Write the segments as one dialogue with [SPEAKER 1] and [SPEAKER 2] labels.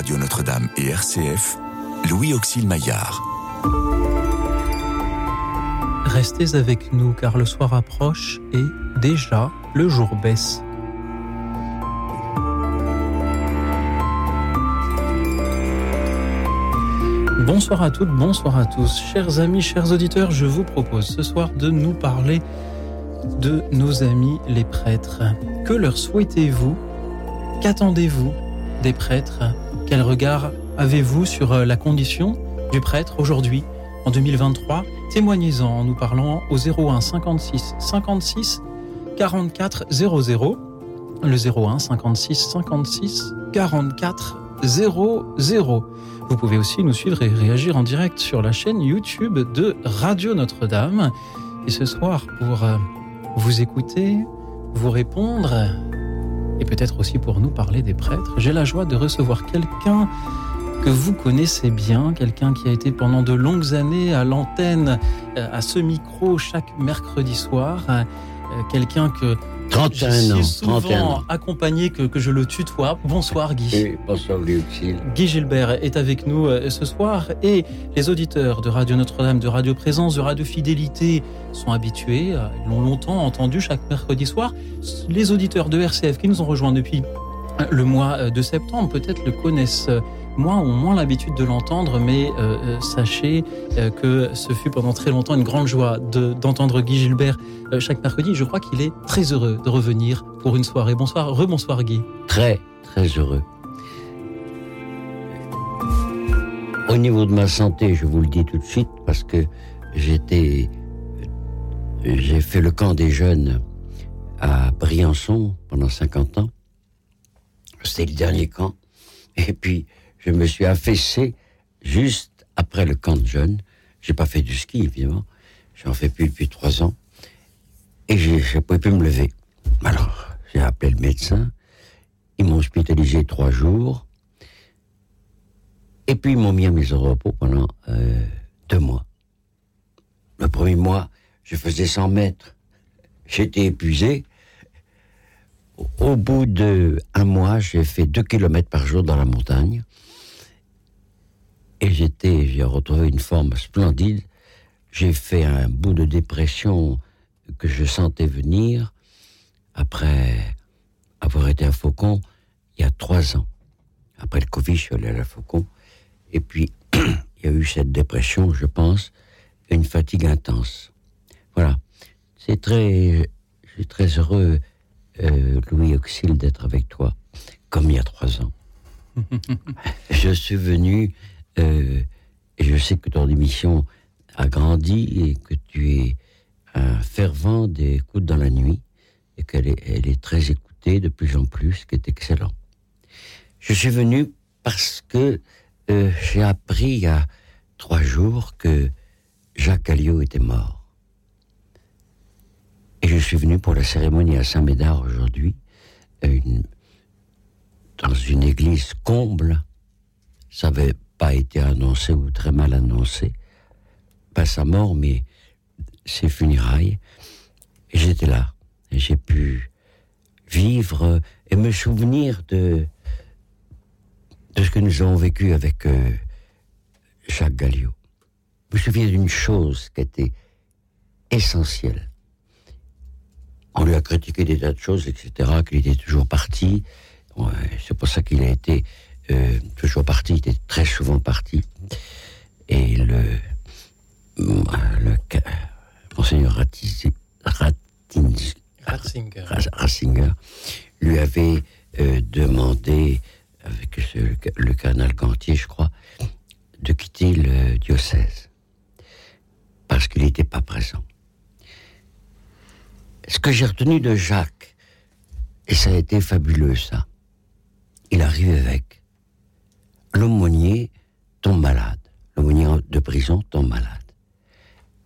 [SPEAKER 1] Radio Notre-Dame et RCF, Louis Auxil Maillard.
[SPEAKER 2] Restez avec nous car le soir approche et déjà le jour baisse. Bonsoir à toutes, bonsoir à tous. Chers amis, chers auditeurs, je vous propose ce soir de nous parler de nos amis les prêtres. Que leur souhaitez-vous? Qu'attendez-vous? Des prêtres Quel regard avez-vous sur euh, la condition du prêtre aujourd'hui, en 2023 Témoignez-en en nous parlant au 01 56 56 44 00. Le 01 56 56 44 00. Vous pouvez aussi nous suivre et réagir en direct sur la chaîne YouTube de Radio Notre-Dame. Et ce soir, pour euh, vous écouter, vous répondre, et peut-être aussi pour nous parler des prêtres, j'ai la joie de recevoir quelqu'un que vous connaissez bien, quelqu'un qui a été pendant de longues années à l'antenne, euh, à ce micro chaque mercredi soir, euh, quelqu'un que
[SPEAKER 3] 31 ans.
[SPEAKER 2] souvent accompagné que, que, je le tutoie. Bonsoir Guy.
[SPEAKER 3] Bonsoir Louis
[SPEAKER 2] Guy Gilbert est avec nous euh, ce soir et les auditeurs de Radio Notre-Dame, de Radio Présence, de Radio Fidélité sont habitués, ils l'ont longtemps entendu chaque mercredi soir. Les auditeurs de RCF qui nous ont rejoints depuis le mois de septembre peut-être le connaissent moins ont moins l'habitude de l'entendre, mais euh, euh, sachez euh, que ce fut pendant très longtemps une grande joie d'entendre Guy Gilbert chaque mercredi. Je crois qu'il est très heureux de revenir pour une soirée. Bonsoir, rebonsoir Guy.
[SPEAKER 3] Très, très heureux. Au niveau de ma santé, je vous le dis tout de suite, parce que j'ai fait le camp des jeunes à Briançon pendant 50 ans. C'était le dernier camp. Et puis, je me suis affaissé juste après le camp de jeunes. J'ai pas fait du ski, évidemment. J'en fais plus depuis trois ans. Et je ne pouvais plus me lever. Alors, j'ai appelé le médecin. Ils m'ont hospitalisé trois jours. Et puis, ils m'ont mis à maison de repos pendant euh, deux mois. Le premier mois, je faisais 100 mètres. J'étais épuisé. Au bout de un mois, j'ai fait deux kilomètres par jour dans la montagne. Et j'étais, j'ai retrouvé une forme splendide. J'ai fait un bout de dépression que je sentais venir après avoir été à Faucon il y a trois ans. Après le Covid, je suis allé à la Faucon. Et puis, il y a eu cette dépression, je pense, et une fatigue intense. Voilà. C'est très, je suis très heureux, euh, Louis Auxil, d'être avec toi, comme il y a trois ans. je suis venu euh, et je sais que ton émission a grandi et que tu es un fervent des écoutes dans la nuit et qu'elle est, elle est très écoutée de plus en plus, ce qui est excellent. Je suis venu parce que euh, j'ai appris il y a trois jours que Jacques Alliot était mort. Et je suis venu pour la cérémonie à Saint-Médard aujourd'hui, dans une église comble. Ça avait pas été annoncé ou très mal annoncé. Pas sa mort, mais ses funérailles. Et j'étais là. J'ai pu vivre et me souvenir de, de ce que nous avons vécu avec euh, Jacques Galliot. Je me souviens d'une chose qui était essentielle. On lui a critiqué des tas de choses, etc., qu'il était toujours parti. C'est pour ça qu'il a été euh, toujours parti, il était très souvent parti. Et le, le monseigneur Ratzinger. lui avait euh, demandé, avec le canal Gantier, je crois, de quitter le diocèse. Parce qu'il n'était pas présent. Ce que j'ai retenu de Jacques, et ça a été fabuleux ça, il arrive avec l'aumônier tombe malade. L'aumônier de prison tombe malade.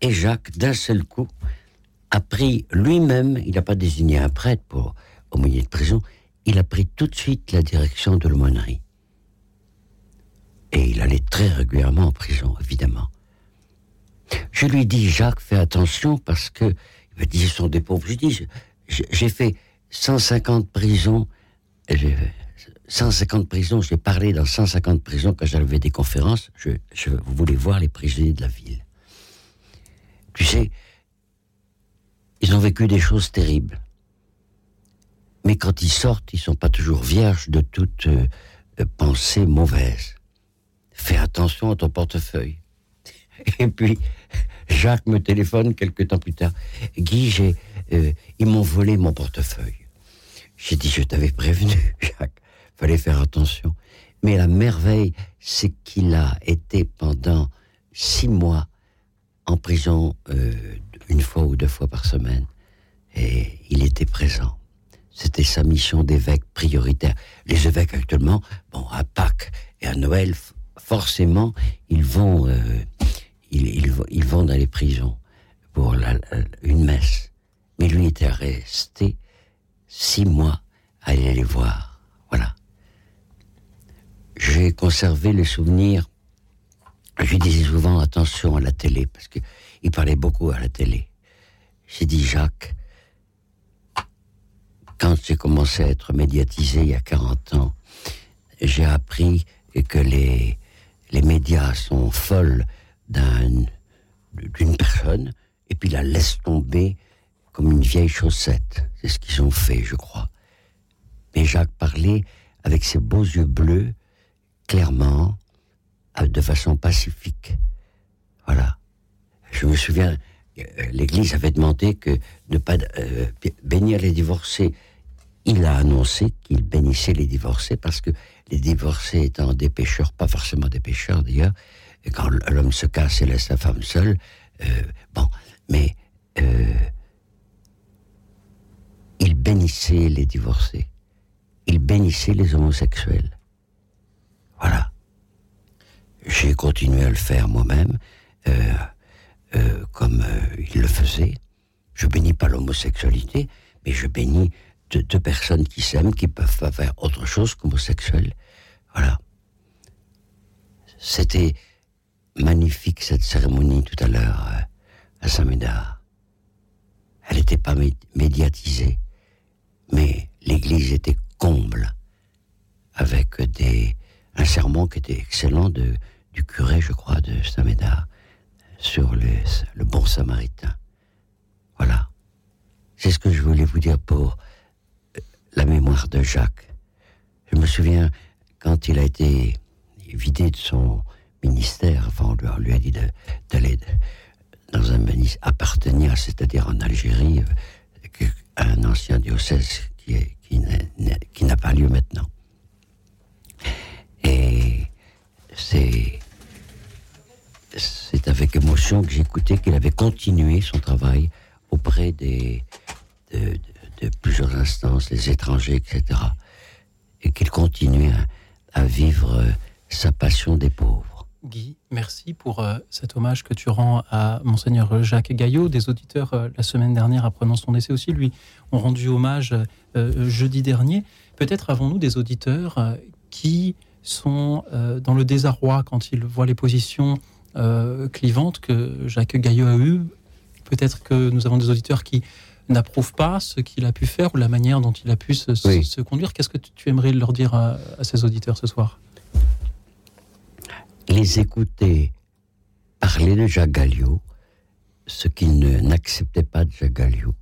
[SPEAKER 3] Et Jacques, d'un seul coup, a pris lui-même, il n'a pas désigné un prêtre pour aumônier de prison, il a pris tout de suite la direction de l'aumônerie. Et il allait très régulièrement en prison, évidemment. Je lui dis, Jacques, fais attention parce que, il me dit, ce sont des pauvres. Je dis, j'ai fait 150 prisons, 150 prisons, j'ai parlé dans 150 prisons quand j'avais des conférences. Je, je voulais voir les prisonniers de la ville. Tu sais, ils ont vécu des choses terribles. Mais quand ils sortent, ils sont pas toujours vierges de toute euh, euh, pensée mauvaise. Fais attention à ton portefeuille. Et puis, Jacques me téléphone quelques temps plus tard. Guy, euh, ils m'ont volé mon portefeuille. J'ai dit, je t'avais prévenu, Jacques. Fallait faire attention. Mais la merveille, c'est qu'il a été pendant six mois en prison une fois ou deux fois par semaine. Et il était présent. C'était sa mission d'évêque prioritaire. Les évêques actuellement, bon, à Pâques et à Noël, forcément, ils vont, euh, ils, ils, vont dans les prisons pour une messe. Mais lui était resté six mois à aller les voir. Voilà. J'ai conservé le souvenir. Je disais souvent attention à la télé, parce qu'il parlait beaucoup à la télé. J'ai dit, Jacques, quand j'ai commencé à être médiatisé il y a 40 ans, j'ai appris que les, les médias sont folles d'une personne et puis la laissent tomber comme une vieille chaussette. C'est ce qu'ils ont fait, je crois. Mais Jacques parlait avec ses beaux yeux bleus, clairement, de façon pacifique. Voilà. Je me souviens, euh, l'Église avait demandé que ne pas euh, bénir les divorcés. Il a annoncé qu'il bénissait les divorcés parce que les divorcés étant des pécheurs, pas forcément des pécheurs d'ailleurs, quand l'homme se casse et laisse la femme seule, euh, bon, mais il bénissait les divorcés, il bénissait les homosexuels. Voilà. J'ai continué à le faire moi-même. Euh, comme euh, il le faisait. Je bénis pas l'homosexualité, mais je bénis deux, personnes qui s'aiment, qui peuvent faire autre chose qu'homosexuels. Voilà. C'était magnifique cette cérémonie tout à l'heure euh, à Saint-Médard. Elle n'était pas médiatisée, mais l'église était comble avec des, un sermon qui était excellent du curé, je crois, de Saint-Médard sur le bon samaritain. Voilà. C'est ce que je voulais vous dire pour euh, la mémoire de Jacques. Je me souviens quand il a été vidé de son ministère, enfin on lui a dit d'aller dans un ministère, appartenir, c'est-à-dire en Algérie, euh, à un ancien diocèse qui n'a pas lieu maintenant. Et c'est c'est avec émotion que j'écoutais qu'il avait continué son travail auprès de, plusieurs instances, les étrangers, etc. Et qu'il continuait à, vivre euh, sa passion des pauvres.
[SPEAKER 2] Guy, merci pour euh, cet hommage que tu rends à Monseigneur Jacques Gaillot. Des auditeurs, euh, la semaine dernière, apprenant son décès aussi, lui, ont rendu hommage jeudi dernier. Peut-être avons-nous des auditeurs qui sont dans le désarroi quand ils voient les positions euh, clivante que Jacques Gaillot a eu. Peut-être que nous avons des auditeurs qui n'approuvent pas ce qu'il a pu faire ou la manière dont il a pu se, conduire. Qu'est-ce que tu aimerais leur dire à, ces auditeurs ce soir?
[SPEAKER 3] Les écouter parler de Jacques Gaillot, ce qu'ils n'acceptaient pas de Jacques Gaillot,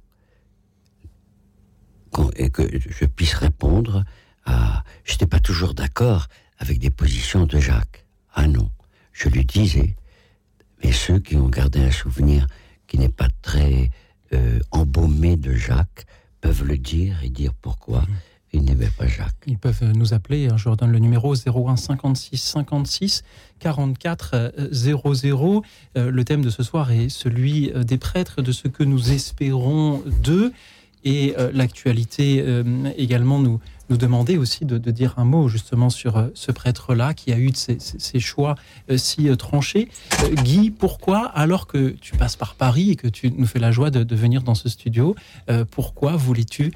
[SPEAKER 3] et que je puisse répondre à... Je n'étais pas toujours d'accord avec des positions de Jacques. Ah non, je lui disais, et ceux qui ont gardé un souvenir qui n'est pas très euh, embaumé de Jacques peuvent le dire et dire pourquoi mmh. il n'aimait pas Jacques.
[SPEAKER 2] Ils peuvent nous appeler, hein, je leur donne le numéro 01 56 56 44 00. le thème de ce soir est celui euh, des prêtres, de ce que nous espérons d'eux. Et euh, l'actualité également nous, nous demander aussi de, dire un mot justement sur euh, ce prêtre-là qui a eu ces, choix euh, si euh, tranchés. Guy, pourquoi, alors que tu passes par Paris et que tu nous fais la joie de, venir dans ce studio, pourquoi voulais-tu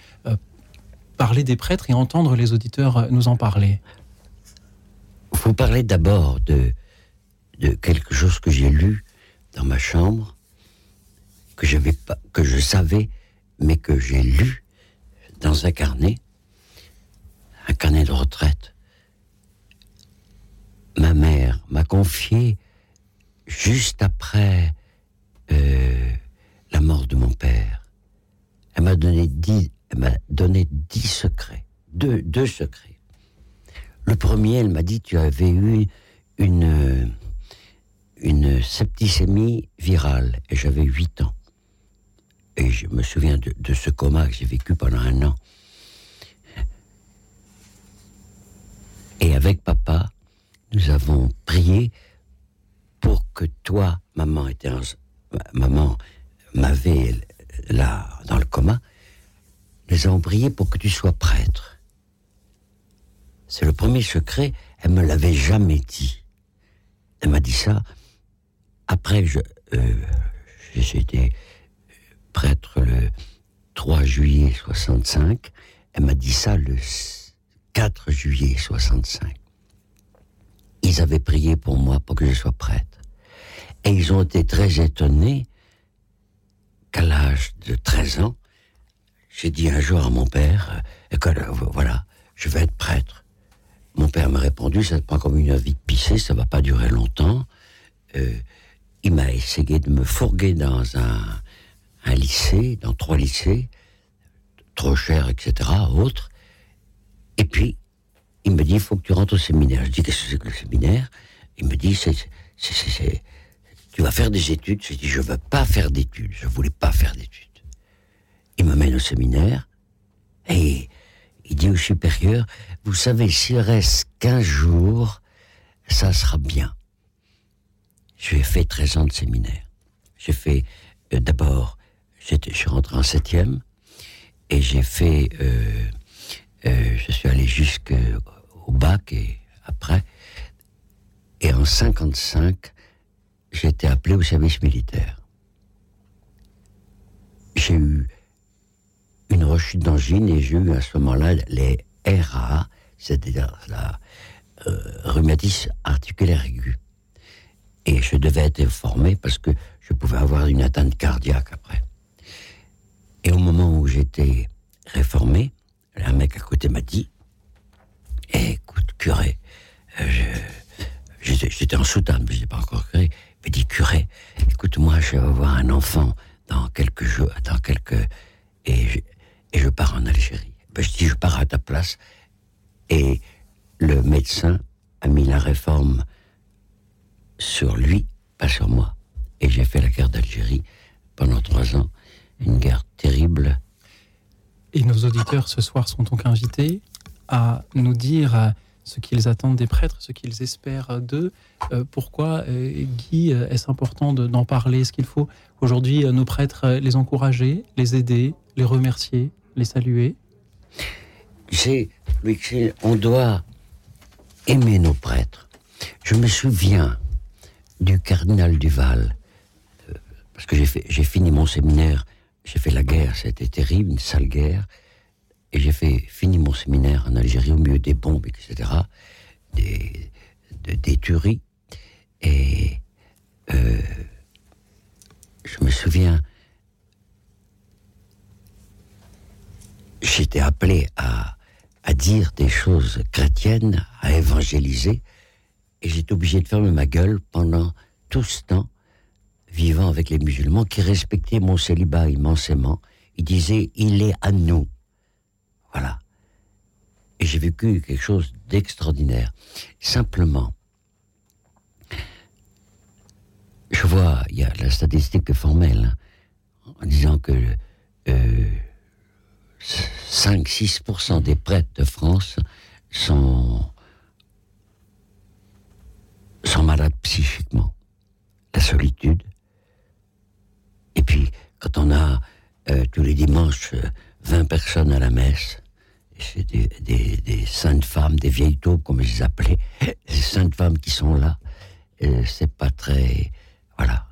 [SPEAKER 2] parler des prêtres et entendre les auditeurs nous en parler?
[SPEAKER 3] Vous parlez d'abord de, quelque chose que j'ai lu dans ma chambre, que je savais, mais que j'ai lu dans un carnet un carnet de retraite. Ma mère m'a confié juste après euh, la mort de mon père. Elle m'a donné dix, elle m'a donné dix secrets, deux, secrets. Le premier, elle m'a dit tu avais eu une une septicémie virale et j'avais 8 ans. Et je me souviens de ce coma que j'ai vécu pendant un an. Et avec papa, nous avons prié pour que toi, maman était en, maman m'avait là dans le coma, nous avons prié pour que tu sois prêtre. C'est le premier secret, elle me l'avait jamais dit. Elle m'a dit ça après je euh, j'étais prêtre le 3 juillet 65. Elle m'a dit ça le 4 juillet 65. Ils avaient prié pour moi pour que je sois prêtre. Et ils ont été très étonnés qu'à l'âge de 13 ans, j'ai dit un jour à mon père, que, voilà, je vais être prêtre. Mon père m'a répondu, ça te prend comme une vie de pisser, ça va pas durer longtemps. Euh, il m'a essayé de me fourguer dans un, un lycée, dans trois lycées, trop cher, etc., autres. Et puis, il me dit, il faut que tu rentres au séminaire. Je dis, qu'est-ce que c'est que le séminaire? Il me dit, c'est, tu vas faire des études. Je dis, je veux pas faire d'études. Je voulais pas faire d'études. Il m'amène au séminaire et il dit au supérieur, vous savez, s'il reste 15 jours, ça sera bien. J'ai fait 13 ans de séminaire. J'ai fait, euh, d'abord, je suis rentré en septième, et j'ai fait, euh, euh, je suis allé jusqu'au bac et après, et en 55, j'ai été appelé au service militaire. J'ai eu une rechute d'angine et j'ai eu à ce moment-là les RA, c'est-à-dire la euh, rhumatisme articulaire aigu. Et je devais être formé parce que je pouvais avoir une atteinte cardiaque après. Et au moment où j'étais réformé, un mec à côté m'a dit Écoute, curé, euh, j'étais en soutane, mais je n'étais pas encore curé. Il m'a dit Curé, écoute, moi, je vais avoir un enfant dans quelques jours, dans quelques. Et je, et je pars en Algérie. Ben, je dis Je pars à ta place. Et le médecin a mis la réforme sur lui, pas sur moi. Et j'ai fait la guerre d'Algérie pendant trois ans, une guerre terrible.
[SPEAKER 2] Et nos auditeurs ce soir sont donc invités à nous dire ce qu'ils attendent des prêtres, ce qu'ils espèrent d'eux. Euh, pourquoi, euh, Guy, euh, est-ce important d'en parler? Est-ce qu'il faut aujourd'hui nos prêtres les encourager, les aider, les remercier, les saluer?
[SPEAKER 3] C'est, on doit aimer nos prêtres. Je me souviens du cardinal Duval, euh, parce que j'ai fini mon séminaire, j'ai fait la guerre, c'était terrible, une sale guerre, et j'ai fait fini mon séminaire en Algérie au milieu des bombes, etc., des, des tueries, et euh, je me souviens, j'étais appelé à, à dire des choses chrétiennes, à évangéliser, et j'étais obligé de fermer ma gueule pendant tout ce temps, vivant avec les musulmans qui respectaient mon célibat immensément. Ils disaient, il est à nous. Voilà. Et j'ai vécu quelque chose d'extraordinaire. Simplement, je vois, il y a la statistique formelle, hein, en disant que euh, 5-6% des prêtres de France sont malades psychiquement. La solitude. Et puis, quand on a euh, tous les dimanches 20 euh, personnes à la messe, c'est des, des, saintes femmes, des vieilles taupes, comme je les appelais, ces saintes femmes qui sont là, c'est pas très. Voilà.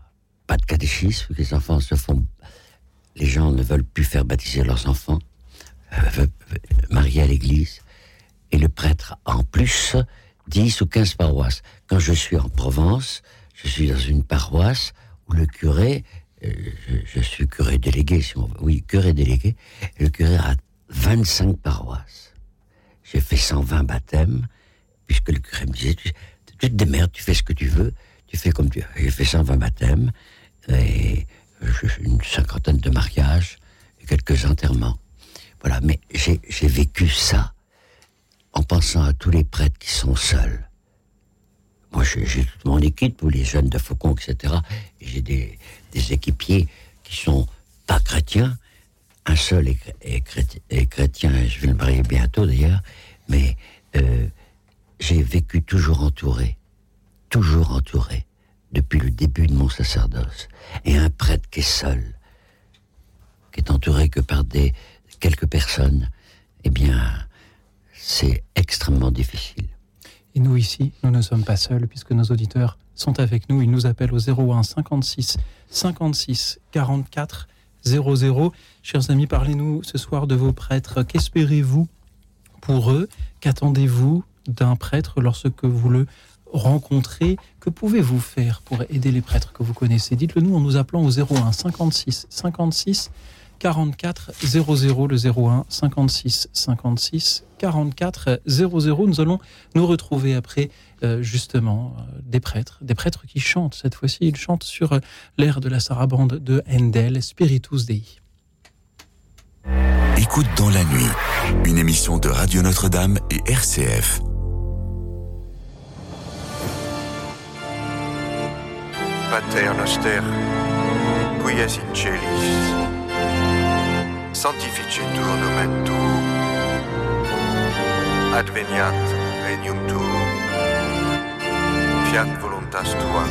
[SPEAKER 3] Pas de catéchisme, les enfants se font. Les gens ne veulent plus faire baptiser leurs enfants, euh, marier à l'église. Et le prêtre, en plus, 10 ou 15 paroisses. Quand je suis en Provence, je suis dans une paroisse où le curé, euh, je, suis curé délégué, si on veut, oui, curé délégué, le curé a 25 paroisses. j'ai fait 120 baptêmes, puisque le curé me disait, tu, te démerdes, tu fais ce que tu veux, tu fais comme tu veux. J'ai fait 120 baptêmes, et une cinquantaine de mariages, et quelques enterrements. Voilà, mais j'ai vécu ça en pensant à tous les prêtres qui sont seuls. Moi, j'ai toute mon équipe, tous les jeunes de Faucon, etc. Et j'ai des, des, équipiers qui sont pas chrétiens. Un seul est, chrétien, et je vais le marier bientôt d'ailleurs. Mais euh, j'ai vécu toujours entouré, toujours entouré, depuis le début de mon sacerdoce. Et un prêtre qui est seul, qui est entouré que par des quelques personnes, eh bien, c'est extrêmement difficile.
[SPEAKER 2] Et nous ici, nous ne sommes pas seuls puisque nos auditeurs sont avec nous. Ils nous appellent au 01 56 56 44 00. Chers amis, parlez-nous ce soir de vos prêtres. Qu'espérez-vous pour eux? Qu'attendez-vous d'un prêtre lorsque vous le rencontrez? Que pouvez-vous faire pour aider les prêtres que vous connaissez? Dites-le nous en nous appelant au 01 56 56 44 00 le 01 56 56 44 00. Nous allons nous retrouver après euh, justement euh, des prêtres, des prêtres qui chantent cette fois-ci. Ils chantent sur euh, l'air de la sarabande de Handel, Spiritus Dei.
[SPEAKER 1] Écoute dans la nuit, une émission de Radio Notre-Dame et RCF.
[SPEAKER 4] Pater noster, qui es in celis sanctificetur nomen tuum, adveniat regnum tuum, fiat voluntas tua,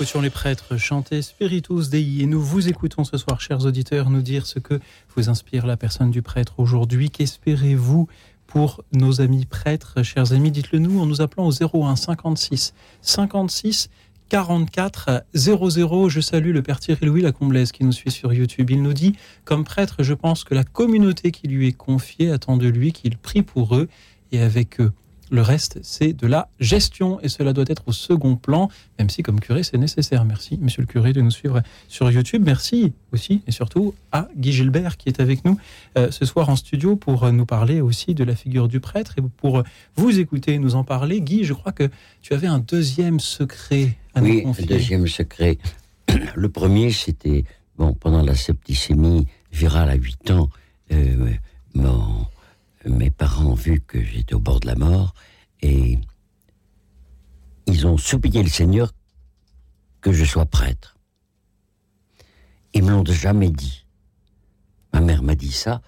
[SPEAKER 2] écoutions les prêtres chanter Spiritus Dei et nous vous écoutons ce soir, chers auditeurs, nous dire ce que vous inspire la personne du prêtre aujourd'hui. Qu'espérez-vous pour nos amis prêtres Chers amis, dites-le nous en nous appelant au 01 56 56 44 00. Je salue le père Thierry Louis Lacomblaise qui nous suit sur YouTube. Il nous dit Comme prêtre, je pense que la communauté qui lui est confiée attend de lui qu'il prie pour eux et avec eux. Le reste, c'est de la gestion et cela doit être au second plan, même si comme curé, c'est nécessaire. Merci, monsieur le curé, de nous suivre sur YouTube. Merci aussi et surtout à Guy Gilbert qui est avec nous euh, ce soir en studio pour nous parler aussi de la figure du prêtre et pour vous écouter et nous en parler. Guy, je crois que tu avais un deuxième secret à nous
[SPEAKER 3] Oui,
[SPEAKER 2] confier.
[SPEAKER 3] le deuxième secret. Le premier, c'était, bon, pendant la septicémie virale à 8 ans, euh, mon- mes parents ont vu que j'étais au bord de la mort et ils ont supplié le Seigneur que je sois prêtre. Ils me l'ont jamais dit. Ma mère m'a dit ça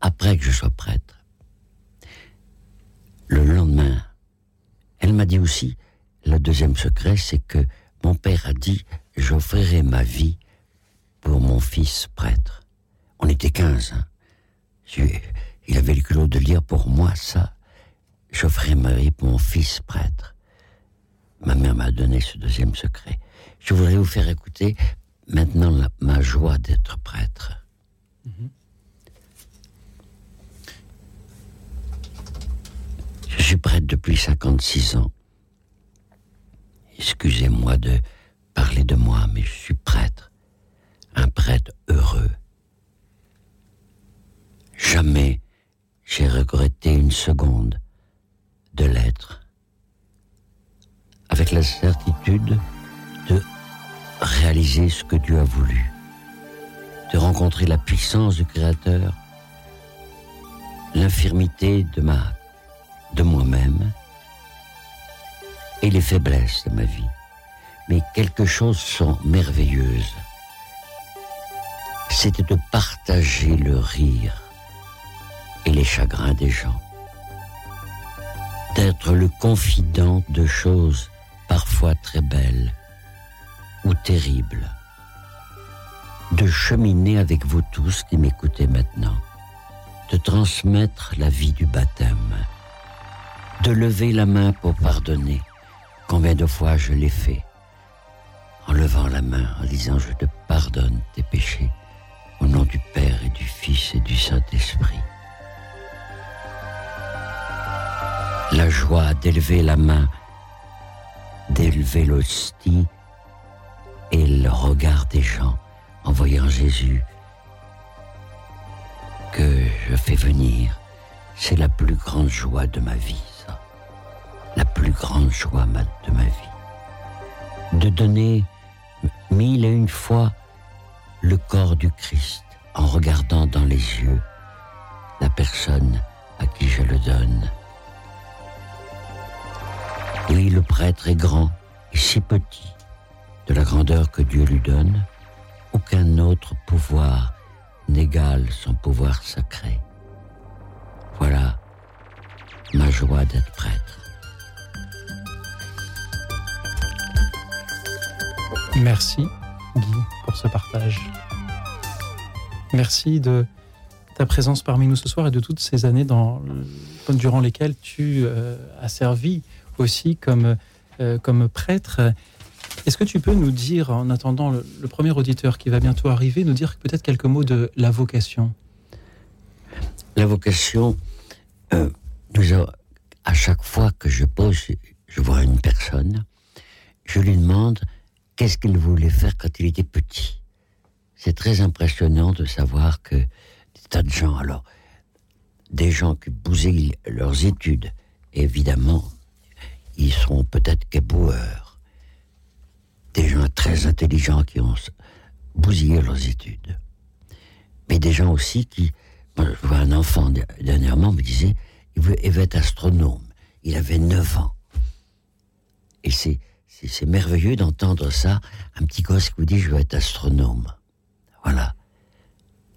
[SPEAKER 3] après que je sois prêtre. Le lendemain, elle m'a dit aussi, le deuxième secret, c'est que mon père a dit j'offrirai ma vie pour mon fils prêtre. On était 15. hein. Il avait le culot de lire pour moi ça. J'offrirai ma vie pour mon fils prêtre. Ma mère m'a donné ce deuxième secret. Je voudrais vous faire écouter maintenant ma joie d'être prêtre. Je suis prêtre depuis 56 ans. Excusez-moi de parler de moi, mais je suis prêtre. Un prêtre heureux. Jamais j'ai regretté une seconde de l'être. Avec la certitude de réaliser ce que Dieu a voulu. De rencontrer la puissance du Créateur, l'infirmité de ma de moi-même et les faiblesses de ma vie. Mais quelque chose sont merveilleuses. C'était de partager le rire et les chagrins des gens. D'être le confident de choses parfois très belles ou terribles. De cheminer avec vous tous qui m'écoutez maintenant. De transmettre la vie du baptême de lever la main pour pardonner. Combien de fois je l'ai fait en levant la main, en disant je te pardonne tes péchés au nom du Père et du Fils et du Saint-Esprit. La joie d'élever la main, d'élever l'hostie et le regard des gens en voyant Jésus que je fais venir, c'est la plus grande joie de ma vie. La plus grande joie de ma vie. De donner mille et une fois le corps du Christ en regardant dans les yeux la personne à qui je le donne. Oui, le prêtre est grand et si petit, de la grandeur que Dieu lui donne, aucun autre pouvoir n'égale son pouvoir sacré. Voilà ma joie d'être prêtre.
[SPEAKER 2] Merci Guy pour ce partage. Merci de ta présence parmi nous ce soir et de toutes ces années durant lesquelles tu euh, as servi aussi comme, euh, comme prêtre. Est-ce que tu peux nous dire, en attendant le, premier auditeur qui va bientôt arriver, nous dire peut-être quelques mots de la vocation?
[SPEAKER 3] La vocation, euh, à chaque fois que je pose, je vois une personne, je lui demande qu'est-ce qu'il voulait faire quand il était petit. C'est très impressionnant de savoir que des tas de gens, alors, des gens qui bousillent leurs études, évidemment, ils seront peut-être qu'éboueurs. Des gens très intelligents qui ont bousillé leurs études. Mais des gens aussi qui, moi, je vois un enfant de- dernièrement me disait, il veut, être astronome. Il avait 9 ans. Et c'est, c'est merveilleux d'entendre ça, un petit gosse qui vous dit, je veux être astronome. Voilà.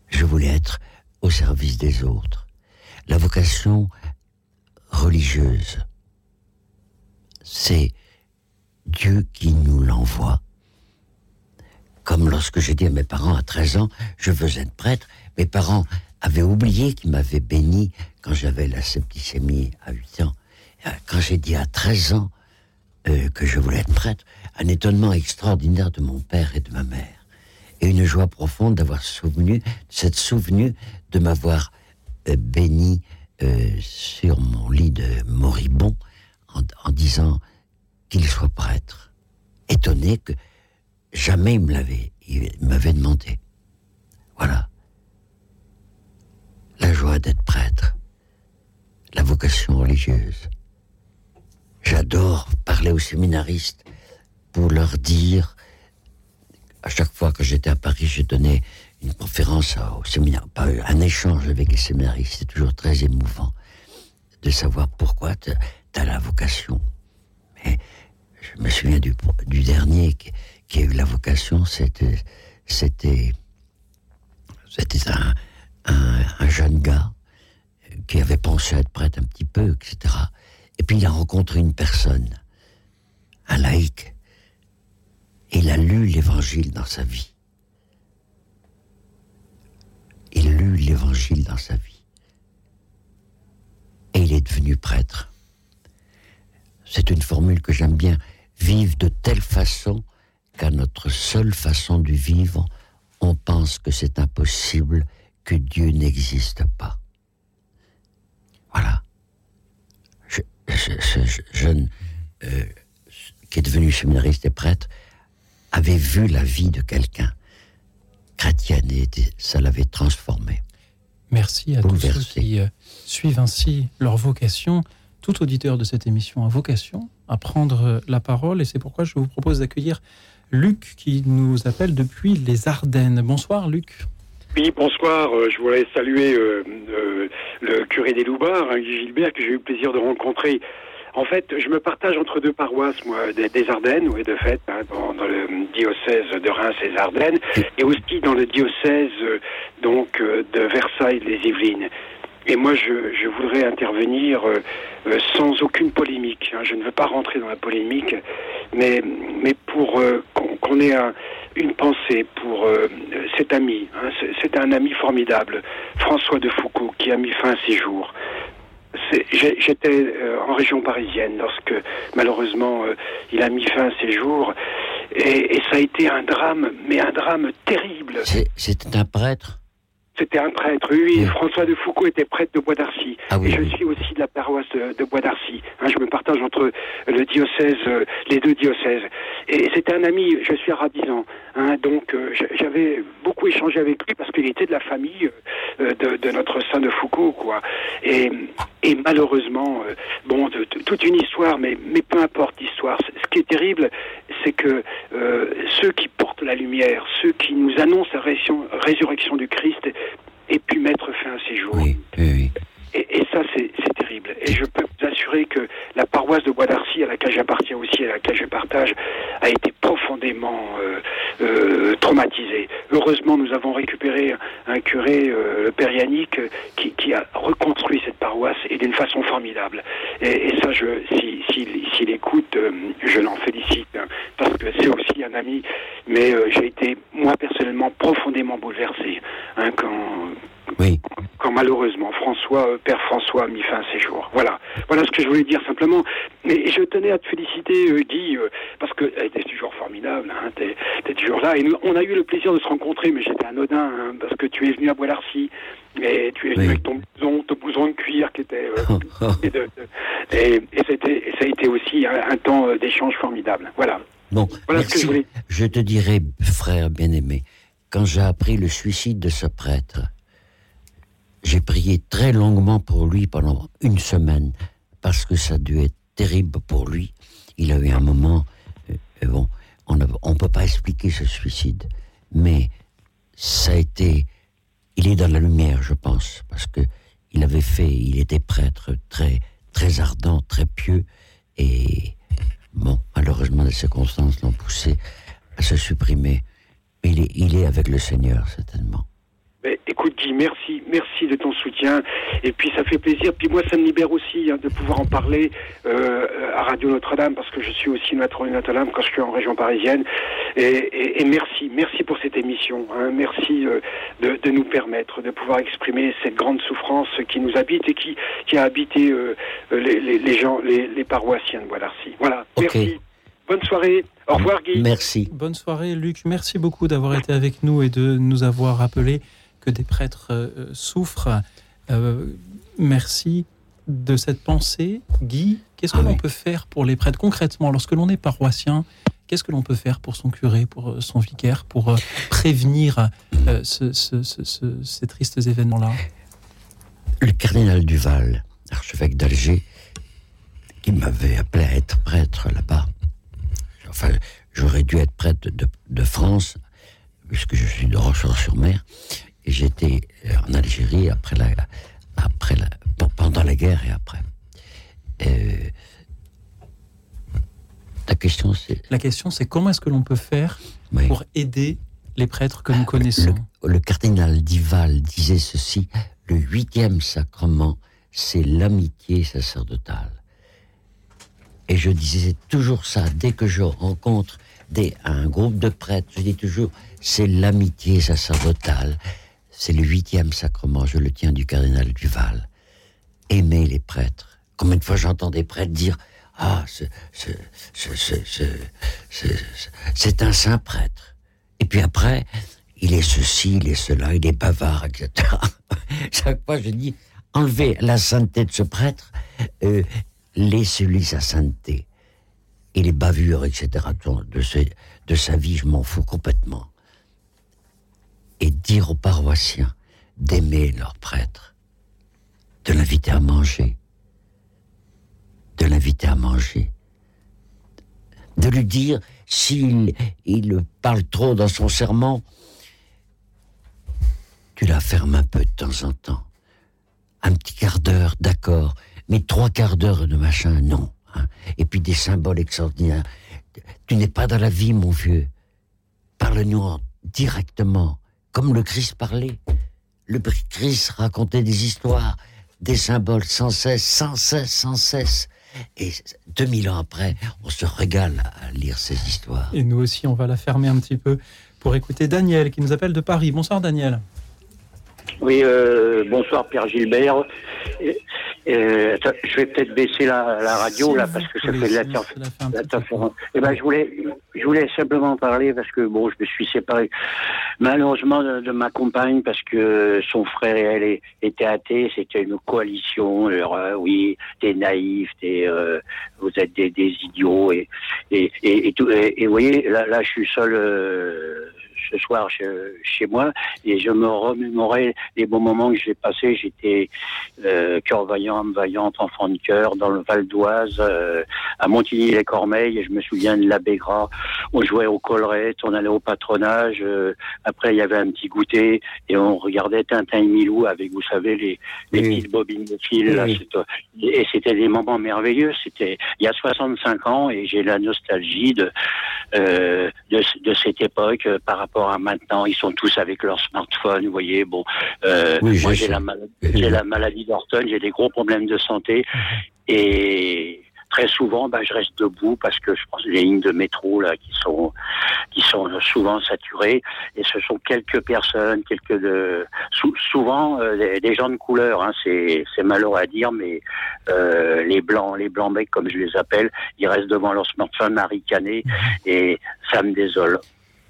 [SPEAKER 3] Je voulais être au service des autres. La vocation religieuse, c'est Dieu qui nous l'envoie. Comme lorsque j'ai dit à mes parents à 13 ans, je veux être prêtre, mes parents avaient oublié qu'ils m'avaient béni quand j'avais la septicémie à 8 ans. Euh, Quand j'ai dit à 13 ans euh, que je voulais être prêtre, un étonnement extraordinaire de mon père et de ma mère. Et une joie profonde d'avoir souvenu, cette souvenu de m'avoir euh, béni sur mon lit de moribond en, disant qu'il soit prêtre. Étonné que jamais il me l'avait, il m'avait demandé. Voilà. La joie d'être prêtre. La vocation religieuse. J'adore parler aux séminaristes pour leur dire, à chaque fois que j'étais à Paris, je donnais une conférence au séminaire, un échange avec les séminaristes, c'est toujours très émouvant de savoir pourquoi la vocation. Mais je me souviens du, du dernier qui, a eu la vocation, c'était c'était c'était un, un, un jeune gars qui avait pensé à être prêtre un petit peu, etc. Et puis il a rencontré une personne, un laïc, et il a lu l'évangile dans sa vie. Il lut l'évangile dans sa vie. Et il est devenu prêtre. C'est une formule que j'aime bien. Vivre de telle façon qu'à notre seule façon de vivre, on pense que c'est impossible, que Dieu n'existe pas. Voilà. Je, ce, ce jeune euh, qui est devenu séminariste et prêtre avait vu la vie de quelqu'un chrétienne et ça l'avait transformé.
[SPEAKER 2] Merci à tous ceux qui euh, suivent ainsi leur vocation. Tout auditeur de cette émission a vocation à prendre la parole et c'est pourquoi je vous propose d'accueillir Luc qui nous appelle depuis les Ardennes. Bonsoir Luc.
[SPEAKER 5] Oui, bonsoir. Euh, je voulais saluer euh, euh, le curé des Loubards, hein, Guy Gilbert, que j'ai eu le plaisir de rencontrer. En fait, je me partage entre deux paroisses, moi, des, des Ardennes, oui, de fait, hein, dans, dans le diocèse de Reims et les Ardennes, et aussi dans le diocèse donc de Versailles, les Yvelines. Et moi, je, voudrais intervenir euh, euh, sans aucune polémique. hein. Je ne veux pas rentrer dans la polémique, mais, mais pour euh, qu'on ait un- une pensée pour cet ami. hein. C'est- un ami formidable, François de Foucault, qui a mis fin à ses jours. J'étais en région parisienne lorsque malheureusement il a mis fin à ses jours et, ça a été un drame, mais un drame terrible.
[SPEAKER 3] C'était un prêtre?
[SPEAKER 5] C'était un prêtre, oui. François de Foucault était prêtre de Bois d'Arcy.
[SPEAKER 3] Ah oui,
[SPEAKER 5] et je
[SPEAKER 3] oui.
[SPEAKER 5] suis aussi de la paroisse de, Bois d'Arcy. Hein, je me partage entre le diocèse, euh, les deux diocèses. Et c'était un ami, je suis arabisant. Hein, donc euh, j'a- j'avais beaucoup échangé avec lui parce qu'il était de la famille euh, de, de notre saint de Foucault, quoi. Et, et malheureusement, euh, bon, de- de- toute une histoire, mais, mais peu importe l'histoire. Ce qui est terrible, c'est que euh, ceux qui portent la lumière, ceux qui nous annoncent la résurrection, du Christ, aient pu mettre fin à ces jours.
[SPEAKER 3] Oui, oui, oui.
[SPEAKER 5] Et, et ça, c'est terrible. Et je peux assurer que la paroisse de Bois d'Arcy, à laquelle j'appartiens aussi, à laquelle je partage, a été profondément euh, euh, traumatisée. Heureusement, nous avons récupéré un curé, euh, le père Yannick, euh, qui, a reconstruit cette paroisse et d'une façon formidable. Et, ça, je, si, s'il s'il écoute, je l'en félicite, hein, parce que c'est aussi un ami. Mais j'ai été, moi personnellement, profondément bouleversé hein, quand,
[SPEAKER 3] Oui,
[SPEAKER 5] quand malheureusement François, euh, Père François a mis fin à ses jours. Voilà, voilà ce que je voulais dire simplement. Mais je tenais à te féliciter, euh, Guy, euh, parce que tu t'es toujours formidable, hein, t'es es toujours là. Et nous, on a eu le plaisir de se rencontrer, mais j'étais anodin, hein, parce que tu es venu à Bois d'Arcy, et tu es venu
[SPEAKER 3] Oui.
[SPEAKER 5] avec ton blouson, ton blouson de cuir qui était... et, de- ça a été aussi un, un temps d'échange formidable. Voilà.
[SPEAKER 3] Bon,
[SPEAKER 5] Voilà ce que
[SPEAKER 3] merci.
[SPEAKER 5] je voulais.
[SPEAKER 3] Je te dirai, frère bien-aimé, quand j'ai appris le suicide de ce prêtre, j'ai prié très longuement pour lui pendant une semaine, parce que ça a dû être terrible pour lui. Il a eu un moment, euh, euh, bon, on ne peut pas expliquer ce suicide, mais ça a été, il est dans la lumière, je pense, parce que il avait fait, il était prêtre très, très ardent, très pieux, et Bon, malheureusement, les circonstances l'ont poussé à se supprimer. Mais il est, il est avec le Seigneur, certainement.
[SPEAKER 5] Eh, Écoute Guy, merci, merci de ton soutien. Et puis ça fait plaisir. Puis moi, ça me libère aussi hein, de pouvoir en parler euh, à Radio Notre-Dame parce que je suis aussi maître de Notre-Dame quand je suis en région parisienne. Et, et- et merci, merci pour cette émission. hein. Merci euh, de, de nous permettre de pouvoir exprimer cette grande souffrance qui nous habite et qui, qui a habité euh, les, les- les gens, les, les paroissiens de Bois-d'Arcy. Voilà.
[SPEAKER 3] Ok.
[SPEAKER 5] Merci. Bonne soirée. Au revoir Guy.
[SPEAKER 3] Merci.
[SPEAKER 2] Bonne soirée, Luc. Merci beaucoup d'avoir été avec nous et de nous avoir rappelé que des prêtres euh, souffrent. Euh, merci de cette pensée. Guy, qu'est-ce que
[SPEAKER 3] Ah
[SPEAKER 2] l'on
[SPEAKER 3] oui.
[SPEAKER 2] peut faire pour les prêtres? Concrètement lorsque l'on est paroissien Qu'est-ce que l'on peut faire pour son curé, pour euh, son vicaire, pour euh, prévenir euh, ce- ce- ce- ce- ces tristes événements-là?
[SPEAKER 3] Le cardinal Duval, archevêque d'Alger, qui m'avait appelé à être prêtre là-bas. Enfin, j'aurais dû être prêtre de, de France, puisque je suis de Rochefort-sur-Mer, j'étais euh, en Algérie après la, après la, pe- pendant la guerre et après. Euh, ta question, c'est
[SPEAKER 2] La question, c'est comment est-ce que l'on peut faire
[SPEAKER 3] oui.
[SPEAKER 2] pour aider les prêtres que nous connaissons?
[SPEAKER 3] Le, le cardinal Dival disait ceci le huitième sacrement, c'est l'amitié sacerdotale. Et je disais toujours ça dès que je rencontre des, un groupe de prêtres, je dis toujours c'est l'amitié sacerdotale, c'est le huitième sacrement, je le tiens du cardinal Duval. Aimer les prêtres. Combien de fois j'entends des prêtres dire ah ce- ce- c'est un saint prêtre. Et puis après, il est ceci, il est cela, il est bavard, etc. Chaque fois, je dis, enlevez la sainteté de ce prêtre, euh, laissez-lui sa sainteté. Et les bavures, etc., de, de sa vie, je m'en fous complètement. Dire aux paroissiens d'aimer leur prêtre, de l'inviter à manger, de l'inviter à manger, de lui dire s'il il parle trop dans son serment, tu la fermes un peu de temps en temps. Un petit quart d'heure, d'accord, mais trois quarts d'heure de machin, non. hein. Et puis des symboles extraordinaires. Tu n'es pas dans la vie, mon vieux. Parle-nous en- directement, comme le Christ parlait. Le Christ racontait des histoires, des symboles sans cesse, sans cesse, sans cesse. Et 2000 ans après, on se régale à lire ces histoires.
[SPEAKER 2] Et nous aussi, on va la fermer un petit peu pour écouter Daniel qui nous appelle de Paris. Bonsoir Daniel.
[SPEAKER 6] Oui, euh, bonsoir Pierre Gilbert. Et, attends, je vais peut-être baisser la, la radio là parce que ça fait de
[SPEAKER 2] fort.
[SPEAKER 6] Eh ben, je voulais, je voulais simplement parler parce que bon, je me suis séparé malheureusement de, de ma compagne parce que son frère et elle est- étaient athées. C'était une coalition. Alors, euh, oui, t'es naïf, t'es, euh, vous êtes des, des idiots et et, et, et tout. Et, et vous voyez, là, là, je suis seul. Ce soir chez, chez moi et je me remémorais les bons moments que j'ai passés. J'étais euh, cœur vaillant, âme vaillante, enfant de cœur dans le Val d'Oise, euh, à Montigny-les-Cormeilles et je me souviens de l'abbé Gras. On jouait au collerette, on allait au patronage. euh, après, il y avait un petit goûter et on regardait Tintin et Milou avec, vous savez, les, petites bobines de fil. là, et c'était des moments merveilleux. C'était il y a 65 ans et j'ai la nostalgie de euh, de, de cette époque par rapport à maintenant. Ils sont tous avec leur smartphone, vous voyez. Bon, euh,
[SPEAKER 3] Oui,
[SPEAKER 6] moi
[SPEAKER 3] j'ai
[SPEAKER 6] la, mal- j'ai la maladie d'Orton, j'ai des gros problèmes de santé et très souvent, bah, je reste debout parce que je pense les lignes de métro là qui sont qui sont souvent saturées et ce sont quelques personnes, quelques de sou- souvent euh, des, gens de couleur. Hein, c'est c'est malheureux à dire, mais euh, les blancs, les blancs mecs comme je les appelle, ils restent devant leur smartphone à ricaner et ça me désole.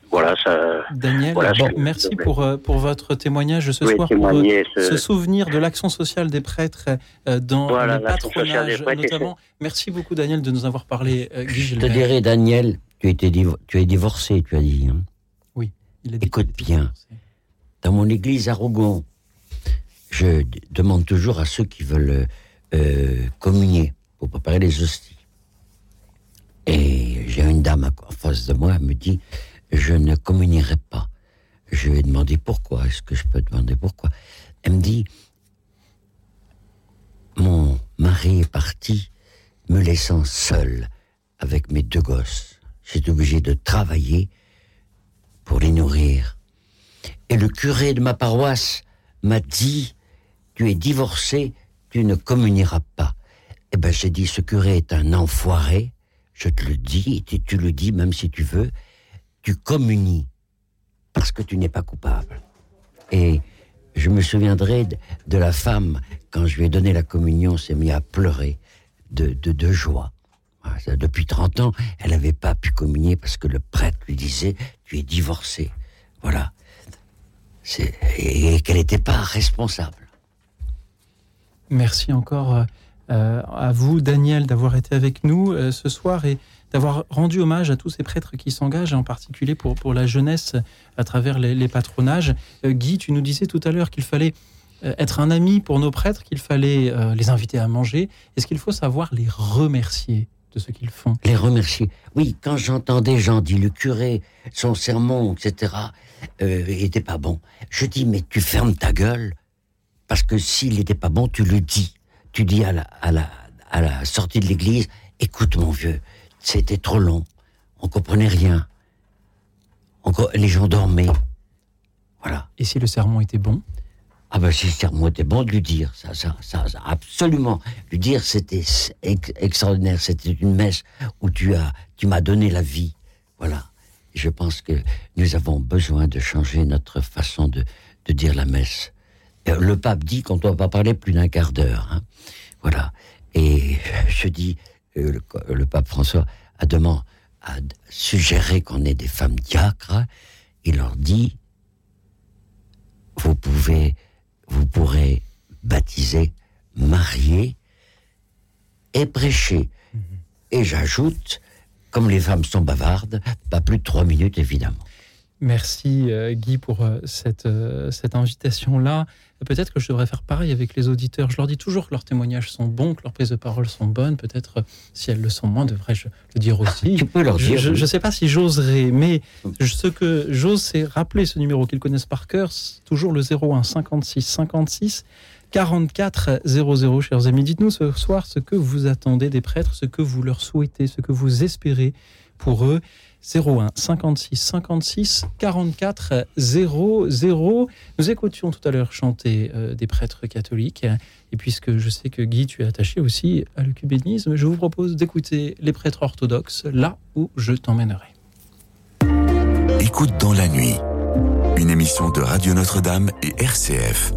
[SPEAKER 6] Voilà, ça.
[SPEAKER 2] Daniel,
[SPEAKER 6] Voilà,
[SPEAKER 2] bon,
[SPEAKER 6] je-
[SPEAKER 2] merci pour, euh, pour votre témoignage ce
[SPEAKER 6] Oui,
[SPEAKER 2] soir, pour euh,
[SPEAKER 6] ce-
[SPEAKER 2] souvenir de l'action sociale des prêtres euh, dans
[SPEAKER 6] Voilà,
[SPEAKER 2] le patronage
[SPEAKER 6] prêtres,
[SPEAKER 2] notamment. Merci beaucoup Daniel de nous avoir parlé, euh, Guy
[SPEAKER 3] Je te dirais, Daniel, tu, étais divo- tu es divorcé, tu as dit. hein.
[SPEAKER 2] Il a dit
[SPEAKER 3] Écoute bien.
[SPEAKER 2] divorcé.
[SPEAKER 3] Dans mon église à Rougon, je demande toujours à ceux qui veulent euh, communier pour préparer les hosties. Et j'ai une dame en face de moi, elle me dit Je ne communierai pas. Je lui ai demandé pourquoi. Est-ce que je peux demander pourquoi Elle me dit Mon mari est parti, me laissant seul avec mes deux gosses. J'étais obligé de travailler pour les nourrir. Et le curé de ma paroisse m'a dit, tu es divorcé, tu ne communieras pas. Eh ben, j'ai dit, ce curé est un enfoiré, je te le dis, et tu le dis même si tu veux, tu communies parce que tu n'es pas coupable. Et je me souviendrai de, la femme, quand je lui ai donné la communion, s'est mise à pleurer de, de, joie. Ça, Depuis 30 ans, elle n'avait pas pu communier parce que le prêtre lui disait, tu es divorcé. Voilà. Et qu'elle n'était pas responsable.
[SPEAKER 2] Merci encore euh, à vous, Daniel, d'avoir été avec nous euh, ce soir et d'avoir rendu hommage à tous ces prêtres qui s'engagent, en particulier pour, la jeunesse à travers les, patronages. Euh, Guy, tu nous disais tout à l'heure qu'il fallait euh, être un ami pour nos prêtres, qu'il fallait euh, les inviter à manger. Est-ce qu'il faut savoir les remercier de ce qu'ils font?
[SPEAKER 3] Les remercier. Oui, quand j'entends des gens dire le curé, son sermon, etc., euh, pas bon, je dis mais tu fermes ta gueule parce que s'il n'était pas bon, tu le dis. Tu dis à la, à la, à la sortie de l'église, écoute mon vieux, c'était trop long, on comprenait rien, On les gens dormaient. Voilà.
[SPEAKER 2] Et si le sermon était bon?
[SPEAKER 3] Ah ben si le sermon était bon de lui dire, ça, ça, ça, ça, absolument. Lui dire c'était ex- extraordinaire, c'était une messe où tu as, tu m'as donné la vie. Voilà. Je pense que nous avons besoin de changer notre façon de, de dire la messe. Euh, Le pape dit qu'on ne doit pas parler plus d'un quart d'heure. hein. Voilà. Et je dis, euh, le, le pape François a, demandé, a suggéré qu'on ait des femmes diacres. Il leur dit, vous pouvez, vous pourrez baptiser, marier et prêcher. Et j'ajoute, comme les femmes sont bavardes, pas plus de trois minutes évidemment.
[SPEAKER 2] Merci euh, Guy pour euh, cette, euh, cette invitation-là. Peut-être que je devrais faire pareil avec les auditeurs. Je leur dis toujours que leurs témoignages sont bons, que leurs prises de parole sont bonnes. Peut-être, si elles le sont moins, devrais-je le dire aussi.
[SPEAKER 3] Tu peux leur
[SPEAKER 2] Je
[SPEAKER 3] dire.
[SPEAKER 2] ne
[SPEAKER 3] oui.
[SPEAKER 2] sais pas si j'oserais, mais je- ce que j'ose, c'est rappeler ce numéro qu'ils connaissent par cœur. Toujours le 01 56 56 44 00, chers amis. Dites-nous ce soir ce que vous attendez des prêtres, ce que vous leur souhaitez, ce que vous espérez pour eux. 01 56 56 44 00. Nous écoutions tout à l'heure chanter euh, des prêtres catholiques. Et puisque je sais que Guy, tu es attaché aussi à l'œcuménisme, je vous propose d'écouter les prêtres orthodoxes là où je t'emmènerai.
[SPEAKER 1] Écoute dans la nuit. Une émission de Radio Notre-Dame et RCF.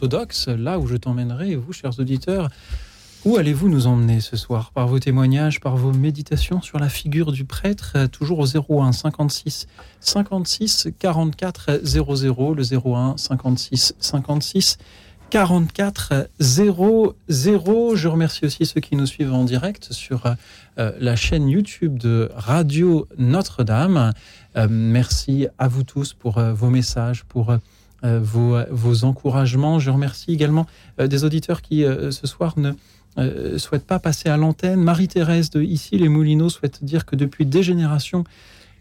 [SPEAKER 2] Orthodoxes, là où je t'emmènerai, vous, chers auditeurs, où allez-vous nous emmener ce soir? Par vos témoignages, par vos méditations sur la figure du prêtre, euh, toujours au 01 56 56 44 00, le 01 56 56 44 00. Je remercie aussi ceux qui nous suivent en direct sur euh, la chaîne YouTube de Radio Notre-Dame. Euh, merci à vous tous pour vos messages, pour vos, vos encouragements. Je remercie également euh, des auditeurs qui euh, ce soir ne euh, souhaitent pas passer à l'antenne. Marie-Thérèse de Ici les Moulineaux souhaite dire que depuis des générations,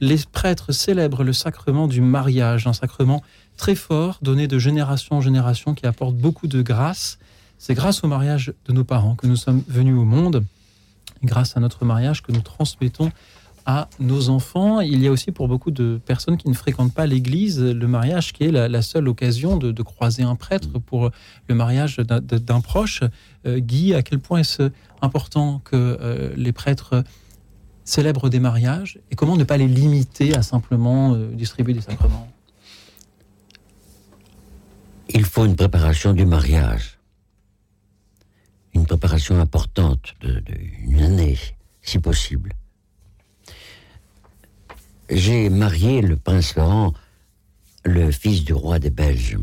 [SPEAKER 2] les prêtres célèbrent le sacrement du mariage, un sacrement très fort, donné de génération en génération, qui apporte beaucoup de grâce. C'est grâce au mariage de nos parents que nous sommes venus au monde, grâce à notre mariage que nous transmettons à nos enfants. Il y a aussi pour beaucoup de personnes qui ne fréquentent pas l'Église, le mariage qui est la, seule occasion de, croiser un prêtre pour le mariage d'un- proche. Euh, Guy, à quel point est-ce important que euh, les prêtres célèbrent des mariages et comment ne pas les limiter à simplement euh, distribuer des sacrements?
[SPEAKER 3] Il faut une préparation du mariage. Une préparation importante de, de- une année, si possible. J'ai marié le prince Laurent, le fils du roi des Belges.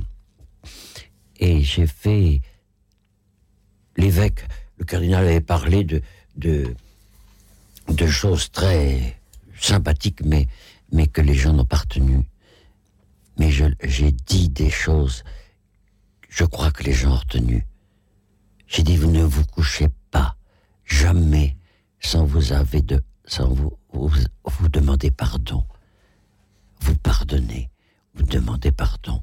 [SPEAKER 3] Et j'ai fait. L'évêque, le cardinal avait parlé de, de, de choses très sympathiques, mais, mais que les gens n'ont pas retenues. Mais j'ai dit des choses je crois que les gens ont retenu. J'ai dit, vous ne vous couchez pas, jamais, sans vous avez de, sans vous, vous, demander pardon. Vous pardonnez, vous demandez pardon.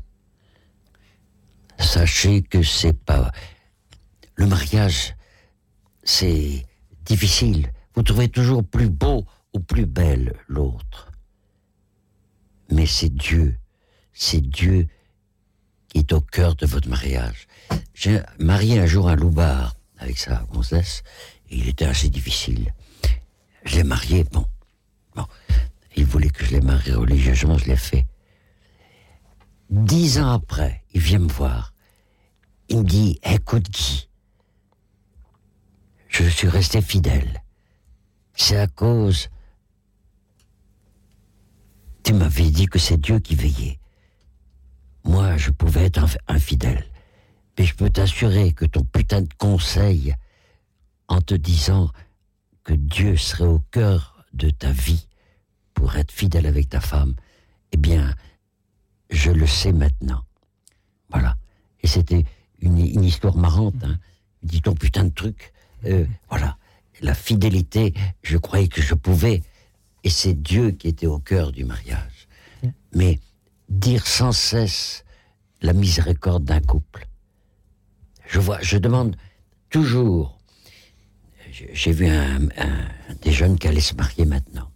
[SPEAKER 3] Sachez que c'est pas, le mariage, c'est difficile. Vous trouvez toujours plus beau ou plus belle l'autre. Mais c'est Dieu, c'est Dieu qui est au cœur de votre mariage. J'ai marié un jour un loupard avec sa gonzesse, il était assez difficile. Je l'ai marié, bon. Bon. Il voulait que je l'ai marié religieusement, je l'ai fait. Dix ans après, il vient me voir. Il me dit, écoute Guy, je suis resté fidèle. C'est à cause... Tu m'avais dit que c'est Dieu qui veillait. Moi, je pouvais être inf- infidèle. Mais je peux t'assurer que ton putain de conseil, en te disant que Dieu serait au cœur de ta vie pour être fidèle avec ta femme, eh bien, je le sais maintenant. Voilà. Et c'était une, une histoire marrante. Hein. Dis ton putain de truc. Euh, voilà. La fidélité, je croyais que je pouvais. Et c'est Dieu qui était au cœur du mariage. Mais dire sans cesse la miséricorde d'un couple. Je vois, je demande toujours. J'ai vu un, un- des jeunes qui allaient se marier maintenant.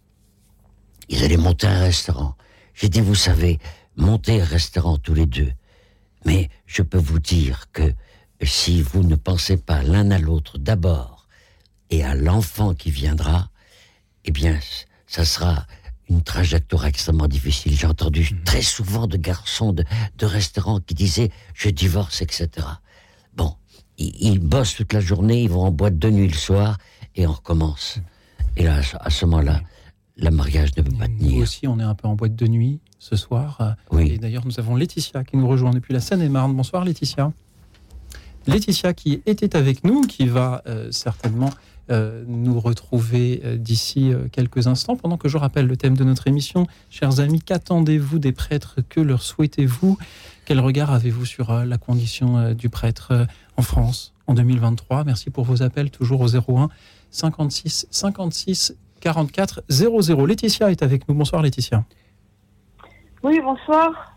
[SPEAKER 3] Ils allaient monter un restaurant. J'ai dit, vous savez, monter un restaurant tous les deux. Mais je peux vous dire que si vous ne pensez pas l'un à l'autre d'abord et à l'enfant qui viendra, eh bien, ça sera une trajectoire extrêmement difficile. J'ai entendu très souvent de garçons de, de restaurants qui disaient je divorce, etc. Bon, ils, ils bossent toute la journée, ils vont en boîte de nuit le soir et on recommence. Et là, à ce- moment-là, le mariage ne peut pas
[SPEAKER 2] Nous
[SPEAKER 3] tenir.
[SPEAKER 2] aussi, on est un peu en boîte de nuit ce soir.
[SPEAKER 3] Oui.
[SPEAKER 2] Et d'ailleurs, nous avons Laetitia qui nous rejoint depuis la Seine-et-Marne. Bonsoir Laetitia. Laetitia qui était avec nous, qui va euh, certainement euh, nous retrouver euh, d'ici quelques instants, pendant que je rappelle le thème de notre émission. Chers amis, qu'attendez-vous des prêtres? Que leur souhaitez-vous? Quel regard avez-vous sur euh, la condition euh, du prêtre euh, en France en 2023 Merci pour vos appels, toujours au 01 56 56 44 00. Laetitia est avec nous. Bonsoir Laetitia.
[SPEAKER 7] Oui, bonsoir.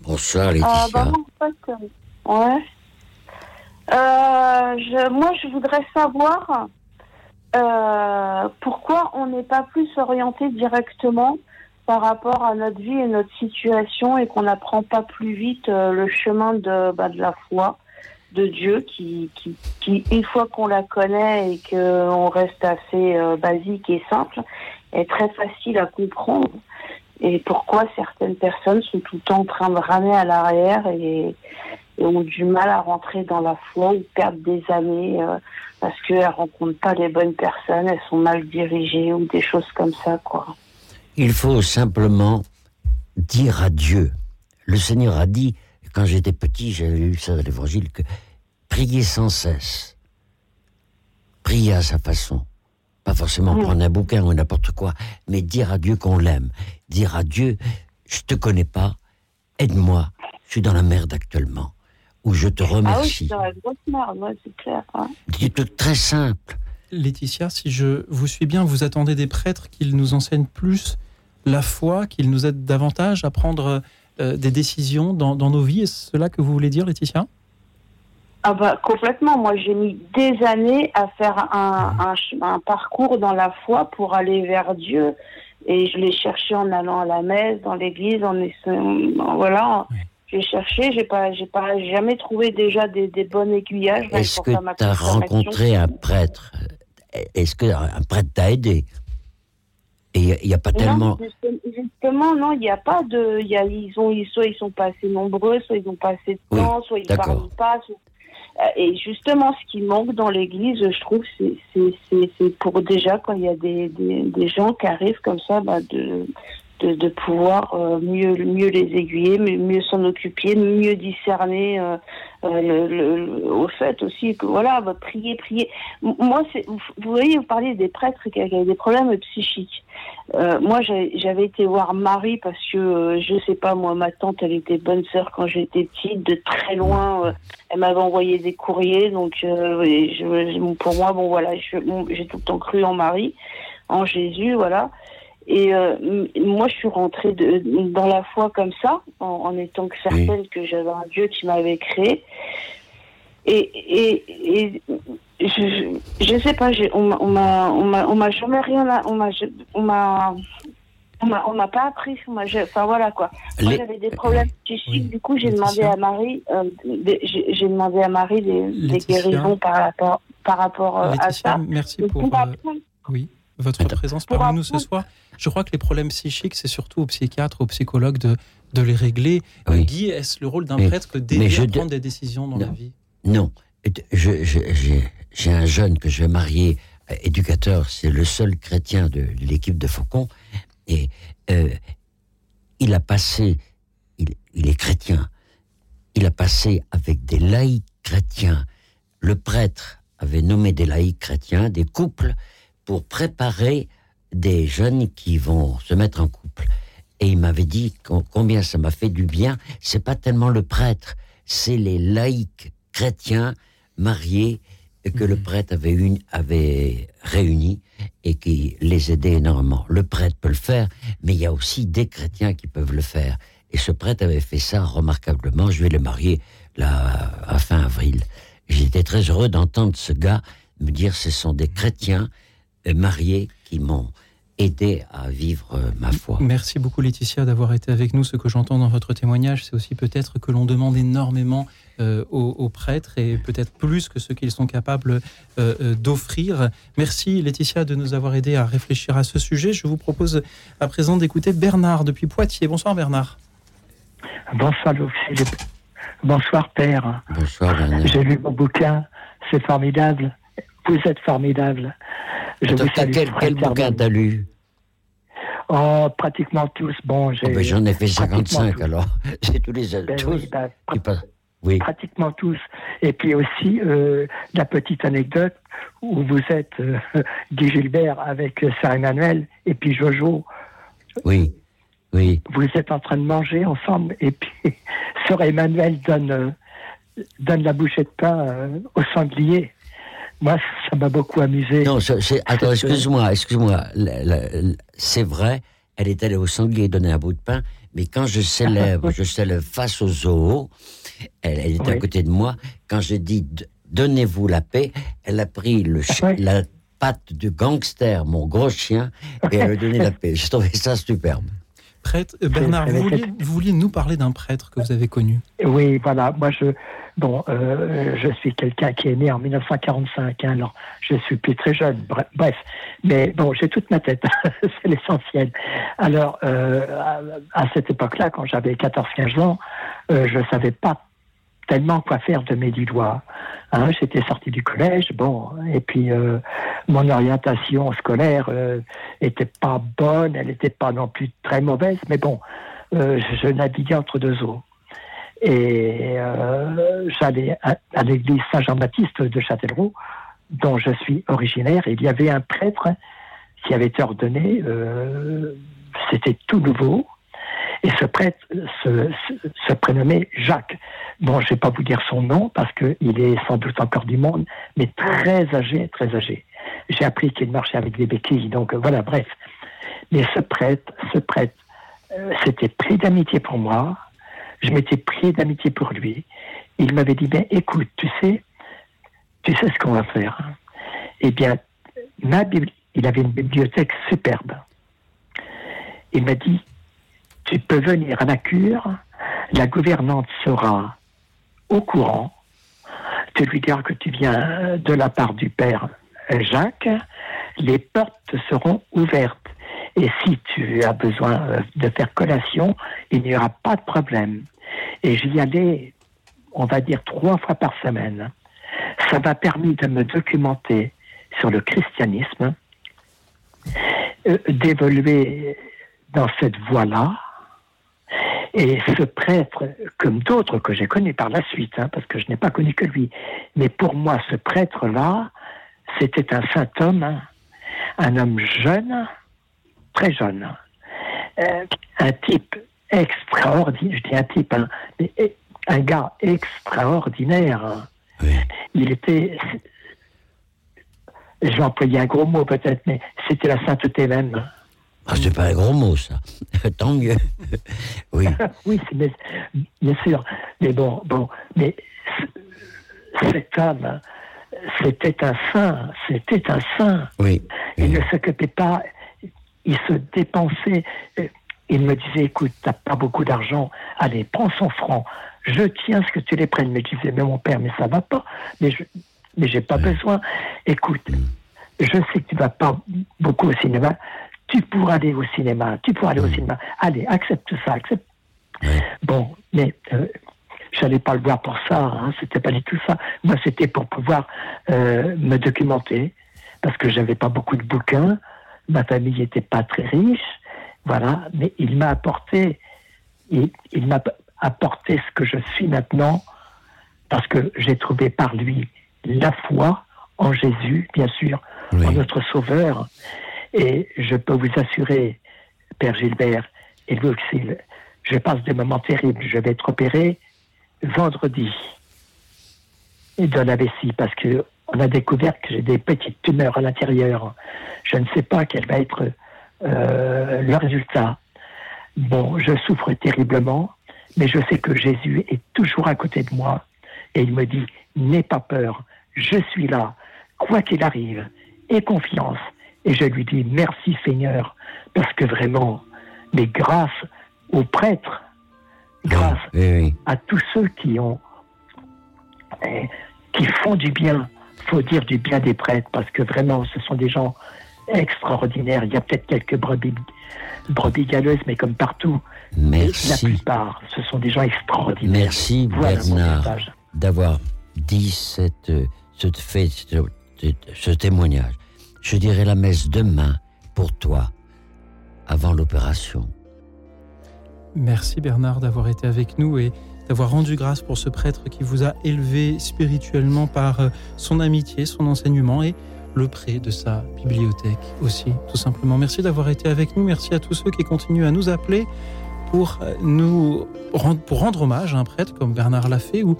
[SPEAKER 3] Bonsoir
[SPEAKER 7] Euh,
[SPEAKER 3] Laetitia.
[SPEAKER 7] bah, en fait, euh, ouais. Euh, je, moi, je voudrais savoir euh, pourquoi on n'est pas plus orienté directement par rapport à notre vie et notre situation et qu'on n'apprend pas plus vite euh, le chemin de, bah, de la foi de Dieu qui, qui, qui une fois qu'on la connaît et qu'on reste assez euh, basique et simple, est très facile à comprendre. Et pourquoi certaines personnes sont tout le temps en train de ramer à l'arrière et, ont du mal à rentrer dans la foi ou perdent des années euh, parce qu'elles rencontrent pas les bonnes personnes, elles sont mal dirigées ou des choses comme ça, quoi.
[SPEAKER 3] Il faut simplement dire à Dieu. Le Seigneur a dit, quand j'étais petit, j'avais lu ça dans l'Évangile, que prier sans cesse. Prier à sa façon. Pas forcément prendre un bouquin ou n'importe quoi, mais dire à Dieu qu'on l'aime. Dire à Dieu, je te connais pas, aide-moi, je suis dans la merde actuellement. Ou je te
[SPEAKER 7] Ah oui,
[SPEAKER 3] remercie.
[SPEAKER 7] c'est dans la grosse merde, ouais, c'est clair. hein.
[SPEAKER 3] Des trucs très simples.
[SPEAKER 2] Laetitia, si je vous suis bien, vous attendez des prêtres qu'ils nous enseignent plus la foi, qu'ils nous aident davantage à prendre euh, des décisions dans, dans nos vies. Est-ce cela que vous voulez dire, Laetitia?
[SPEAKER 7] Ah bah complètement. Moi, j'ai mis des années à faire un, un, ch- un parcours dans la foi pour aller vers Dieu. Et je l'ai cherché en allant à la messe, dans l'église, en, voilà. J'ai cherché, j'ai pas, j'ai pas jamais trouvé déjà des, des bonnes aiguillages.
[SPEAKER 3] Est-ce que tu as rencontré un prêtre? Est-ce qu'un prêtre t'a aidé? Et il n'y a pas tellement.
[SPEAKER 7] Non, justement- justement, non, il n'y a pas de, il y a, ils ont, ils, soit ils sont pas assez nombreux, soit ils n'ont pas assez de
[SPEAKER 3] Oui,
[SPEAKER 7] temps, soit ils
[SPEAKER 3] d'accord.
[SPEAKER 7] parlent pas. soit- Euh, Et justement, ce qui manque dans l'Église, je trouve, c'est pour déjà quand il y a des, des, des gens qui arrivent comme ça, bah, de, de, pouvoir euh, mieux, mieux les aiguiller, mieux, s'en occuper, mieux discerner. euh, euh, au fait aussi que voilà, bah, prier, prier. Moi, vous, vous voyez, vous parliez des prêtres qui avaient des problèmes psychiques. Moi, j'avais été voir Marie parce que euh, je sais pas, moi, ma tante, elle était bonne sœur quand j'étais petite, de très loin. elle m'avait envoyé des courriers, donc je- pour moi, bon voilà, j'ai tout le temps cru en Marie, en Jésus, voilà. Et euh, moi, je suis rentrée de, dans la foi comme ça, en, en étant certaine que j'avais un Dieu qui m'avait créé. Et, et, et je, je, je sais pas, on m'a- on m'a, jamais rien, à- on m'a, on m'a, on pas appris, on enfin voilà quoi. Moi,
[SPEAKER 3] Les-
[SPEAKER 7] j'avais des problèmes psychiques,
[SPEAKER 2] Oui,
[SPEAKER 7] du coup, j'ai demandé à Marie, euh, des- j'ai, demandé à Marie des, guérisons par rapport, par rapport euh, à ça.
[SPEAKER 2] merci
[SPEAKER 7] Mais
[SPEAKER 2] pour euh, oui, votre présence
[SPEAKER 7] Pour
[SPEAKER 2] parmi nous ce soir. Je crois que les problèmes psychiques, c'est surtout aux psychiatres, aux psychologues de, de les régler.
[SPEAKER 3] Oui.
[SPEAKER 2] Guy, est-ce le rôle d'un
[SPEAKER 3] Mais-
[SPEAKER 2] prêtre que d'aider
[SPEAKER 3] je
[SPEAKER 2] à
[SPEAKER 3] de-
[SPEAKER 2] prendre des décisions dans la vie?
[SPEAKER 3] Non. Je- je- J'ai j'ai un jeune que je vais marier, euh, éducateur, c'est le seul chrétien de l'équipe de Faucon. Et euh, il a passé, il, il est chrétien, il a passé avec des laïcs chrétiens. Le prêtre avait nommé des laïcs chrétiens, des couples, pour préparer des jeunes qui vont se mettre en couple. Et il m'avait dit com- combien ça m'a fait du bien. C'est pas tellement le prêtre, c'est les laïcs chrétiens mariés que le prêtre avait, une, avait réunis et qui les aidait énormément. Le prêtre peut le faire, mais il y a aussi des chrétiens qui peuvent le faire. Et ce prêtre avait fait ça remarquablement. Je vais le marier là, à fin avril. J'étais très heureux d'entendre ce gars me dire ce sont des chrétiens euh, mariés qui m'ont aidé à vivre euh, ma foi.
[SPEAKER 2] Merci beaucoup Laetitia d'avoir été avec nous. Ce que j'entends dans votre témoignage, c'est aussi peut-être que l'on demande énormément euh, aux, aux prêtres et peut-être plus que ce qu'ils sont capables euh, d'offrir. Merci Laetitia de nous avoir aidé à réfléchir à ce sujet. Je vous propose à présent d'écouter Bernard depuis Poitiers. Bonsoir Bernard.
[SPEAKER 8] Bonsoir Lucie. Bonsoir Père.
[SPEAKER 3] Bonsoir Bernard.
[SPEAKER 8] J'ai lu mon bouquin, c'est formidable. Vous êtes formidable. Je
[SPEAKER 3] Attends,
[SPEAKER 8] vous salue
[SPEAKER 3] quel, quel bouquin t'as lu
[SPEAKER 8] Oh, pratiquement tous. Bon, j'ai.
[SPEAKER 3] Oh, ben, J'en ai fait
[SPEAKER 8] pratiquement
[SPEAKER 3] 55
[SPEAKER 8] tous.
[SPEAKER 3] alors. J'ai tous les
[SPEAKER 8] Ben
[SPEAKER 3] tous.
[SPEAKER 8] oui, ben.
[SPEAKER 3] Oui.
[SPEAKER 8] pratiquement tous. Et puis aussi, euh, la petite anecdote où vous êtes euh, Guy Gilbert avec euh, Saint-Emmanuel et puis Jojo.
[SPEAKER 3] Oui, oui.
[SPEAKER 8] Vous êtes en train de manger ensemble et puis Sœur Emmanuel donne, euh, donne la bouchée de pain au sanglier. Moi, ça m'a beaucoup amusé.
[SPEAKER 3] Non, attends, excuse-moi, excuse-moi. C'est vrai, elle est allée au sanglier donner un bout de pain, mais quand je célèbre, je célèbre face au zoo, elle, elle était à côté de moi, quand je dis d- donnez-vous la paix, elle a pris le
[SPEAKER 8] Oui.
[SPEAKER 3] la patte du gangster, mon gros chien, et elle a donné la paix. J'ai trouvé ça superbe.
[SPEAKER 2] Prêtre, euh, Bernard, vous vouliez, vous vouliez nous parler d'un prêtre que vous avez connu?
[SPEAKER 8] Oui, voilà. Moi, je, bon, euh, je suis quelqu'un qui est né en 1945. hein, alors, je suis plus très jeune. bre- Bref, mais bon, j'ai toute ma tête. c'est l'essentiel. Alors, euh, à, à cette époque-là, quand j'avais 14-15 ans, je savais pas tellement quoi faire de mes dix doigts. Hein, J'étais sorti du collège, bon, et puis euh, mon orientation scolaire euh, était pas bonne, elle n'était pas non plus très mauvaise, mais bon, euh, je naviguais entre deux eaux. Et euh, j'allais à, l'église Saint-Jean-Baptiste de Châtellerault, dont je suis originaire. Il y avait un prêtre qui avait ordonné, c'était tout nouveau. Et ce prêtre se, se- se prénommait Jacques. Bon, je ne vais pas vous dire son nom parce qu'il est sans doute encore du monde, mais très âgé, très âgé. J'ai appris qu'il marchait avec des béquilles, donc euh, voilà, bref. Mais ce prêtre, ce prêtre, euh, s'était pris d'amitié pour moi. Je m'étais pris d'amitié pour lui. Il m'avait dit, ben écoute, tu sais, tu sais ce qu'on va faire. Eh bien, ma il avait une bibliothèque superbe. Il m'a dit, tu peux venir à la cure, la gouvernante sera au courant, tu lui diras que tu viens de la part du père Jacques, les portes te seront ouvertes. Et si tu as besoin euh, de faire collation, il n'y aura pas de problème. Et j'y allais, on va dire, trois fois par semaine. Ça m'a permis de me documenter sur le christianisme, euh, d'évoluer dans cette voie-là. Et ce prêtre, comme d'autres que j'ai connus par la suite, hein, parce que je n'ai pas connu que lui, mais pour moi, ce prêtre-là, c'était un saint homme, hein, un homme jeune, très jeune, euh, un type extraordinaire, je dis un type, hein, mais, eh, un gars extraordinaire. Il était, je vais employer un gros mot peut-être, mais c'était la sainteté même.
[SPEAKER 3] Ah, c'est pas un gros mot, ça. Tant mieux. oui.
[SPEAKER 8] oui, c'est bien, sûr. Mais bon, bon, mais c- cet homme, c'était un saint, c'était un saint.
[SPEAKER 3] Oui.
[SPEAKER 8] Il ne s'occupait pas, il se dépensait. Euh, Il me disait, écoute, t'as pas beaucoup d'argent, allez, prends son franc. Je tiens à ce que tu les prennes. Mais je disais, mais mon père, mais ça va pas. Mais je, mais j'ai pas besoin. Écoute, je sais que tu vas pas beaucoup au cinéma. Tu pourras aller au cinéma. Tu pourras aller au cinéma. Allez, accepte ça, accepte. Bon, mais euh, j'allais pas le voir pour ça. Hein, c'était pas du tout ça. Moi, c'était pour pouvoir euh, me documenter parce que j'avais pas beaucoup de bouquins. Ma famille n'était pas très riche. Voilà, mais il m'a apporté, il, il m'a apporté ce que je suis maintenant parce que j'ai trouvé par lui la foi en Jésus, bien sûr, en notre Sauveur. Et je peux vous assurer, Père Gilbert et Louis Auxil, je passe des moments terribles. Je vais être opéré vendredi de la vessie parce que on a découvert que j'ai des petites tumeurs à l'intérieur. Je ne sais pas quel va être euh, le résultat. Bon, je souffre terriblement, mais je sais que Jésus est toujours à côté de moi et il me dit n'aie pas peur, je suis là, quoi qu'il arrive, aie confiance. Et je lui dis merci Seigneur, parce que vraiment, mais grâce aux prêtres, grâce à tous ceux qui ont, eh, qui font du bien, faut dire du bien des prêtres, parce que vraiment, ce sont des gens extraordinaires. Il y a peut-être quelques brebis, brebis galeuses, mais comme partout,
[SPEAKER 3] Merci.
[SPEAKER 8] la plupart, ce sont des gens extraordinaires.
[SPEAKER 3] Merci
[SPEAKER 8] Voilà
[SPEAKER 3] Bernard d'avoir dit cette, ce, fait, ce, ce témoignage. Je dirai la messe demain pour toi, avant l'opération.
[SPEAKER 2] Merci Bernard d'avoir été avec nous et d'avoir rendu grâce pour ce prêtre qui vous a élevé spirituellement par euh, son amitié, son enseignement et le prêt de sa bibliothèque aussi, tout simplement. Merci d'avoir été avec nous. Merci à tous ceux qui continuent à nous appeler pour euh, nous pour rendre hommage à un prêtre comme Bernard l'a fait ou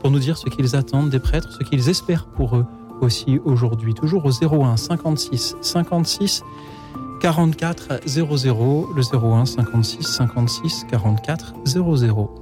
[SPEAKER 2] pour nous dire ce qu'ils attendent des prêtres, ce qu'ils espèrent pour eux aussi aujourd'hui. Toujours au 01 56 56 44 00, le 01 56 56 44 00.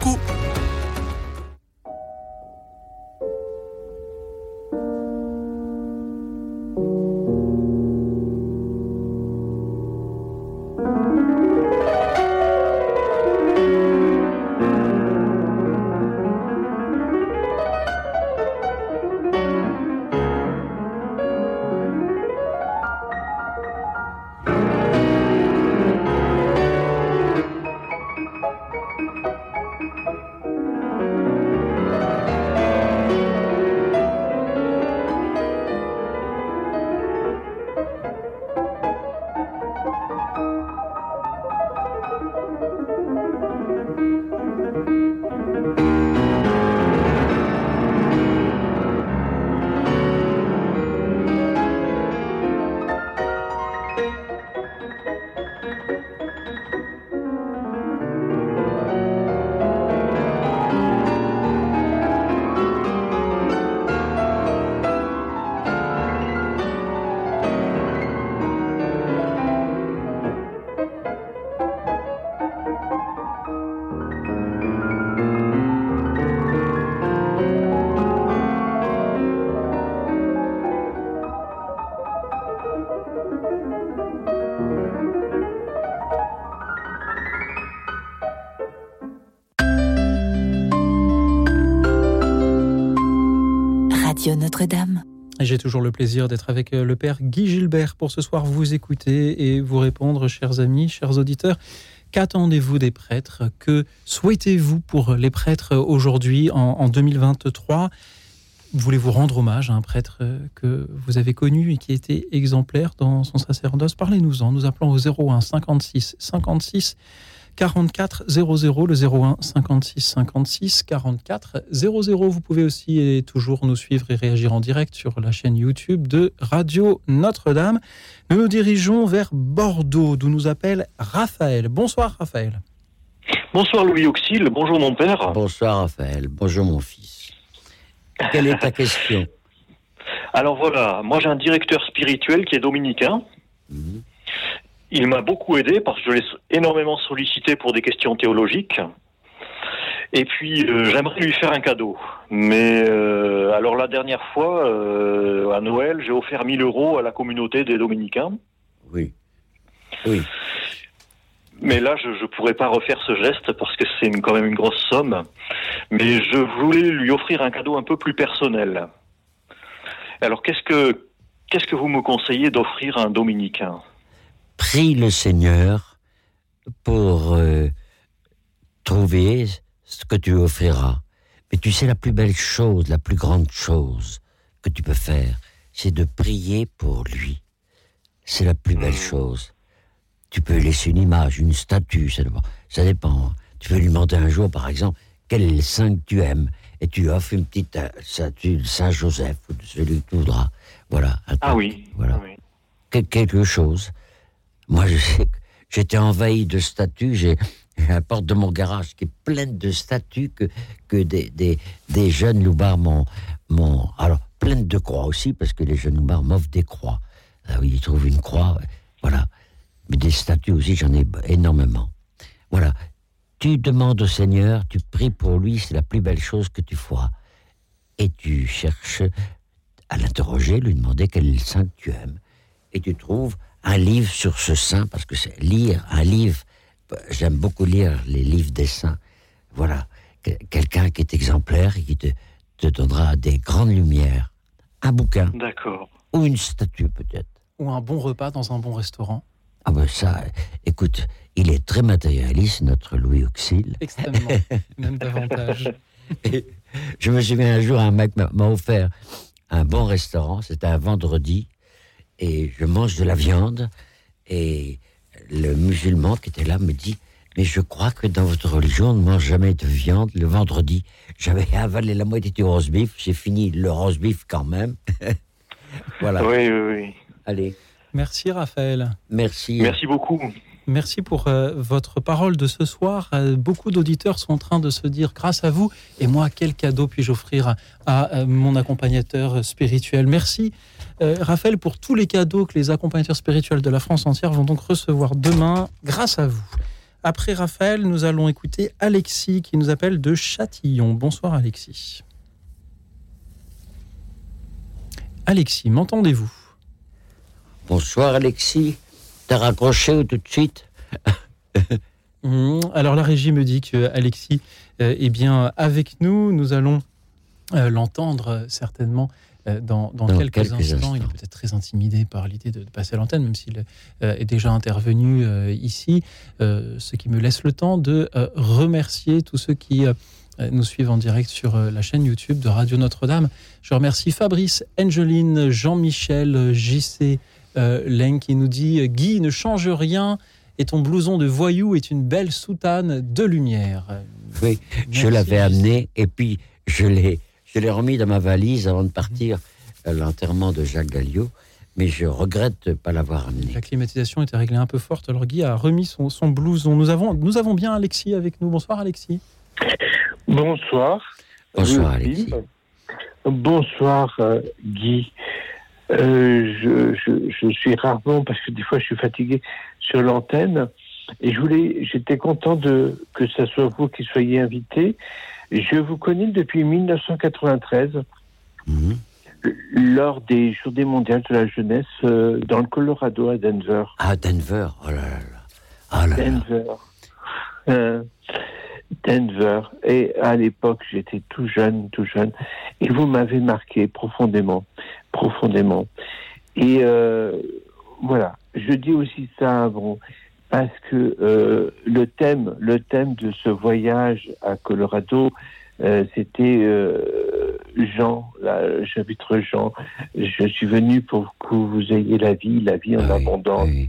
[SPEAKER 9] Radio
[SPEAKER 2] toujours le plaisir d'être avec euh, le Père Guy Gilbert pour ce soir vous écouter et vous répondre, chers amis, chers auditeurs. Qu'attendez-vous des prêtres? Que souhaitez-vous pour les prêtres aujourd'hui en, en 2023 Voulez-vous rendre hommage à un prêtre euh, que vous avez connu et qui était exemplaire dans son sacerdoce? Parlez-nous-en. Nous appelons au 01 56 56 44 00, le 01 56 56 44 00. Vous pouvez aussi et toujours nous suivre et réagir en direct sur la chaîne YouTube de Radio Notre-Dame. Nous nous dirigeons vers Bordeaux, d'où nous appelle Raphaël. Bonsoir Raphaël.
[SPEAKER 10] Bonsoir Louis Auxil, bonjour mon père.
[SPEAKER 3] Bonsoir Raphaël, bonjour mon fils. Quelle est ta question?
[SPEAKER 10] Alors voilà, moi j'ai un directeur spirituel qui est dominicain.
[SPEAKER 3] Mhm.
[SPEAKER 10] Il m'a beaucoup aidé parce que je l'ai énormément sollicité pour des questions théologiques. Et puis euh, j'aimerais lui faire un cadeau. Mais euh, alors la dernière fois, euh, à Noël, j'ai offert 1000 euros à la communauté des dominicains.
[SPEAKER 3] Oui. Oui.
[SPEAKER 10] Mais là, je ne pourrais pas refaire ce geste parce que c'est quand même une grosse somme. Mais je voulais lui offrir un cadeau un peu plus personnel. Alors, qu'est-ce que qu'est-ce que vous me conseillez d'offrir à un dominicain?
[SPEAKER 3] Prie le Seigneur pour euh, trouver ce que tu offriras. Mais tu sais, la plus belle chose, la plus grande chose que tu peux faire, c'est de prier pour lui. C'est la plus belle chose. Tu peux laisser une image, une statue, ça dépend. Ça dépend. Tu peux lui demander un jour, par exemple, quel est le saint que tu aimes, et tu lui offres une petite euh, statue de Saint Joseph ou de celui que tu voudras. Voilà.
[SPEAKER 10] Ah oui.
[SPEAKER 3] Voilà.
[SPEAKER 10] oui.
[SPEAKER 3] Que- quelque chose. Moi, je sais que j'étais envahi de statues. J'ai la porte de mon garage qui est pleine de statues que, que des, des, des jeunes loupards m'ont, Alors, pleine de croix aussi, parce que les jeunes loupards m'offrent des croix. Ah oui, ils trouvent une croix, voilà. Mais des statues aussi, j'en ai énormément. Voilà. Tu demandes au Seigneur, tu pries pour lui, c'est la plus belle chose que tu feras. Et tu cherches à l'interroger, lui demander quel saint tu aimes. Et tu trouves un livre sur ce saint, parce que c'est lire un livre. J'aime beaucoup lire les livres des saints. Voilà. Que- Quelqu'un qui est exemplaire et qui te, te donnera des grandes lumières. Un bouquin
[SPEAKER 10] D'accord.
[SPEAKER 3] ou une statue peut-être.
[SPEAKER 2] Ou un bon repas dans un bon restaurant.
[SPEAKER 3] Ah ben ça, écoute, il est très matérialiste, notre Louis Auxil.
[SPEAKER 2] Extrêmement, même davantage.
[SPEAKER 3] Et je me souviens un jour, un mec m'a offert un bon restaurant, c'était un vendredi, et je mange de la viande, et le musulman qui était là me dit, Mais je crois que dans votre religion, on ne mange jamais de viande le vendredi. J'avais avalé la moitié du roast beef, j'ai fini le roast beef quand même. voilà.
[SPEAKER 10] Oui, oui, oui.
[SPEAKER 3] Allez,
[SPEAKER 2] Merci Raphaël.
[SPEAKER 3] merci.
[SPEAKER 10] Merci beaucoup.
[SPEAKER 2] Merci pour euh, votre parole de ce soir. Euh, beaucoup d'auditeurs sont en train de se dire, grâce à vous, et moi, quel cadeau puis-je offrir à, euh, mon accompagnateur spirituel Merci, Raphaël, pour tous les cadeaux que les accompagnateurs spirituels de la France entière vont donc recevoir demain, grâce à vous. Après Raphaël, nous allons écouter Alexis qui nous appelle de Châtillon. Bonsoir Alexis. Alexis, m'entendez-vous?
[SPEAKER 3] Bonsoir Alexis. T'as raccroché ou tout de suite
[SPEAKER 2] Hum, Alors la régie me dit que Alexis euh, est bien avec nous. Nous allons euh, l'entendre euh, certainement dans, dans
[SPEAKER 3] Dans
[SPEAKER 2] quelques,
[SPEAKER 3] quelques
[SPEAKER 2] instants. Il est peut-être très intimidé par l'idée de, de passer à l'antenne, même s'il euh, est déjà intervenu euh, ici. Euh, ce qui me laisse le temps de remercier tous ceux qui nous suivent en direct sur la chaîne YouTube de Radio Notre-Dame. Je remercie Fabrice, Angeline, Jean-Michel, JC, euh, Len qui nous dit Guy, ne change rien et ton blouson de voyou est une belle soutane de lumière.
[SPEAKER 3] Oui, je l'avais amené et puis je l'ai, je l'ai remis dans ma valise avant de partir à l'enterrement de Jacques Galliot, mais je regrette de ne pas l'avoir amené.
[SPEAKER 2] La climatisation était réglée un peu forte, alors Guy a remis son, son blouson. Nous avons, nous avons bien Alexis avec nous. Bonsoir Alexis.
[SPEAKER 9] Bonsoir.
[SPEAKER 3] Bonsoir, Alexis.
[SPEAKER 9] Bonsoir euh, Guy. Euh, je, je, je suis rarement, parce que des fois je suis fatigué sur l'antenne, et je voulais, j'étais content de que ce soit vous qui soyez invité. Je vous connais depuis 1993
[SPEAKER 3] Mhm.
[SPEAKER 9] lors des Journées mondiales de la jeunesse euh, dans le Colorado à Denver.
[SPEAKER 3] Ah, Denver, oh là là là. Ah là là.
[SPEAKER 9] Denver. Euh, Denver. Et à l'époque, j'étais tout jeune, tout jeune. Et vous m'avez marqué profondément, profondément. Et euh, voilà, je dis aussi ça, bon, parce que euh, le thème, le thème de ce voyage à Colorado, euh, c'était euh, Jean, chapitre Jean. Je suis venu pour que vous ayez la vie, la vie en
[SPEAKER 3] Ah oui,
[SPEAKER 9] abondance.
[SPEAKER 3] oui.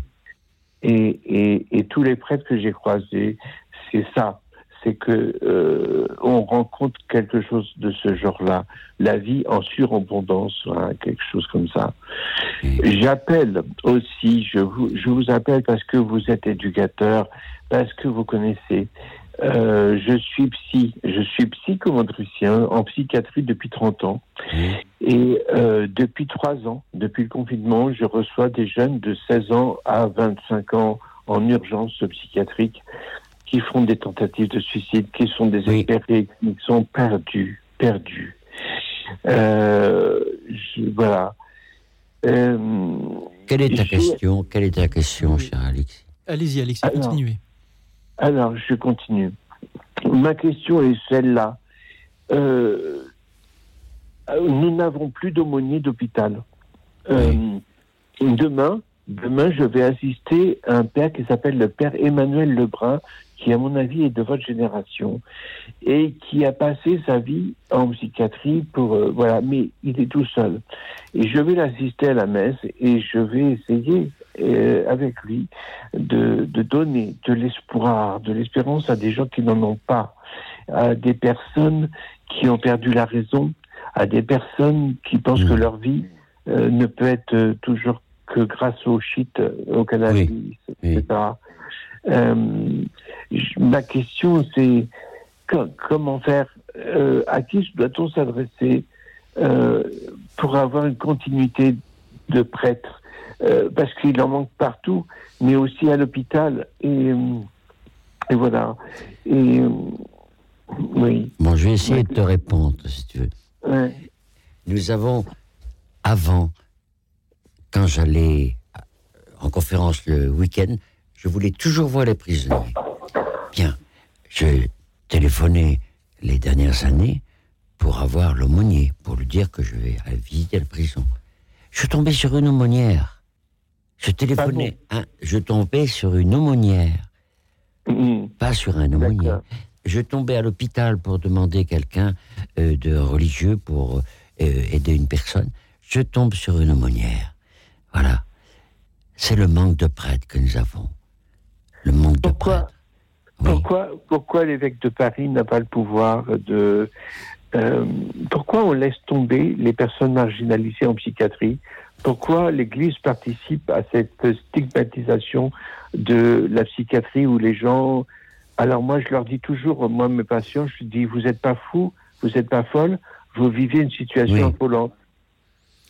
[SPEAKER 9] Et, et, et tous les prêtres que j'ai croisés, c'est ça. C'est que euh, on rencontre quelque chose de ce genre-là, la vie en surabondance, hein, quelque chose comme ça. J'appelle aussi, je vous, je vous appelle parce que vous êtes éducateur, parce que vous connaissez. Euh, je suis psy, je suis psychomotricien en psychiatrie depuis 30 ans. Et euh, depuis trois ans, depuis le confinement, je reçois des jeunes de 16 ans à 25 ans en urgence psychiatrique qui font des tentatives de suicide, qui sont désespérés, qui sont perdus, perdus. Euh, je- voilà. Euh,
[SPEAKER 3] Quelle est ta question? Quelle est ta question, cher Alexis?
[SPEAKER 2] Allez-y Alexis,
[SPEAKER 9] Alors.
[SPEAKER 2] continuez.
[SPEAKER 9] Alors, je continue. Ma question est celle-là. Euh, nous n'avons plus d'aumônier d'hôpital. Euh, Demain, demain, je vais assister à un père qui s'appelle le père Emmanuel Lebrun, qui, à mon avis, est de votre génération et qui a passé sa vie en psychiatrie pour euh, voilà, mais il est tout seul. Et je vais l'assister à la messe et je vais essayer euh, avec lui de, de donner de l'espoir, de l'espérance à des gens qui n'en ont pas, à des personnes qui ont perdu la raison, à des personnes qui pensent que leur vie euh, ne peut être toujours que grâce au shit, au cannabis, etc. Euh, ma question, c'est co- comment faire euh, À qui doit-on s'adresser euh, pour avoir une continuité de prêtres Euh, Parce qu'il en manque partout, mais aussi à l'hôpital. Et, et voilà. Et oui.
[SPEAKER 3] Bon, je vais essayer de te répondre, si tu veux.
[SPEAKER 9] Ouais.
[SPEAKER 3] Nous avons, avant, quand j'allais en conférence le week-end, je voulais toujours voir les prisonniers. Bien, je téléphonais les dernières années pour avoir l'aumônier, pour lui dire que je vais aller visiter la prison. Je tombais sur une aumônière. Je téléphonais, hein, je tombais sur une aumônière, pas sur un aumônier. Je tombais à l'hôpital pour demander quelqu'un euh, de religieux pour euh, aider une personne. Je tombe sur une aumônière. Voilà. C'est le manque de prêtres que nous avons. Le manque de prêtres.
[SPEAKER 9] Pourquoi, pourquoi l'évêque de Paris n'a pas le pouvoir de... euh, pourquoi on laisse tomber les personnes marginalisées en psychiatrie? Pourquoi l'Église participe à cette stigmatisation de la psychiatrie où les gens... Alors moi, je leur dis toujours, moi, mes patients, je dis, vous n'êtes pas fou, vous n'êtes pas folle, vous vivez une situation affolante.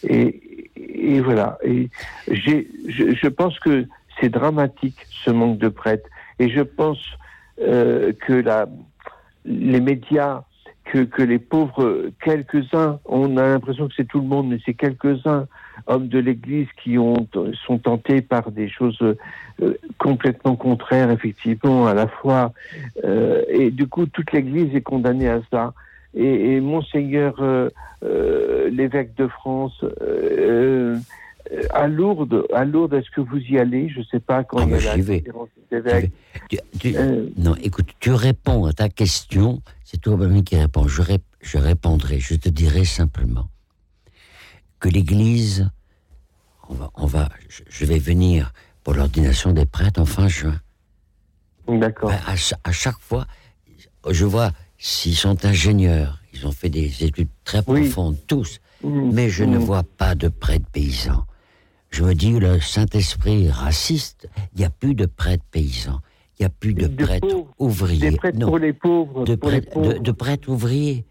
[SPEAKER 9] Et, et voilà. Et je, je pense que c'est dramatique ce manque de prêtres. Et je pense euh, que la, les médias, que, que les pauvres quelques-uns, on a l'impression que c'est tout le monde, mais c'est quelques-uns hommes de l'Église qui ont, sont tentés par des choses euh, complètement contraires, effectivement, à la fois. Euh, et du coup, toute l'Église est condamnée à ça. Et, monseigneur l'évêque de France à Lourdes, à Lourdes, est-ce que vous y allez? Je ne sais pas quand
[SPEAKER 3] Ah,
[SPEAKER 9] il y
[SPEAKER 3] bah,
[SPEAKER 9] a la
[SPEAKER 3] vais.
[SPEAKER 9] conférence des évêques.
[SPEAKER 3] Tu- tu-
[SPEAKER 9] Euh,
[SPEAKER 3] Non, écoute, tu réponds à ta question, c'est toi-même qui réponds. Je, rép- je répondrai, je te dirai simplement que l'Église, on va, on va, je, je vais venir pour l'ordination des prêtres en fin juin.
[SPEAKER 9] D'accord.
[SPEAKER 3] Ben, à, cha- à chaque fois, je vois s'ils sont ingénieurs, ils ont fait des études très profondes, tous, mais je ne
[SPEAKER 9] Mm.
[SPEAKER 3] vois pas de prêtres paysans. Je me dis, le Saint-Esprit raciste, il n'y a plus de prêtres paysans, il n'y a plus de,
[SPEAKER 9] De
[SPEAKER 3] prêtres
[SPEAKER 9] pauvres.
[SPEAKER 3] ouvriers.
[SPEAKER 9] Des prêtres
[SPEAKER 3] Non,
[SPEAKER 9] pour les pauvres.
[SPEAKER 3] de, prêtres, de,
[SPEAKER 9] pauvres.
[SPEAKER 3] de prêtres ouvriers.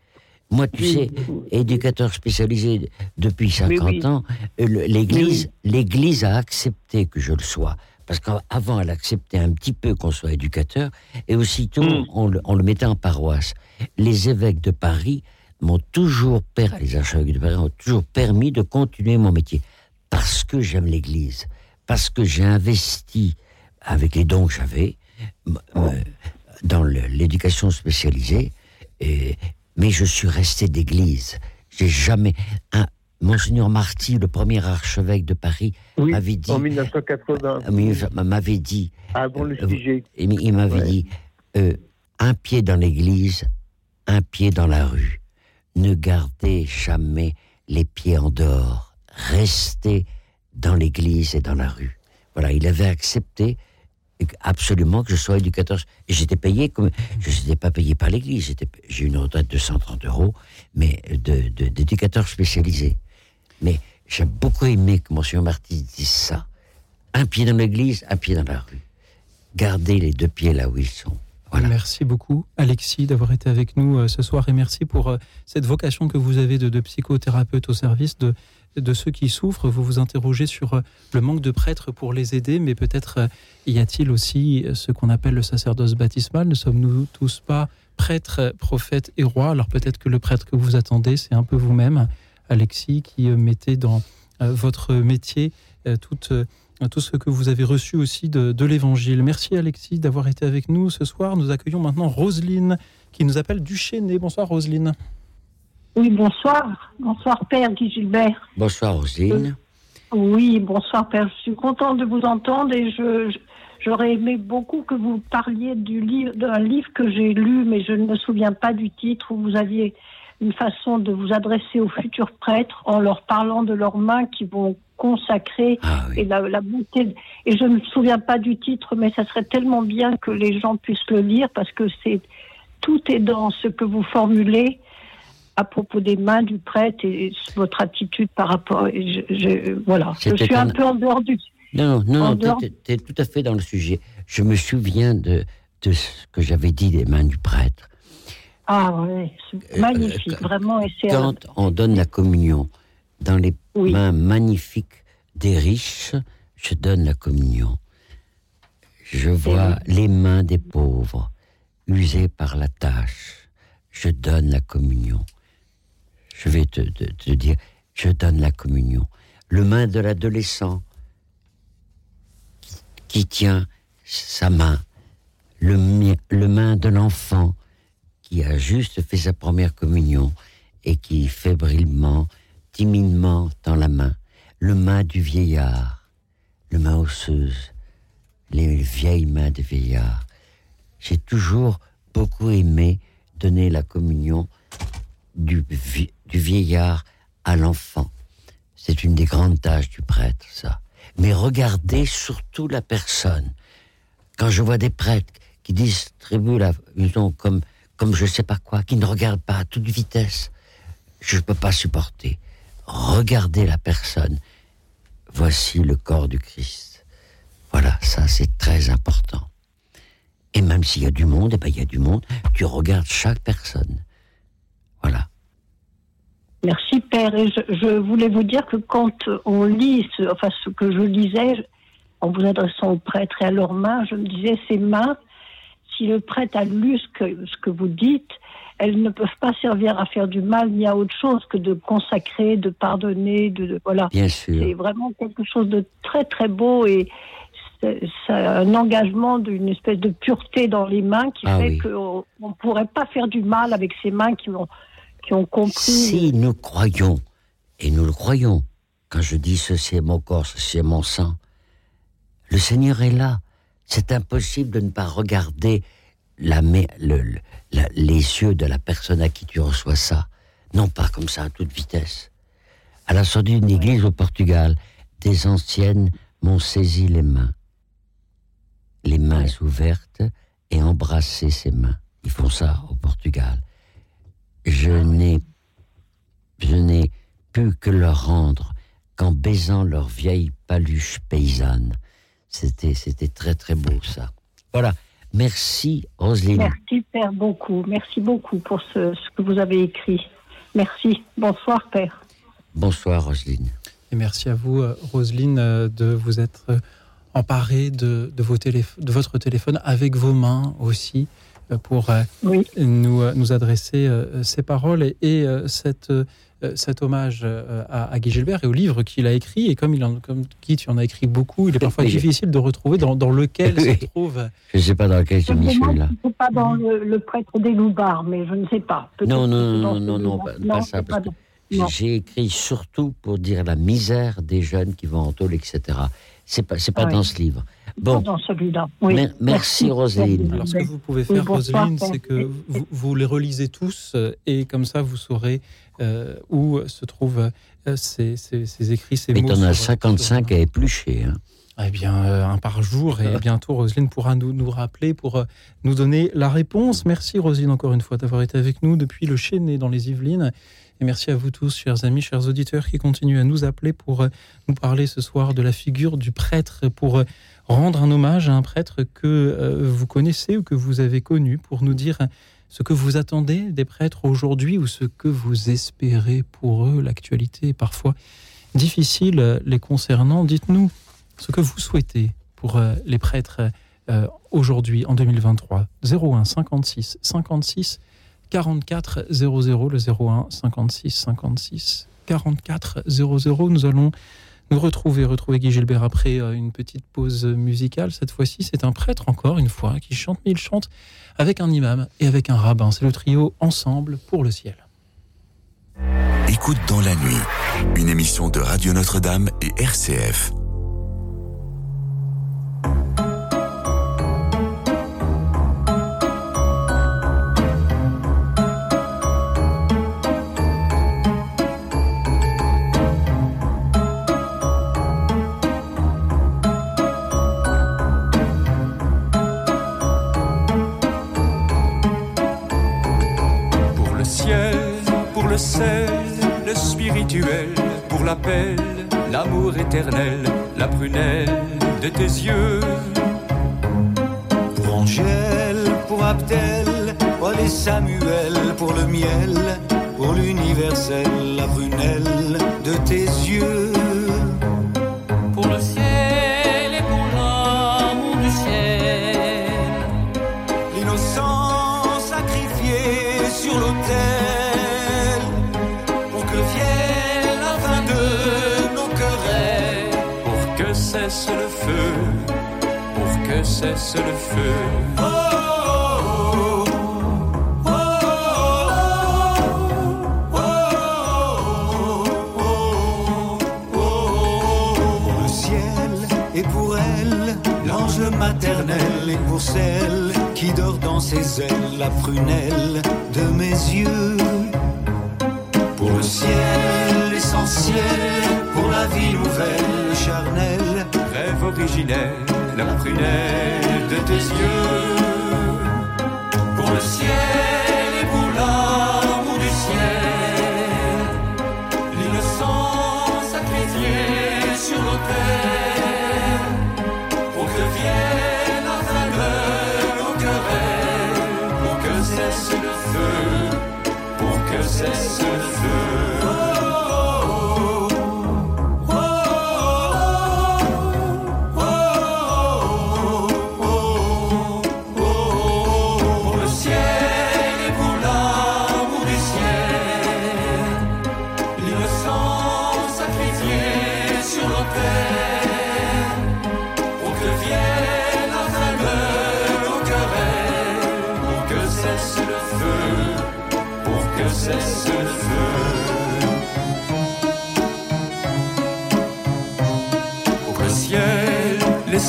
[SPEAKER 3] Moi, tu
[SPEAKER 9] Oui.
[SPEAKER 3] sais, éducateur spécialisé depuis 50
[SPEAKER 9] oui.
[SPEAKER 3] ans, euh, l'Église l'Église a accepté que je le sois. Parce qu'avant, elle acceptait un petit peu qu'on soit éducateur, et aussitôt,
[SPEAKER 9] Hmm.
[SPEAKER 3] on, le, on le mettait en paroisse. Les évêques de Paris m'ont toujours, per- les archevêques de Paris ont toujours permis de continuer mon métier. Parce que j'aime l'Église, parce que j'ai investi avec les dons que j'avais dans l'éducation spécialisée, et, mais je suis resté d'église. J'ai jamais. Un, Monseigneur Marty, le premier archevêque de Paris,
[SPEAKER 9] Oui,
[SPEAKER 3] m'avait dit.
[SPEAKER 9] en 1980.
[SPEAKER 3] mais m'avait dit.
[SPEAKER 9] Avant le
[SPEAKER 3] euh,
[SPEAKER 9] sujet.
[SPEAKER 3] il il m'avait
[SPEAKER 9] Ouais.
[SPEAKER 3] dit euh, un pied dans l'église, un pied dans la rue. Ne gardez jamais les pieds en dehors. Restez dans l'église et dans la rue. Voilà, il avait accepté absolument que je sois éducateur. J'étais payé comme. Je n'étais pas payé par l'église. J'ai une retraite de 130 euros, mais de- de- d'éducateur spécialisé. Mais j'ai beaucoup aimé que Monsieur Marty dise ça. Un pied dans l'église, un pied dans la rue. Gardez les deux pieds là où ils sont.
[SPEAKER 2] Merci beaucoup, Alexis, d'avoir été avec nous euh, ce soir et merci pour euh, cette vocation que vous avez de psychothérapeute au service de, de ceux qui souffrent. Vous vous interrogez sur euh, le manque de prêtres pour les aider, mais peut-être euh, y a-t-il aussi euh, ce qu'on appelle le sacerdoce baptismal. Ne sommes-nous tous pas prêtres, prophètes et rois? Alors peut-être que le prêtre que vous attendez, c'est un peu vous-même, Alexis, qui mettez dans votre métier tout ce que vous avez reçu aussi de, l'Évangile. Merci Alexis d'avoir été avec nous ce soir. Nous accueillons maintenant Roselyne qui nous appelle du Chénet. Bonsoir Roselyne.
[SPEAKER 11] Oui, bonsoir. Bonsoir, Père Guy Gilbert.
[SPEAKER 3] Bonsoir, Roselyne.
[SPEAKER 11] Oui, bonsoir, Père. Je suis contente de vous entendre et je, je- j'aurais aimé beaucoup que vous parliez du livre, d'un livre que j'ai lu, mais je ne me souviens pas du titre, où vous aviez une façon de vous adresser aux futurs prêtres en leur parlant de leurs mains qui vont consacrer et la, la beauté. Et je ne me souviens pas du titre, mais ça serait tellement bien que les gens puissent le lire parce que c'est tout est dans ce que vous formulez à propos des mains du prêtre et votre attitude par rapport. je- je- voilà, je suis un
[SPEAKER 3] un-
[SPEAKER 11] peu en dehors du.
[SPEAKER 3] Non, non, non,
[SPEAKER 11] dehors-
[SPEAKER 3] tu es tout à fait dans le sujet. Je me souviens de, de ce que j'avais dit des mains du prêtre.
[SPEAKER 11] Ah oui, c'est
[SPEAKER 3] Euh,
[SPEAKER 11] magnifique, vraiment. Et
[SPEAKER 3] Quand on donne la communion dans les mains magnifiques des riches, je donne la communion. Je vois les mains des pauvres, usées par la tâche. Je donne la communion. Je vais te, te- dire, je donne la communion. Le main de l'adolescent qui, tient sa main. Le, le main de l'enfant qui a juste fait sa première communion et qui fébrilement, timidement tend la main. Le main du vieillard, le main osseuse, les vieilles mains des vieillards. J'ai toujours beaucoup aimé donner la communion du, vi- du vieillard à l'enfant. C'est une des grandes tâches du prêtre, ça. Mais regardez surtout la personne. Quand je vois des prêtres qui qui distribue la maison comme, comme je sais pas quoi, qui ne regarde pas à toute vitesse. Je ne peux pas supporter. Regardez la personne. Voici le corps du Christ. Voilà, ça c'est très important. Et même s'il y a du monde, eh ben, il y a du monde, tu regardes chaque personne. Voilà.
[SPEAKER 11] Merci Père. Et je, je voulais vous dire que quand on lit, ce, enfin ce que je lisais, en vous adressant aux prêtres et à leurs mains, je me disais, ces mains, si le prêtre a lu ce que, ce que vous dites, elles ne peuvent pas servir à faire du mal ni à autre chose que de consacrer, de pardonner, de, de- voilà.
[SPEAKER 3] Bien sûr.
[SPEAKER 11] C'est vraiment quelque chose de très très beau et c'est c'est un engagement d'une espèce de pureté dans les mains qui
[SPEAKER 3] Ah
[SPEAKER 11] fait
[SPEAKER 3] oui.
[SPEAKER 11] qu'on ne pourrait pas faire du mal avec ces mains qui ont,
[SPEAKER 3] Si nous croyons, et nous le croyons, quand je dis ceci est mon corps, ceci est mon sang, le Seigneur est là. C'est impossible de ne pas regarder le- les yeux de la personne à qui tu reçois ça. Non pas comme ça à toute vitesse. À la sortie d'une église au Portugal, des anciennes m'ont saisi les mains. Les mains ouvertes et embrassé ses mains. Ils font ça au Portugal. Je n'ai je n'ai pu que leur rendre qu'en baisant leur vieille paluche paysanne. C'était, c'était très très beau ça. Voilà. Merci Roselyne.
[SPEAKER 11] Merci Père beaucoup. Merci beaucoup pour ce, ce que vous avez écrit. Merci. Bonsoir Père.
[SPEAKER 3] Bonsoir Roselyne.
[SPEAKER 2] Et merci à vous, euh, Roselyne, euh, de vous être euh, emparée de, de, vos téléf- de votre téléphone avec vos mains aussi pour euh, nous, euh, nous adresser euh, ces paroles et, et, cette, cet hommage à, à Guy Gilbert et au livre qu'il a écrit. Et comme, il en, comme Guy, tu en as écrit beaucoup, il est parfois
[SPEAKER 3] Oui.
[SPEAKER 2] difficile de retrouver dans, dans lequel
[SPEAKER 3] Oui.
[SPEAKER 2] se trouve.
[SPEAKER 3] Je ne sais pas dans lequel j'ai mis celui-là.
[SPEAKER 11] C'est pas dans le, le prêtre des loupards, mais je ne sais pas.
[SPEAKER 3] Non, non, non, non, non, pas, pas ça. parce
[SPEAKER 11] pas
[SPEAKER 3] que. J'ai écrit surtout pour dire la misère des jeunes qui vont en tôle, etc. C'est pas, c'est pas
[SPEAKER 11] Ah
[SPEAKER 3] dans ce livre. Bon,
[SPEAKER 11] dans celui-là. Oui.
[SPEAKER 3] mer- merci Roselyne.
[SPEAKER 2] Alors, ce que vous pouvez
[SPEAKER 11] Oui,
[SPEAKER 2] faire,
[SPEAKER 11] bonsoir,
[SPEAKER 2] Roselyne, c'est que vous, vous les relisez tous euh, et comme ça, vous saurez euh, où se trouvent euh, ces, ces- ces écrits, ces
[SPEAKER 3] Mais
[SPEAKER 2] mots.
[SPEAKER 3] t'en as
[SPEAKER 2] sur-
[SPEAKER 3] 55 à éplucher. Hein.
[SPEAKER 2] Eh bien, euh, un par jour. Et bientôt, Roselyne pourra nous, nous rappeler pour euh, nous donner la réponse. Merci, Roselyne, encore une fois, d'avoir été avec nous depuis le Chénet dans les Yvelines. Et merci à vous tous, chers amis, chers auditeurs, qui continuent à nous appeler pour euh, nous parler ce soir de la figure du prêtre, pour euh, rendre un hommage à un prêtre que euh, vous connaissez ou que vous avez connu, pour nous dire ce que vous attendez des prêtres aujourd'hui ou ce que vous espérez pour eux. L'actualité est parfois difficile euh, les concernant. Dites-nous ce que vous souhaitez pour euh, les prêtres aujourd'hui, en 2023. 01 56 56 44 00, le 01 56 56 44 00. Nous allons nous retrouver, retrouver Guy Gilbert après euh, une petite pause musicale. Cette fois-ci, c'est un prêtre encore une fois qui chante, mais il chante avec un imam et avec un rabbin. C'est le trio Ensemble pour le ciel.
[SPEAKER 1] Écoute dans la nuit, une émission de Radio Notre-Dame et RCF.
[SPEAKER 12] Pour l'appel, l'amour éternel, la prunelle de tes yeux.
[SPEAKER 13] Pour Angèle, pour Abdel, pour les Samuel, pour le miel, pour l'universel, la prunelle de tes yeux.
[SPEAKER 14] Pour le ciel
[SPEAKER 12] cesse le feu, pour que cesse le feu.
[SPEAKER 13] Oh, Pour le ciel et pour elle, l'ange maternel et pour celle qui dort dans ses ailes, la prunelle de mes yeux. Pour le ciel, l'essentiel, pour la vie nouvelle, le
[SPEAKER 12] originelle, la prunelle de tes yeux. Pour le ciel et pour l'amour du ciel, l'innocence sacrifiée sur l'autel, pour que vienne la faveur aux querelles, pour que cesse le feu, pour que cesse le feu.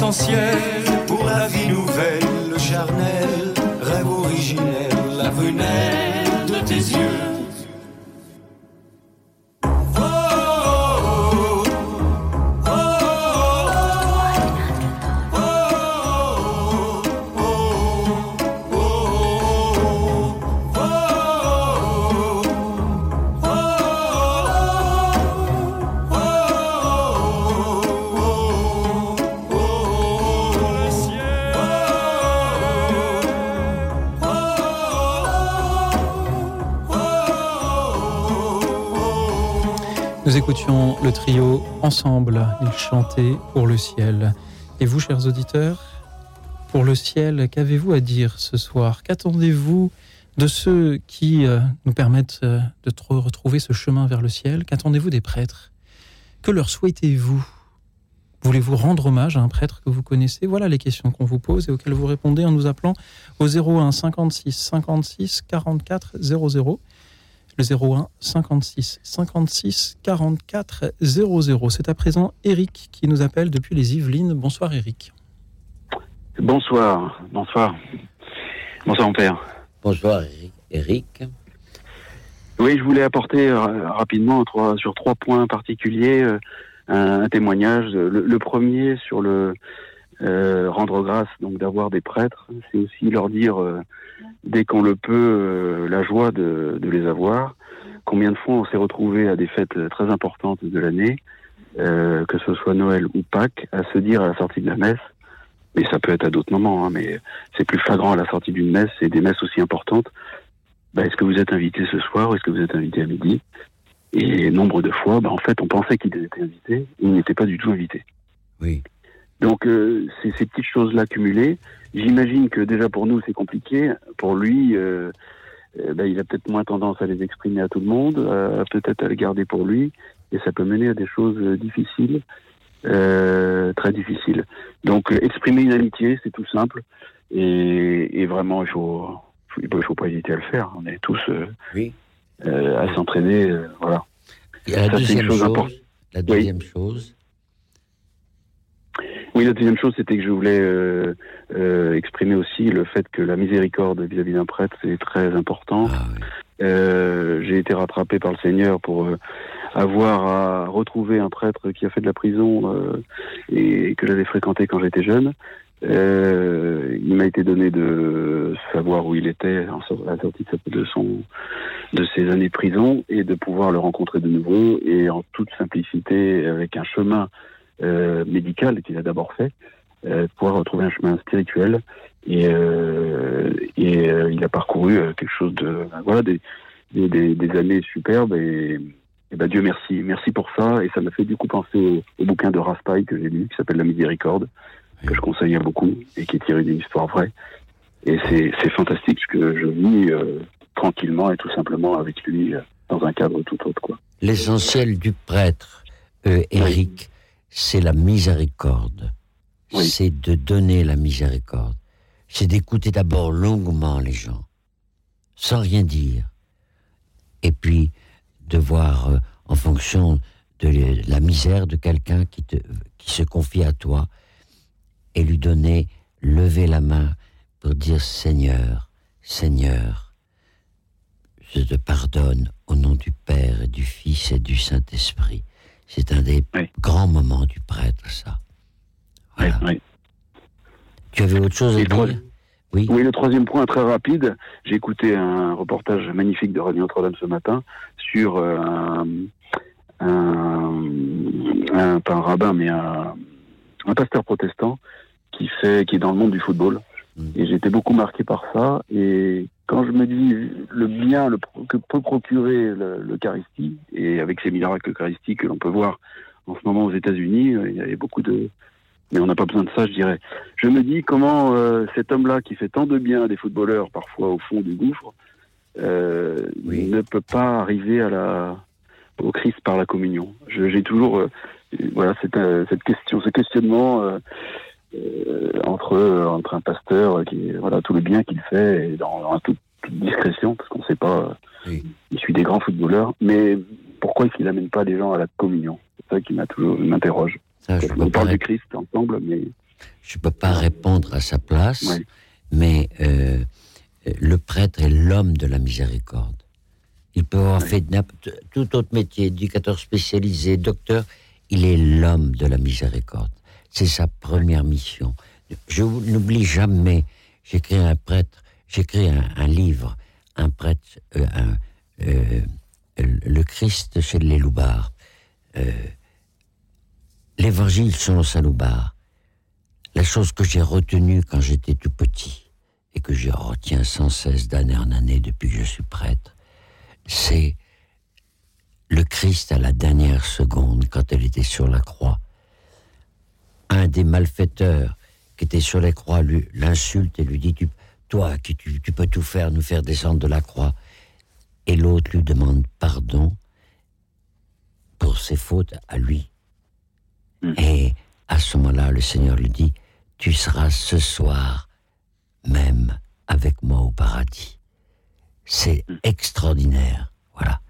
[SPEAKER 12] L'essentiel,
[SPEAKER 13] Pour la vie nouvelle,
[SPEAKER 2] trio ensemble. Ils chantaient pour le ciel. Et vous, chers auditeurs, pour le ciel, qu'avez-vous à dire ce soir? Qu'attendez-vous de ceux qui euh, nous permettent euh, de tr- retrouver ce chemin vers le ciel? Qu'attendez-vous des prêtres? Que leur souhaitez-vous? Voulez-vous rendre hommage à un prêtre que vous connaissez? Voilà les questions qu'on vous pose et auxquelles vous répondez en nous appelant au 01 56 56 44 00. Le 01 56 56 44 00. C'est à présent Eric qui nous appelle depuis les Yvelines. Bonsoir Eric.
[SPEAKER 15] Bonsoir, bonsoir. Bonsoir mon père.
[SPEAKER 3] Bonsoir Eric.
[SPEAKER 15] Oui, je voulais apporter euh, rapidement trois- sur trois points particuliers euh, un, un témoignage. Le, le premier sur le euh, rendre grâce, donc d'avoir des prêtres, c'est aussi leur dire euh, dès qu'on le peut euh, la joie de, les avoir. Combien de fois on s'est retrouvé à des fêtes très importantes de l'année, que ce soit Noël ou Pâques, à se dire à la sortie de la messe, mais ça peut être à d'autres moments, hein, mais c'est plus flagrant à la sortie d'une messe et des messes aussi importantes. Bah, est-ce que vous êtes invité ce soir ou est-ce que vous êtes invité à midi? Et nombre de fois, bah, en fait, on pensait qu'ils étaient invités, ils n'étaient pas du tout invités.
[SPEAKER 3] Oui.
[SPEAKER 15] Donc, euh, c'est ces petites choses-là cumulées. J'imagine que déjà pour nous, c'est compliqué. Pour lui, euh, euh, bah, il a peut-être moins tendance à les exprimer à tout le monde, euh, peut-être à les garder pour lui, et ça peut mener à des choses euh, difficiles, euh, très difficiles. Donc, euh, exprimer une amitié, c'est tout simple, et, et vraiment, il faut, il faut, pas hésiter à le faire. On est tous euh,
[SPEAKER 3] Oui.
[SPEAKER 15] à s'entraîner, euh, voilà.
[SPEAKER 3] Et la
[SPEAKER 15] Ça,
[SPEAKER 3] deuxième
[SPEAKER 15] chose
[SPEAKER 3] la deuxième chose,
[SPEAKER 15] Oui, la deuxième chose, c'était que je voulais euh, euh, exprimer aussi le fait que la miséricorde vis-à-vis d'un prêtre, c'est très important.
[SPEAKER 3] Ah
[SPEAKER 15] Euh, J'ai été rattrapé par le Seigneur pour euh, avoir à retrouver un prêtre qui a fait de la prison euh, et que j'avais fréquenté quand j'étais jeune. Euh, il m'a été donné de savoir où il était à la sortie de son de ses années de prison et de pouvoir le rencontrer de nouveau et en toute simplicité avec un chemin euh, médical qu'il a d'abord fait, euh, pouvoir retrouver un chemin spirituel. Et, euh, euh, il a parcouru euh, quelque chose de voilà des, des, années superbes et, et ben Dieu merci. Merci pour ça. Et ça m'a fait du coup penser au, bouquin de Raspail que j'ai lu qui s'appelle La Miséricorde que je conseille à beaucoup et qui est tiré d'une histoire vraie. Et c'est fantastique ce que je vis tranquillement et tout simplement avec lui dans un cadre tout autre quoi.
[SPEAKER 3] l'essentiel du prêtre, Eric, c'est la miséricorde. C'est de donner la miséricorde. C'est d'écouter d'abord longuement les gens, sans rien dire. Et puis de voir euh, en fonction de la misère de quelqu'un qui, te- qui se confie à toi et lui donner, lever la main pour dire Seigneur, Seigneur, je te pardonne au nom du Père et du Fils et du Saint-Esprit. C'est un des grands moments du prêtre, ça. Voilà. Tu avais autre chose à dire Oui.
[SPEAKER 15] le troisième point très rapide. J'ai écouté un reportage magnifique de Radio Notre-Dame ce matin sur euh, un, un, un- pas un rabbin, mais un, un pasteur protestant qui fait, qui est dans le monde du football Et j'étais beaucoup marqué par ça. Et quand je me dis le bien le, que peut procurer le- l'Eucharistie, et avec ces miracles eucharistiques que l'on peut voir en ce moment aux États-Unis, euh, il y avait beaucoup de. Mais on n'a pas besoin de ça, je dirais. Je me dis comment euh, cet homme-là qui fait tant de bien à des footballeurs, parfois au fond du gouffre, euh, ne peut pas arriver à la, au Christ par la communion. J'ai toujours euh, voilà cette, cette question, ce questionnement entre entre un pasteur qui voilà tout le bien qu'il fait et dans, dans toute, toute discrétion parce qu'on ne sait pas. euh, Il suit des grands footballeurs, mais pourquoi est-ce qu'il n'amène pas les gens à la communion? C'est ça qui m'a toujours m'interroge.
[SPEAKER 3] Je
[SPEAKER 15] On parle du Christ ensemble, mais
[SPEAKER 3] Je ne peux pas répondre à sa place, mais euh, euh, le prêtre est l'homme de la miséricorde. Il peut avoir fait tout autre métier, éducateur spécialisé, docteur, il est l'homme de la miséricorde. C'est sa première mission. Je n'oublie jamais, j'écris un prêtre, j'écris un, un livre, un prêtre, euh, un, euh, le Christ chez les loupards. Euh, L'évangile selon Saint Loubard la chose que j'ai retenue quand j'étais tout petit et que je retiens sans cesse d'année en année depuis que je suis prêtre, c'est le Christ à la dernière seconde quand elle était sur la croix. Un des malfaiteurs qui était sur la croix l'insulte et lui dit tu, toi qui tu, tu peux tout faire nous faire descendre de la croix et l'autre lui demande pardon pour ses fautes à lui. Et à ce moment-là, le Seigneur lui dit, tu seras ce soir même avec moi au paradis. C'est extraordinaire. Voilà.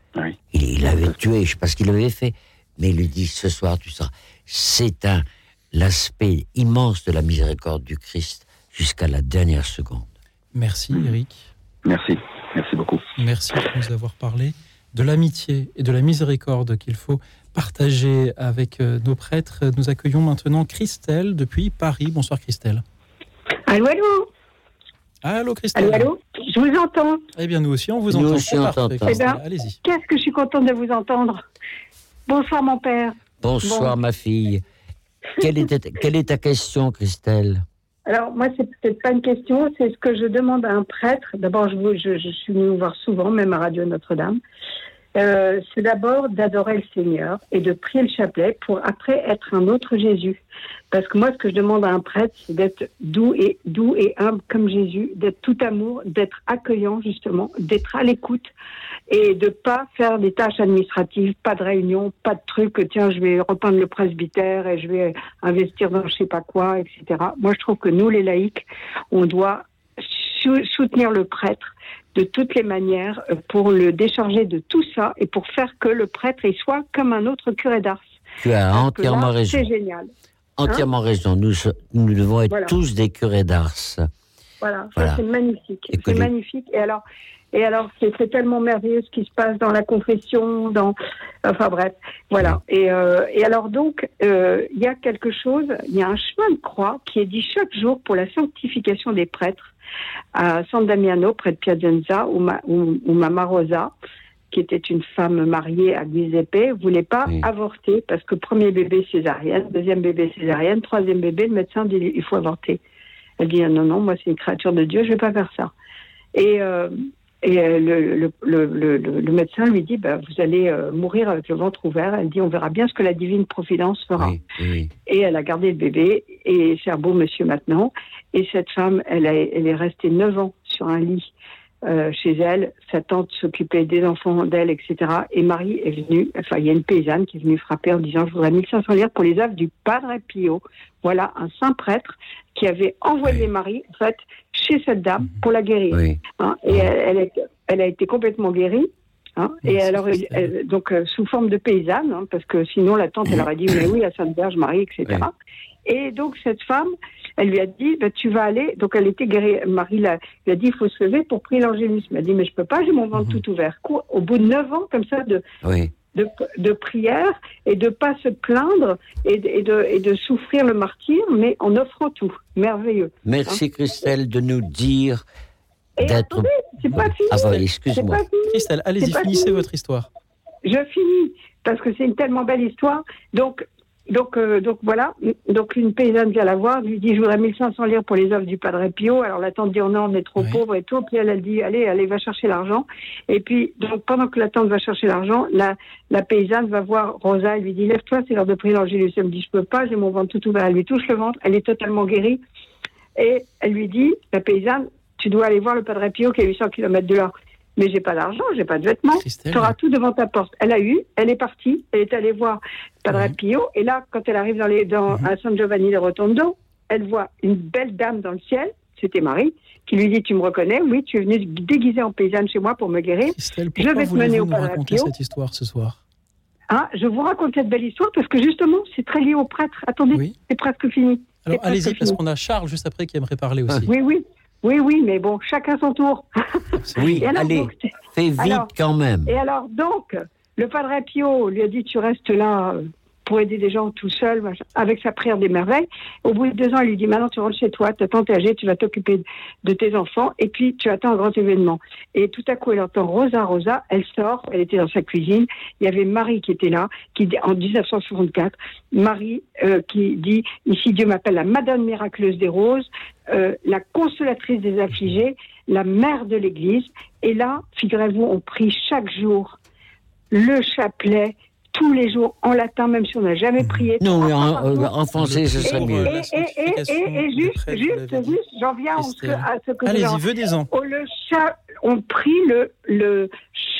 [SPEAKER 3] Il, il avait tué, je sais pas ce qu'il avait fait, mais il lui dit, ce soir tu seras. C'est un l'aspect immense de la miséricorde du Christ jusqu'à la dernière seconde.
[SPEAKER 2] Merci Eric.
[SPEAKER 15] Merci, merci beaucoup.
[SPEAKER 2] Merci de nous avoir parlé de l'amitié et de la miséricorde qu'il faut partager avec euh, nos prêtres. Nous accueillons maintenant Christelle depuis Paris. Bonsoir Christelle.
[SPEAKER 16] Allô, allô
[SPEAKER 2] Allô Christelle.
[SPEAKER 16] Allô, allô Je vous entends.
[SPEAKER 2] Eh bien nous aussi on vous
[SPEAKER 3] Nous
[SPEAKER 2] entend.
[SPEAKER 3] aussi, on.
[SPEAKER 16] Eh ben,
[SPEAKER 2] Allez-y.
[SPEAKER 16] Qu'est-ce que je suis contente de vous entendre. Bonsoir, mon père.
[SPEAKER 3] Bonsoir
[SPEAKER 16] Bon.
[SPEAKER 3] ma fille. Quelle est, ta- question, Christelle?
[SPEAKER 16] Alors, moi, c'est peut-être pas une question, c'est ce que je demande à un prêtre. D'abord, je suis venue vous voir souvent, même à Radio Notre-Dame. Euh, c'est d'abord d'adorer le Seigneur et de prier le chapelet pour après être un autre Jésus. Parce que moi, ce que je demande à un prêtre, c'est d'être doux et doux et humble comme Jésus, d'être tout amour, d'être accueillant justement, d'être à l'écoute et de pas faire des tâches administratives, pas de réunion, pas de trucs. Tiens, je vais repeindre le presbytère et je vais investir dans je sais pas quoi, etc. Moi, je trouve que nous, les laïcs, on doit sou- soutenir le prêtre de toutes les manières euh, pour le décharger de tout ça et pour faire que le prêtre il soit comme un autre curé d'Ars.
[SPEAKER 3] Tu as
[SPEAKER 16] Parce
[SPEAKER 3] entièrement
[SPEAKER 16] là,
[SPEAKER 3] raison.
[SPEAKER 16] C'est génial.
[SPEAKER 3] Entièrement raison. Nous, nous devons être
[SPEAKER 16] Voilà.
[SPEAKER 3] tous des curés d'Ars.
[SPEAKER 16] Voilà,
[SPEAKER 3] Voilà.
[SPEAKER 16] c'est magnifique. C'est magnifique. Et alors, et alors c'est tellement merveilleux ce qui se passe dans la confession, dans, enfin bref, voilà. Et, euh, et alors donc, euh, il y a quelque chose, il y a un chemin de croix qui est dit chaque jour pour la sanctification des prêtres à San Damiano, près de Piacenza, où, ma, Mama Rosa, qui était une femme mariée à Giuseppe, voulait pas avorter parce que premier bébé césarienne, deuxième bébé césarienne, troisième bébé, le médecin dit il faut avorter. Elle dit non, non, moi c'est une créature de Dieu, je vais pas faire ça. Et, euh, et euh, le, le, le, le, médecin lui dit bah, vous allez euh, mourir avec le ventre ouvert. Elle dit on verra bien ce que la divine providence fera. Et elle a gardé le bébé et c'est un beau monsieur maintenant. Et cette femme, elle, a, elle est restée neuf ans sur un lit euh, chez elle. Sa tante s'occupait des enfants d'elle, etc. Et Marie est venue, enfin il y a une paysanne qui est venue frapper en disant je voudrais 1500 livres pour les œuvres du Padre Pio. Voilà un saint prêtre qui avait envoyé Marie en fait chez cette dame pour la guérir. Hein, et elle, elle, a été complètement guérie. hein, et alors, elle- elle- donc euh, sous forme de paysanne, hein, parce que sinon la tante elle aurait dit mais oui à Sainte Vierge Marie, etc. Et donc cette femme, elle lui a dit bah, tu vas aller. Donc elle était guérie. Marie l'a- lui a dit il faut se lever pour prier l'angélus. Elle a dit mais je peux pas, j'ai mon ventre tout ouvert. Quoi, Au bout de neuf ans comme ça de
[SPEAKER 3] Oui.
[SPEAKER 16] de, de prière et de pas se plaindre et de, et de, et de souffrir le martyr, mais en offrant tout. Merveilleux.
[SPEAKER 3] Merci Christelle de nous dire d'être.
[SPEAKER 16] c'est pas fini.
[SPEAKER 3] Ah bah, excuse-moi.
[SPEAKER 16] pas fini.
[SPEAKER 2] Christelle, allez-y, finissez
[SPEAKER 16] fini.
[SPEAKER 2] votre histoire.
[SPEAKER 16] Je finis parce que c'est une tellement belle histoire. Donc, donc, euh, donc voilà. Donc une paysanne vient la voir, lui dit je voudrais 1500 lire pour les œuvres du Padre Pio. Alors la tante dit oh non, on est trop pauvre et tout. Puis elle, elle dit allez, allez, va chercher l'argent. Et puis donc pendant que la tante va chercher l'argent, la, la paysanne va voir Rosa. Elle lui dit lève-toi, c'est l'heure de prier l'Angélus. Elle me dit je peux pas, j'ai mon ventre tout ouvert. Elle lui touche le ventre, elle est totalement guérie. Et elle lui dit la paysanne, tu dois aller voir le Padre Pio qui est à 800 km de là. Mais j'ai pas d'argent, j'ai pas de vêtements. Tu auras tout devant ta porte. Elle a eu, elle est partie, elle est allée voir Padre Pio. Et là, quand elle arrive dans les, dans, à San Giovanni de Rotondo, elle voit une belle dame dans le ciel, c'était Marie, qui lui dit Tu me reconnais? Oui, tu es venue déguisée en paysanne chez moi pour me guérir. je vais te mener au Padre
[SPEAKER 2] raconter
[SPEAKER 16] Pio.
[SPEAKER 2] cette histoire ce soir?
[SPEAKER 16] Hein, je vous raconte cette belle histoire parce que justement, c'est très lié au prêtre. Attendez, c'est presque fini.
[SPEAKER 2] Alors allez-y, parce qu'on a Charles juste après qui aimerait parler aussi.
[SPEAKER 16] Oui, oui. Oui, oui, mais bon, chacun son tour.
[SPEAKER 3] Oui,
[SPEAKER 16] alors,
[SPEAKER 3] allez,
[SPEAKER 16] donc,
[SPEAKER 3] fais vite
[SPEAKER 16] alors-
[SPEAKER 3] quand même.
[SPEAKER 16] Et alors, donc, le Padre Pio lui a dit Tu restes là euh, pour aider des gens tout seul, avec sa prière des merveilles. Au bout de deux ans, il lui dit Maintenant, tu rentres chez toi, ta tante est âgée, tu vas t'occuper de tes enfants, et puis tu attends un grand événement. Et tout à coup, elle entend Rosa, Rosa, elle sort, elle était dans sa cuisine. Il y avait Marie qui était là, qui en 1964, Marie euh, qui dit Ici, Dieu m'appelle la Madone miraculeuse des roses, euh, la consolatrice des affligés, la mère de l'Église. Et là, figurez-vous, on prie chaque jour le chapelet tous les jours en latin, même si on n'a jamais prié.
[SPEAKER 3] Non, mais en, euh, en français, ce
[SPEAKER 16] Et-
[SPEAKER 3] serait
[SPEAKER 16] et,
[SPEAKER 3] mieux.
[SPEAKER 16] Et, et, et, et, et juste, juste, juste, j'en viens à ce que
[SPEAKER 2] Allez-y, venez-en.
[SPEAKER 16] Oh, on prie le, le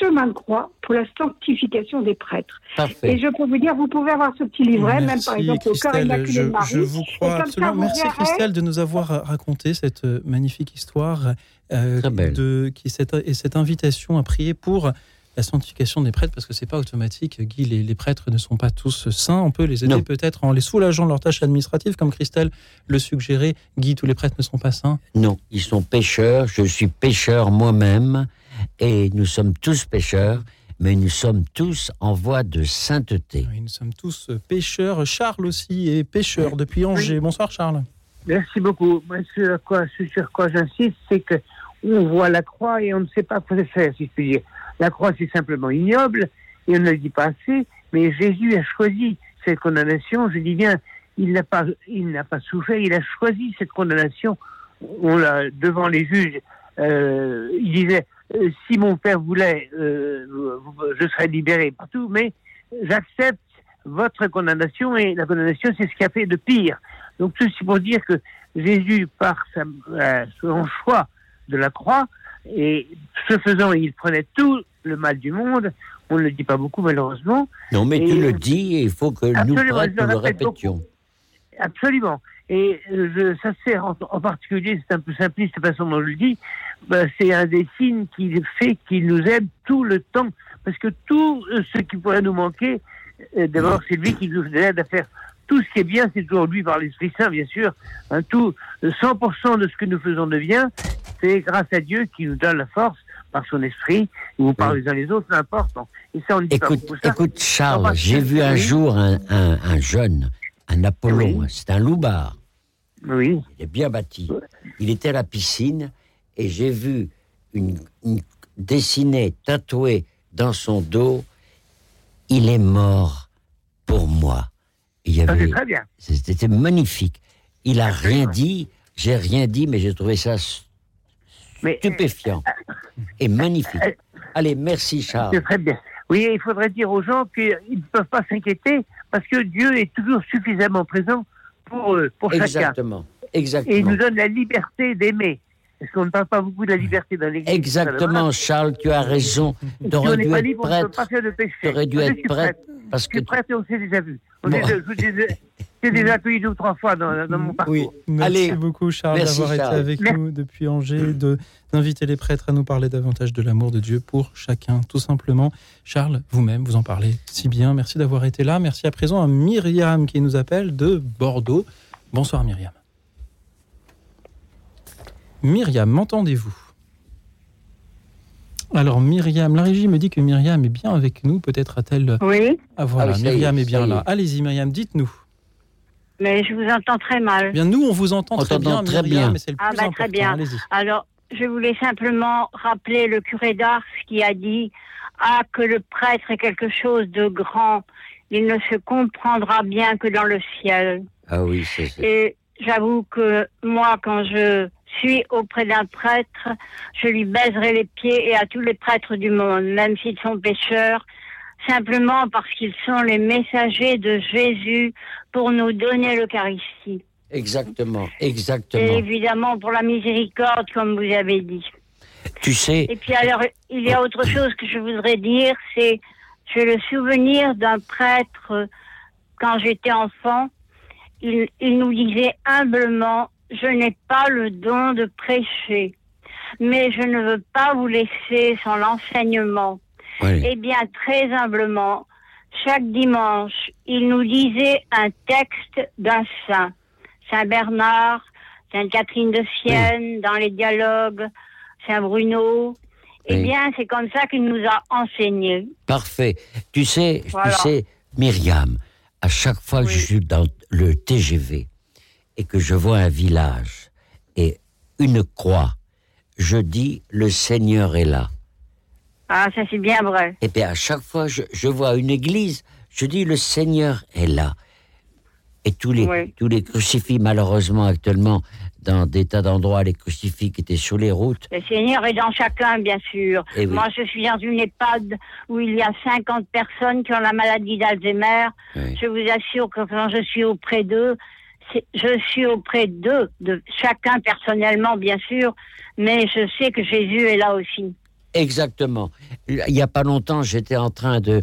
[SPEAKER 16] chemin de croix pour la sanctification des prêtres.
[SPEAKER 3] Parfait.
[SPEAKER 16] Et je peux vous dire, vous pouvez avoir ce petit livret, même par
[SPEAKER 2] Merci,
[SPEAKER 16] exemple au cœur
[SPEAKER 2] Christelle,
[SPEAKER 16] immaculé de Marie.
[SPEAKER 2] je vous crois
[SPEAKER 16] ça,
[SPEAKER 2] absolument.
[SPEAKER 16] vous
[SPEAKER 2] Merci
[SPEAKER 16] verrez-
[SPEAKER 2] Christelle de nous avoir raconté cette euh, magnifique histoire euh, de, qui, cette, et cette invitation à prier pour la sanctification des prêtres, parce que c'est pas automatique. Guy, les, les prêtres ne sont pas tous saints. On peut les aider peut-être en les soulageant de leurs tâches administratives, comme Christelle le suggérait. Guy, tous les prêtres ne sont pas saints.
[SPEAKER 3] Non, ils sont pêcheurs, je suis pêcheur moi-même, et nous sommes tous pêcheurs, mais nous sommes tous en voie de sainteté.
[SPEAKER 2] Oui, nous sommes tous pêcheurs. Charles aussi est pêcheur depuis Angers. Bonsoir Charles.
[SPEAKER 17] Merci beaucoup. Moi, ce, à quoi, ce sur quoi j'insiste, c'est que on voit la croix et on ne sait pas quoi faire, si je puis dire. La croix, c'est simplement ignoble et on ne le dit pas assez, mais Jésus a choisi cette condamnation. Je dis bien, il n'a pas, pas souffert, il a choisi cette condamnation. On l'a devant les juges. euh, il disait, euh, si mon père voulait, euh, je serais libéré partout, mais j'accepte votre condamnation et la condamnation, c'est ce qui a fait de pire. Donc, ceci pour dire que Jésus, par son choix de la croix, et ce faisant, il prenait tout le mal du monde. On ne le dit pas beaucoup, malheureusement.
[SPEAKER 3] Non, mais
[SPEAKER 17] Et-
[SPEAKER 3] tu le dis et il faut que nous prêtres
[SPEAKER 17] le beaucoup.
[SPEAKER 3] répétions.
[SPEAKER 17] Absolument. Et euh, ça sert en, en particulier, c'est un peu simpliste la façon dont je le dis, ben, c'est un des signes qui fait qu'il nous aide tout le temps. Parce que tout euh, ce qui pourrait nous manquer, euh, d'abord, c'est lui qui nous aide à faire tout ce qui est bien, c'est toujours lui par l'Esprit Saint, bien sûr. Hein, tout, euh, 100% de ce que nous faisons de bien, c'est grâce à Dieu qui nous donne la force par son esprit, ou par les uns les autres, peu importe. Bon. Et ça, on ne dit pas
[SPEAKER 3] Écoute, Charles, j'ai vu un jour un, un- un jeune, un Apollon, c'est un loupard.
[SPEAKER 17] Oui.
[SPEAKER 3] Il est bien bâti. Il était à la piscine et j'ai vu une, une dessinée, tatouée dans son dos. Il est mort pour moi. Il y
[SPEAKER 17] Ça,
[SPEAKER 3] avait,
[SPEAKER 17] c'est très bien.
[SPEAKER 3] C'était magnifique. Il a rien dit, j'ai rien dit, mais j'ai trouvé ça stupéfiant et magnifique. Allez, merci Charles.
[SPEAKER 17] C'est très bien. Oui, il faudrait dire aux gens qu'ils ne peuvent pas s'inquiéter parce que Dieu est toujours suffisamment présent pour, eux, pour chacun.
[SPEAKER 3] Exactement.
[SPEAKER 17] Et il nous donne la liberté d'aimer. Parce qu'on ne parle pas beaucoup de la liberté dans l'Église?
[SPEAKER 3] Exactement, Charles, tu as raison. Tu
[SPEAKER 17] on
[SPEAKER 3] aurais
[SPEAKER 17] n'est
[SPEAKER 3] dû
[SPEAKER 17] pas
[SPEAKER 3] être
[SPEAKER 17] libre,
[SPEAKER 3] prêtre. Tu aurais dû
[SPEAKER 17] je
[SPEAKER 3] être prêtre. Parce
[SPEAKER 17] Je
[SPEAKER 3] que
[SPEAKER 17] suis prêtre et on s'est déjà vu. On
[SPEAKER 3] Bon.
[SPEAKER 17] est- je vous dis- J'ai déjà accueilli deux ou trois fois dans, dans mon parcours.
[SPEAKER 2] Merci
[SPEAKER 3] Allez.
[SPEAKER 2] beaucoup, Charles,
[SPEAKER 3] Merci,
[SPEAKER 2] d'avoir été avec
[SPEAKER 17] Merci.
[SPEAKER 2] nous depuis Angers, de- d'inviter les prêtres à nous parler davantage de l'amour de Dieu pour chacun, tout simplement. Charles, vous-même, vous en parlez si bien. Merci d'avoir été là. Merci à présent à Myriam qui nous appelle de Bordeaux. Bonsoir, Myriam. Myriam, m'entendez-vous? Alors Myriam, la régie me dit que Myriam est bien avec nous. Peut-être a-t-elle...
[SPEAKER 7] Oui.
[SPEAKER 2] Ah voilà,
[SPEAKER 7] Ah oui, est,
[SPEAKER 2] Myriam est bien là. Allez-y Myriam, dites-nous.
[SPEAKER 7] Mais je vous entends très mal.
[SPEAKER 2] Bien, nous, on vous entend
[SPEAKER 3] On
[SPEAKER 2] très bien,
[SPEAKER 3] très
[SPEAKER 2] Myriam,
[SPEAKER 3] bien.
[SPEAKER 2] mais c'est le
[SPEAKER 7] Ah
[SPEAKER 2] plus
[SPEAKER 7] bah,
[SPEAKER 2] important.
[SPEAKER 7] très bien. Alors, je voulais simplement rappeler le curé d'Ars qui a dit Ah, que le prêtre est quelque chose de grand,
[SPEAKER 18] il ne se comprendra bien que dans le ciel.
[SPEAKER 3] Ah oui, c'est ça.
[SPEAKER 18] Et j'avoue que moi, quand je suis auprès d'un prêtre, je lui baiserai les pieds et à tous les prêtres du monde, même s'ils sont pécheurs, simplement parce qu'ils sont les messagers de Jésus pour nous donner l'Eucharistie.
[SPEAKER 3] Exactement,
[SPEAKER 18] Et
[SPEAKER 3] exactement.
[SPEAKER 18] évidemment pour la miséricorde, comme vous avez dit.
[SPEAKER 3] Tu sais,
[SPEAKER 18] Et puis alors, il y a autre chose que je voudrais dire, c'est j'ai le souvenir d'un prêtre quand j'étais enfant. Il, il nous disait humblement, je n'ai pas le don de prêcher, mais je ne veux pas vous laisser sans l'enseignement.
[SPEAKER 3] Oui.
[SPEAKER 18] Eh bien, très humblement, chaque dimanche, il nous disait un texte d'un saint. Saint Bernard, Sainte Catherine de Sienne, dans les dialogues, Saint Bruno. Eh
[SPEAKER 3] Oui.
[SPEAKER 18] bien, c'est comme ça qu'il nous a enseigné.
[SPEAKER 3] Parfait. Tu sais,
[SPEAKER 18] Voilà.
[SPEAKER 3] tu sais, Myriam, à chaque fois que je suis dans le TGV et que je vois un village et une croix, je dis le Seigneur est là.
[SPEAKER 18] Ah, ça c'est bien vrai.
[SPEAKER 3] Et bien à chaque fois je, je vois une église, je dis le Seigneur est là. Et tous les,
[SPEAKER 18] Oui.
[SPEAKER 3] tous les crucifix, malheureusement, actuellement, dans des tas d'endroits, les crucifix qui étaient sur les routes,
[SPEAKER 18] Le Seigneur est dans chacun, bien sûr.
[SPEAKER 3] Eh oui.
[SPEAKER 18] Moi, je suis dans une EHPAD où il y a 50 personnes qui ont la maladie d'Alzheimer.
[SPEAKER 3] Oui.
[SPEAKER 18] Je vous assure que quand je suis auprès d'eux, je suis auprès d'eux, de chacun personnellement, bien sûr, mais je sais que Jésus est là aussi.
[SPEAKER 3] Exactement. Il n'y a pas longtemps, j'étais en train de.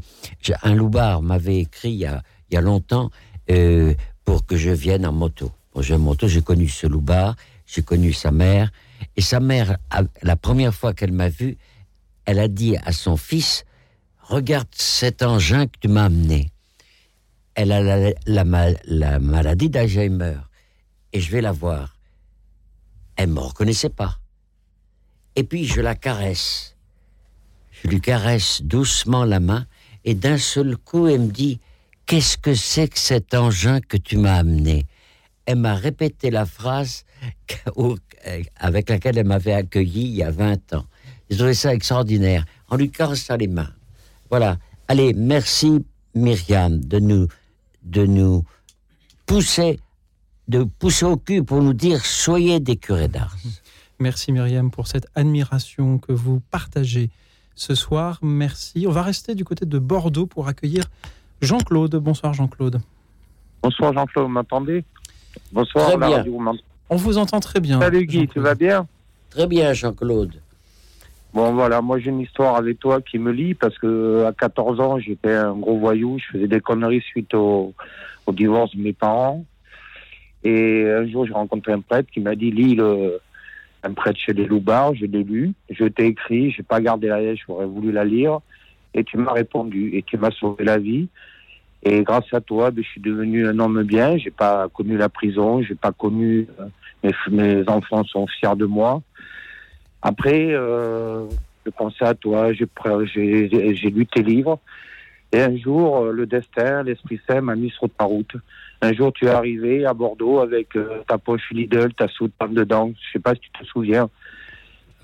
[SPEAKER 3] Un loupard m'avait écrit il y a, il y a longtemps euh, pour que je vienne en moto. Bon, j'ai moto, j'ai connu ce loupard, j'ai connu sa mère. Et sa mère, la première fois qu'elle m'a vu, elle a dit à son fils Regarde cet engin que tu m'as amené. Elle a la, la ma- la maladie d'Alzheimer et je vais la voir. Elle ne me reconnaissait pas. Et puis je la caresse. Je lui caresse doucement la main et d'un seul coup, elle me dit Qu'est-ce que c'est que cet engin que tu m'as amené? Elle m'a répété la phrase avec laquelle elle m'avait accueilli il y a 20 ans. J'ai trouvé ça extraordinaire en lui caressant les mains. Voilà. Allez, merci Myriam de nous, de nous pousser, de pousser au cul pour nous dire soyez des curés d'Ars.
[SPEAKER 2] Merci Myriam pour cette admiration que vous partagez ce soir. Merci. On va rester du côté de Bordeaux pour accueillir Jean-Claude. Bonsoir Jean-Claude.
[SPEAKER 19] Bonsoir Jean-Claude, vous m'entendez? Bonsoir
[SPEAKER 3] Très
[SPEAKER 19] la
[SPEAKER 3] bien.
[SPEAKER 19] radio, vous
[SPEAKER 2] On vous entend très bien.
[SPEAKER 19] Salut Guy, tu vas bien?
[SPEAKER 3] Très bien Jean-Claude.
[SPEAKER 19] Bon voilà, moi j'ai une histoire avec toi qui me lie parce que à 14 ans j'étais un gros voyou, je faisais des conneries suite au, au divorce de mes parents. Et un jour j'ai rencontré un prêtre qui m'a dit lis le, un prêtre chez les Loubards, je l'ai lu, je t'ai écrit, j'ai pas gardé la lettre, j'aurais voulu la lire, et tu m'as répondu et tu m'as sauvé la vie. Et grâce à toi, ben, je suis devenu un homme bien. J'ai pas connu la prison, j'ai pas connu. euh, mes, enfants sont fiers de moi. Après, euh, je pensais à toi, j'ai lu tes livres. Et un jour, euh, le destin, l'Esprit Saint m'a mis sur ta route. Un jour, tu es arrivé à Bordeaux avec euh, ta poche Lidl, ta soutane dedans. Je sais pas si tu te souviens.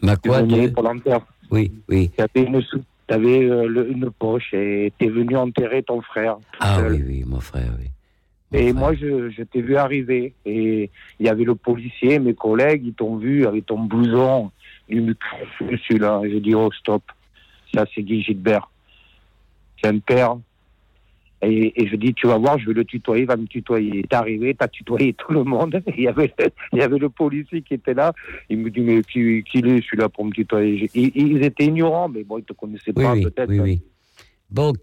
[SPEAKER 3] Ma
[SPEAKER 19] Tu
[SPEAKER 3] quoi de-
[SPEAKER 19] pour l'enterre.
[SPEAKER 3] Oui, oui.
[SPEAKER 19] Tu avais une, sou- t'avais, euh, le- une poche et tu es venu enterrer ton frère.
[SPEAKER 3] Ah
[SPEAKER 19] seul.
[SPEAKER 3] oui, oui, mon frère, oui.
[SPEAKER 19] Et moi, je, je t'ai vu arriver. Et il y avait le policier, mes collègues, ils t'ont vu avec ton blouson. Ils me crient dessus, là. J'ai dit, oh, stop. Ça, c'est Guy Gilbert. C'est un père. Et, et je dis, tu vas voir, je vais le tutoyer, il va me tutoyer. T'es arrivé, t'as tutoyé tout le monde. Il y, avait, il y avait le policier qui était là. Il me dit, mais qui, qui est celui-là pour me tutoyer? Ils, ils étaient ignorants, mais bon, ils te connaissaient
[SPEAKER 3] Oui,
[SPEAKER 19] pas,
[SPEAKER 3] oui,
[SPEAKER 19] peut-être.
[SPEAKER 3] oui, oui. Bon,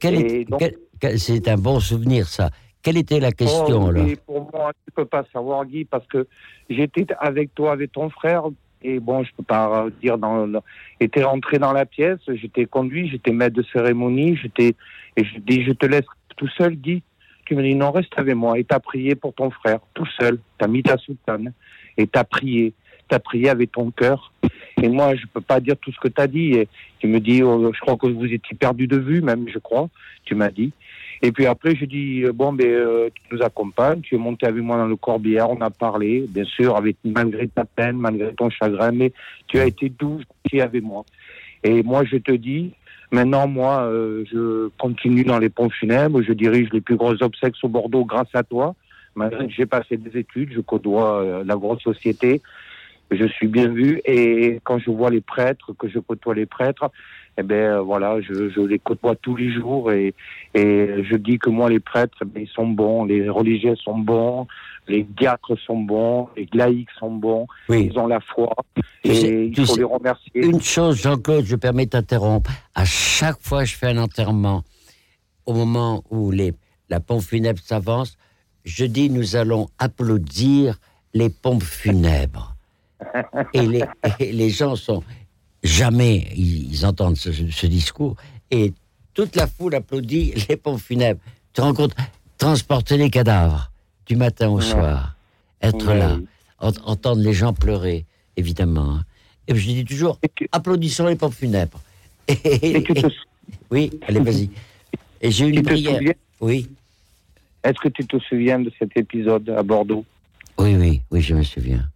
[SPEAKER 3] c'est un bon souvenir, ça. Quelle était la question,
[SPEAKER 19] Oh,
[SPEAKER 3] là
[SPEAKER 19] mais Pour moi, tu peux pas savoir, Guy, parce que j'étais avec toi, avec ton frère, et bon, je peux pas dire dans. le- t'es rentré dans la pièce, j'étais conduit, j'étais maître de cérémonie, j'étais et je dis, je te laisse tout seul, Guy. Tu me dis non, reste avec moi. Et t'as prié pour ton frère, tout seul. T'as mis ta soutane et t'as prié. T'as prié avec ton cœur. Et moi, je peux pas dire tout ce que t'as dit. Et tu me dis, oh, je crois que vous étiez perdu de vue, même, je crois. Tu m'as dit. Et puis après, je dis, euh, bon, ben, euh, tu nous accompagnes, tu es monté avec moi dans le corbière, on a parlé, bien sûr, avec, malgré ta peine, malgré ton chagrin, mais tu as été doux gentil avec moi. Et moi, je te dis, Maintenant, moi, euh, je continue dans les pompes funèbres. Je dirige les plus grosses obsèques au Bordeaux grâce à toi. Malgré j'ai passé des études, je côtoie euh, la grosse société. Je suis bien vu et quand je vois les prêtres, que je côtoie les prêtres, eh ben euh, voilà, je, je les côtoie tous les jours et, et je dis que moi les prêtres, ben, ils sont bons, les religieux sont bons, les diacres sont bons, les laïcs sont bons, ils ont la foi et
[SPEAKER 3] sais-
[SPEAKER 19] il faut
[SPEAKER 3] sais,
[SPEAKER 19] les remercier.
[SPEAKER 3] Une chose, Jean-Claude, je permets de t'interrompre. À chaque fois que je fais un enterrement, au moment où les, la pompe funèbre s'avance, je dis nous allons applaudir les pompes funèbres. Et les, et les gens sont jamais, ils, ils entendent ce, ce discours, et toute la foule applaudit les pompes funèbres. Tu te rends compte? Transporter les cadavres du matin au soir, être là, ent- entendre les gens pleurer, évidemment. hein. Et je dis toujours, applaudissons les pompes funèbres. Et, oui, allez, vas-y. Et j'ai une
[SPEAKER 19] Tu
[SPEAKER 3] prière.
[SPEAKER 19] souviens?
[SPEAKER 3] Oui.
[SPEAKER 19] Est-ce que tu te souviens de cet épisode à Bordeaux?
[SPEAKER 3] Oui, oui, oui, je me souviens.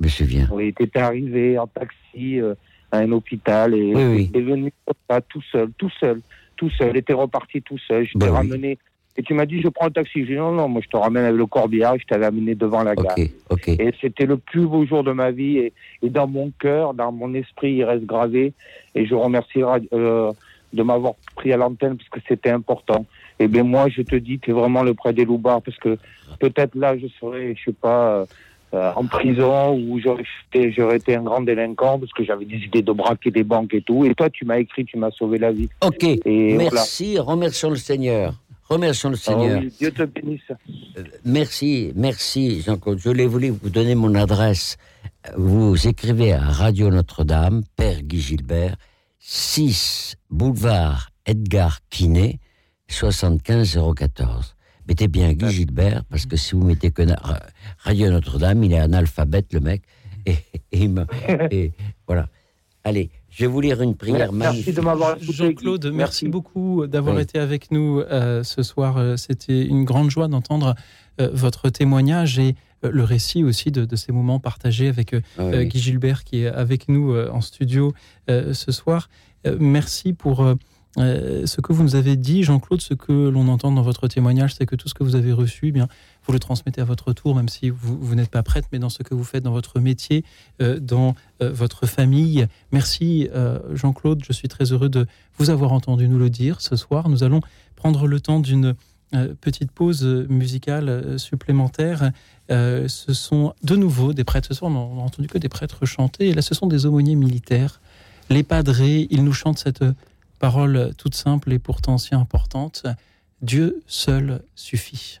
[SPEAKER 3] Je me souviens.
[SPEAKER 19] Oui, tu étais arrivé en taxi euh, à un hôpital et
[SPEAKER 3] Oui, oui.
[SPEAKER 19] tu es venu comme ça, tout seul, tout seul, tout seul. Et t'es reparti tout seul. Je t'ai
[SPEAKER 3] Ben oui.
[SPEAKER 19] ramené. Et tu m'as dit, je prends le taxi. J'ai dit, non, non, moi je te ramène avec le corbillard. Je t'avais amené devant la gare. Et c'était le plus beau jour de ma vie. Et, et dans mon cœur, dans mon esprit, il reste gravé. Et je remercie euh, de m'avoir pris à l'antenne parce que c'était important. Et bien moi, je te dis, tu es vraiment le près des loupards parce que peut-être là, je serais, je sais pas, euh, euh, en prison ou j'aurais été, j'aurais été un grand délinquant parce que j'avais des idées de braquer des banques et tout. Et toi, tu m'as écrit, tu m'as sauvé la vie.
[SPEAKER 3] Ok,
[SPEAKER 19] Et
[SPEAKER 3] merci, remercions le Seigneur. Remercions le. Seigneur.
[SPEAKER 19] Ah oui, Dieu te bénisse.
[SPEAKER 3] Euh, Merci, merci Jean-Claude. Je voulais voulu vous donner mon adresse. Vous écrivez à Radio Notre-Dame, Père Guy Gilbert, 6 boulevard Edgar Quinet, 75 014. Mettez bien Guy Gilbert, parce que si vous mettez que Radio Notre-Dame, il est analphabète, le mec. Et voilà. Allez, je vais vous lire une prière magnifique.
[SPEAKER 2] Jean-Claude, merci, beaucoup d'avoir
[SPEAKER 3] Oui.
[SPEAKER 2] été avec nous euh, ce soir. Euh, C'était une grande joie d'entendre euh, votre témoignage et euh, le récit aussi de, de ces moments partagés avec euh,
[SPEAKER 3] Ah oui.
[SPEAKER 2] euh, Guy Gilbert qui est avec nous euh, en studio euh, ce soir. Euh, merci pour ce que vous nous avez dit, Jean-Claude. Ce que l'on entend dans votre témoignage, c'est que tout ce que vous avez reçu, eh bien, vous le transmettez à votre tour, même si vous, n'êtes pas prête, mais dans ce que vous faites dans votre métier, euh, dans euh, votre famille. Merci, euh, Jean-Claude. Je suis très heureux de vous avoir entendu nous le dire ce soir. Nous allons prendre le temps d'une petite pause musicale supplémentaire. Ce sont de nouveau des prêtres. Ce soir, on n'a entendu que des prêtres chanter. Et là, ce sont des aumôniers militaires. Les padrés, ils nous chantent cette parole toute simple et pourtant si importante. Dieu seul suffit.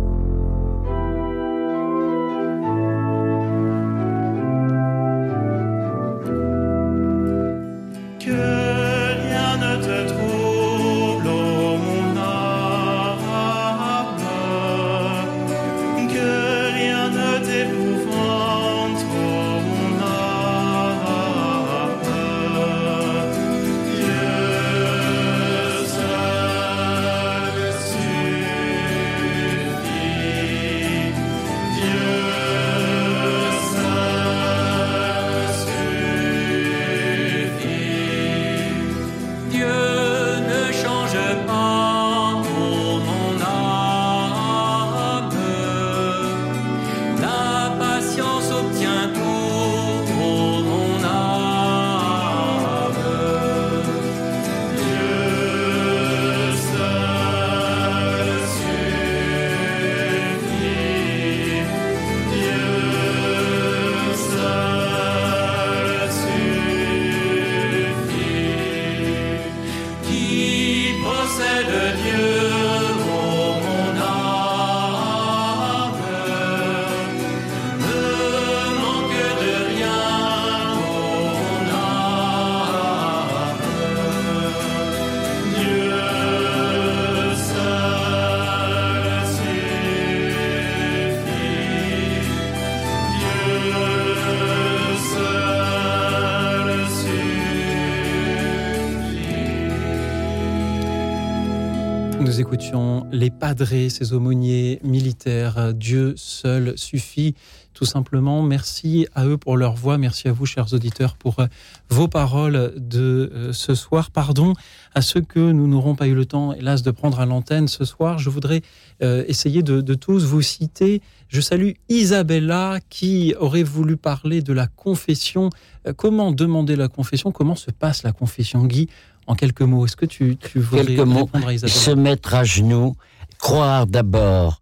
[SPEAKER 2] Écoutions les padrés, ces aumôniers militaires. Dieu seul suffit, tout simplement. Merci à eux pour leur voix. Merci à vous, chers auditeurs, pour euh, vos paroles de euh, ce soir. Pardon à ceux que nous n'aurons pas eu le temps, hélas, de prendre à l'antenne ce soir. Je voudrais euh, essayer de, de tous vous citer. Je salue Isabella qui aurait voulu parler de la confession. Euh, Comment demander la confession? Comment se passe la confession Guy, en quelques mots, est-ce que tu, tu voudrais
[SPEAKER 3] mots.
[SPEAKER 2] répondre à
[SPEAKER 3] Se mettre à genoux, croire d'abord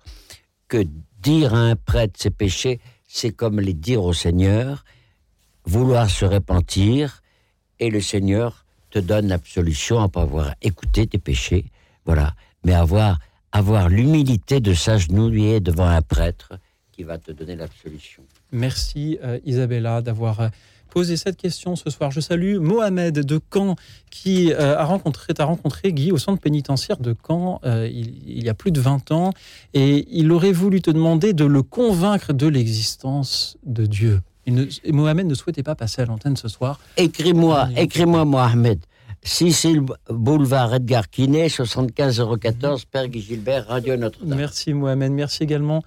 [SPEAKER 3] que dire à un prêtre ses péchés, c'est comme les dire au Seigneur, vouloir se repentir, et le Seigneur te donne l'absolution après avoir écouté tes péchés. Voilà. Mais avoir, avoir l'humilité de s'agenouiller devant un prêtre qui va te donner l'absolution.
[SPEAKER 2] Merci euh, Isabella d'avoir euh, posé cette question ce soir. Je salue Mohamed de Caen qui euh, a rencontré, t'a rencontré Guy au centre pénitentiaire de Caen euh, il, il y a plus de 20 ans et il aurait voulu te demander de le convaincre de l'existence de Dieu. Il ne- et Mohamed ne souhaitait pas passer à l'antenne ce soir.
[SPEAKER 3] Écris-moi, écris-moi, Mohamed. Cécile Boulevard Edgar Quinet, 75 Père Guy Gilbert, Radio Notre-Dame.
[SPEAKER 2] Merci Mohamed. Merci également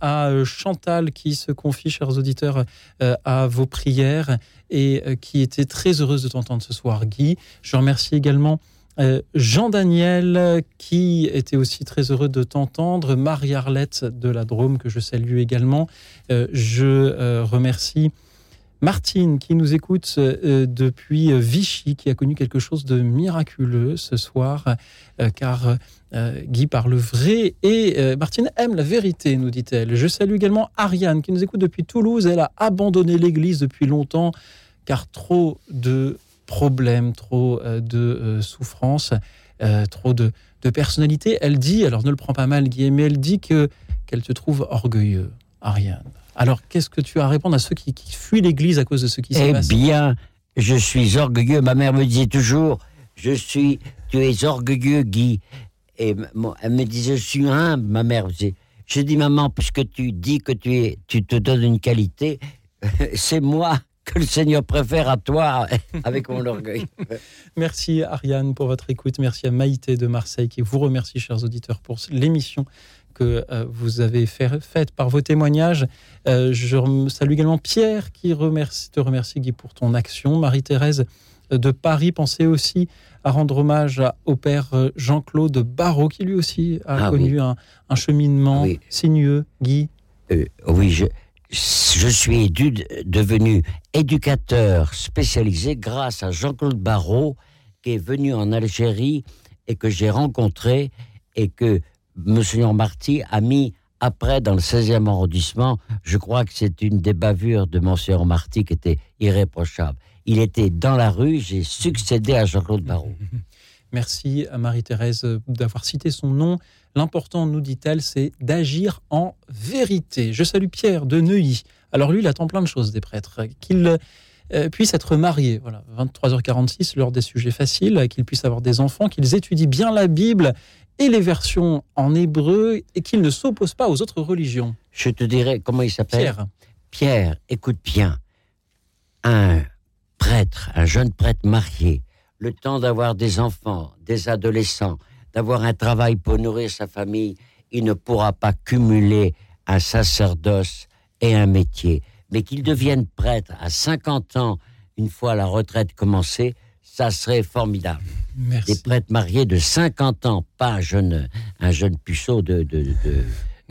[SPEAKER 2] à euh, Chantal qui se confie, chers auditeurs, euh, à vos prières et euh, qui était très heureuse de t'entendre ce soir, Guy. Je remercie également euh, Jean-Daniel euh, qui était aussi très heureux de t'entendre, Marie-Arlette de la Drôme que je salue également. Euh, je euh, remercie Martine qui nous écoute euh, depuis euh, Vichy, qui a connu quelque chose de miraculeux ce soir, euh, car Guy parle vrai et Martine aime la vérité, nous dit-elle. Je salue également Ariane qui nous écoute depuis Toulouse. Elle a abandonné l'Église depuis longtemps, car trop de problèmes, trop de souffrances, trop de, de personnalité. Elle dit, alors ne le prends pas mal Guy, mais elle dit que qu'elle te trouve orgueilleux, Ariane. Alors, qu'est-ce que tu as à répondre à ceux qui, qui fuient l'Église à cause de ce qui s'est
[SPEAKER 3] Eh
[SPEAKER 2] passé?
[SPEAKER 3] bien, je suis orgueilleux. Ma mère me disait toujours, je suis, tu es orgueilleux, Guy. Et elle me disait, je suis humble, ma mère. Je je dis, maman, puisque tu dis que tu, es, tu te donnes une qualité, c'est moi que le Seigneur préfère à toi, avec mon orgueil.
[SPEAKER 2] Merci Ariane pour votre écoute. Merci à Maïté de Marseille qui vous remercie, chers auditeurs, pour l'émission que euh, vous avez fait- faite par vos témoignages. Euh, je salue également Pierre qui remercie, te remercie, Guy, pour ton action. Marie-Thérèse euh, de Paris, pensez aussi à rendre hommage au père Jean-Claude Barrault qui lui aussi a
[SPEAKER 3] Ah
[SPEAKER 2] connu
[SPEAKER 3] oui.
[SPEAKER 2] un, un cheminement sinueux. Guy
[SPEAKER 3] Euh, oui, je, je suis édu- devenu éducateur spécialisé grâce à Jean-Claude Barrault, qui est venu en Algérie et que j'ai rencontré et que Monsieur Marty a mis après dans le 16e arrondissement. Je crois que c'est une des bavures de Monsieur Marty qui était irréprochable. Il était dans la rue, j'ai succédé à Jean-Claude Barrault.
[SPEAKER 2] Merci à Marie-Thérèse euh, d'avoir cité son nom. L'important, nous dit-elle, c'est d'agir en vérité. Je salue Pierre de Neuilly. Alors lui, il attend plein de choses des prêtres. Qu'il euh, puisse être marié, voilà, 23h46, l'heure des sujets faciles, qu'ils puissent avoir des enfants, qu'ils étudient bien la Bible et les versions en hébreu et qu'ils ne s'opposent pas aux autres religions.
[SPEAKER 3] Je te dirais, comment il s'appelle
[SPEAKER 2] Pierre.
[SPEAKER 3] Pierre, écoute bien. Un prêtre, un jeune prêtre marié, le temps d'avoir des enfants, des adolescents, d'avoir un travail pour nourrir sa famille, il ne pourra pas cumuler un sacerdoce et un métier. Mais qu'il devienne prêtre à 50 ans, une fois la retraite commencée, ça serait formidable.
[SPEAKER 2] Merci.
[SPEAKER 3] Des prêtres mariés de 50 ans, pas un jeune, un jeune puceau de, de, de,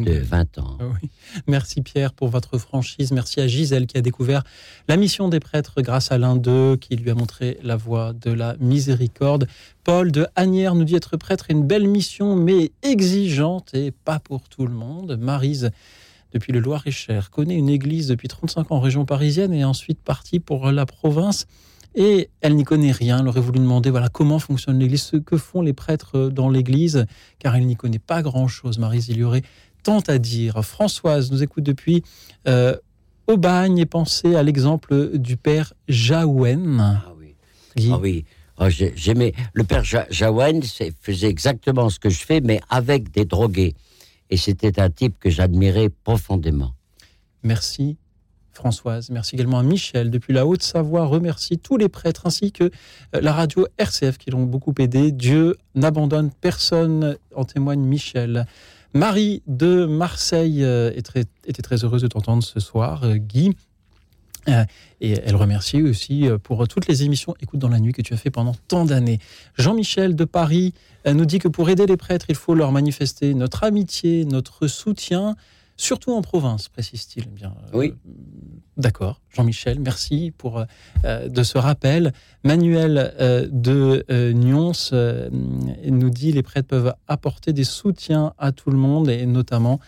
[SPEAKER 3] de 20 ans.
[SPEAKER 2] Ah oui. Merci Pierre pour votre franchise. Merci à Gisèle qui a découvert la mission des prêtres grâce à l'un d'eux qui lui a montré la voie de la miséricorde. Paul de Agnières nous dit être prêtre est une belle mission mais exigeante et pas pour tout le monde. Marise depuis le Loir-et-Cher connaît une église depuis 35 ans en région parisienne et est ensuite partie pour la province. Et elle n'y connaît rien. Elle aurait voulu demander voilà comment fonctionne l'Église, ce que font les prêtres dans l'Église, car elle n'y connaît pas grand-chose. Y aurait tant à dire. Françoise nous écoute depuis euh, Aubagne et pensez à l'exemple du père Jaouen.
[SPEAKER 3] Ah oui. Oh, j'ai- J'aimais. Le père Ja- Jaouen faisait exactement ce que je fais, mais avec des drogués. Et c'était un type que j'admirais profondément.
[SPEAKER 2] Merci Françoise. Merci également à Michel depuis la Haute-Savoie. Remercie tous les prêtres ainsi que euh, la radio RCF qui l'ont beaucoup aidé. Dieu n'abandonne personne, en témoigne Michel. Marie de Marseille euh, était très heureuse de t'entendre ce soir. Euh, Guy, et elle remercie aussi pour toutes les émissions Écoute dans la nuit que tu as fait pendant tant d'années. Jean-Michel de Paris nous dit que pour aider les prêtres, il faut leur manifester notre amitié, notre soutien, surtout en province, précise-t-il. Eh Bien,
[SPEAKER 3] Oui.
[SPEAKER 2] D'accord, Jean-Michel, merci pour euh, euh, de ce rappel. Manuel euh, de Nyons nous dit les prêtres peuvent apporter des soutiens à tout le monde et notamment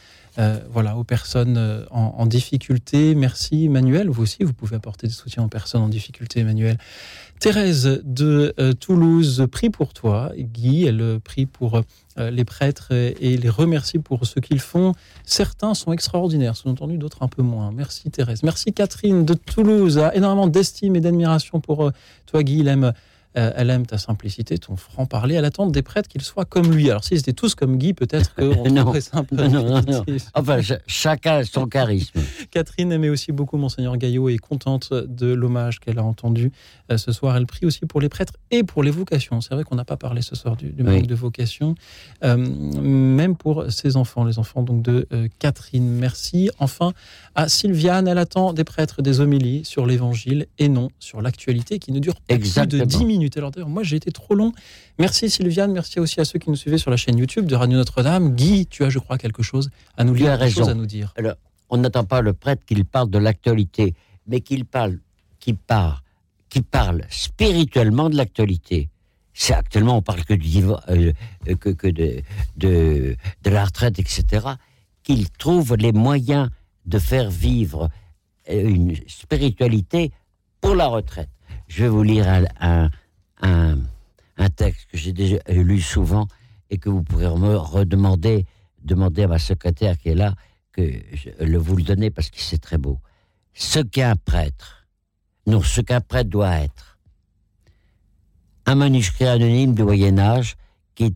[SPEAKER 2] voilà aux personnes en, en difficulté. Merci Manuel, vous aussi vous pouvez apporter des soutiens aux personnes en difficulté, Manuel. Thérèse de euh, Toulouse prie pour toi, Guy. Elle euh, prie pour euh, les prêtres et, les remercie pour ce qu'ils font. Certains sont extraordinaires, sous-entendu, d'autres un peu moins. Merci Thérèse. Merci Catherine de Toulouse. A énormément d'estime et d'admiration pour toi, Guy. Euh, elle aime ta simplicité, ton franc-parler. Elle attend des prêtres qu'ils soient comme lui. Alors s'ils étaient tous comme Guy, peut-être qu'on ça un peu
[SPEAKER 3] Non. Enfin, ch- chacun a son charisme.
[SPEAKER 2] Catherine aimait aussi beaucoup Monseigneur Gaillot et est contente de l'hommage qu'elle a entendu euh, ce soir. Elle prie aussi pour les prêtres et pour les vocations. C'est vrai qu'on n'a pas parlé ce soir du, du
[SPEAKER 3] Oui.
[SPEAKER 2] manque de vocation, Euh, même pour ses enfants, les enfants donc de euh, Catherine. Merci. Enfin, à Sylviane, elle attend des prêtres des homélies sur l'évangile et non sur l'actualité qui ne dure pas
[SPEAKER 3] Exactement.
[SPEAKER 2] plus de 10 minutes. Moi j'ai été trop long. Merci Sylviane, merci aussi à ceux qui nous suivaient sur la chaîne YouTube de Radio Notre-Dame. Guy, tu as, je crois, quelque chose à nous
[SPEAKER 3] Tu
[SPEAKER 2] lire,
[SPEAKER 3] as
[SPEAKER 2] quelque chose à nous dire.
[SPEAKER 3] Alors, on n'attend pas le prêtre qu'il parle de l'actualité, mais qu'il parle, qu'il parle, qu'il parle spirituellement de l'actualité. C'est actuellement, on parle que, du, euh, euh, que, que de, de, de la retraite, etc. Qu'il trouve les moyens de faire vivre euh, une spiritualité pour la retraite. Je vais vous lire un, un, un, texte que j'ai déjà lu souvent et que vous pourrez me redemander, demander à ma secrétaire qui est là, que je le vous le donner parce que c'est très beau. Ce qu'est un prêtre, non, ce qu'un prêtre doit être. Un manuscrit anonyme du Moyen Âge qui,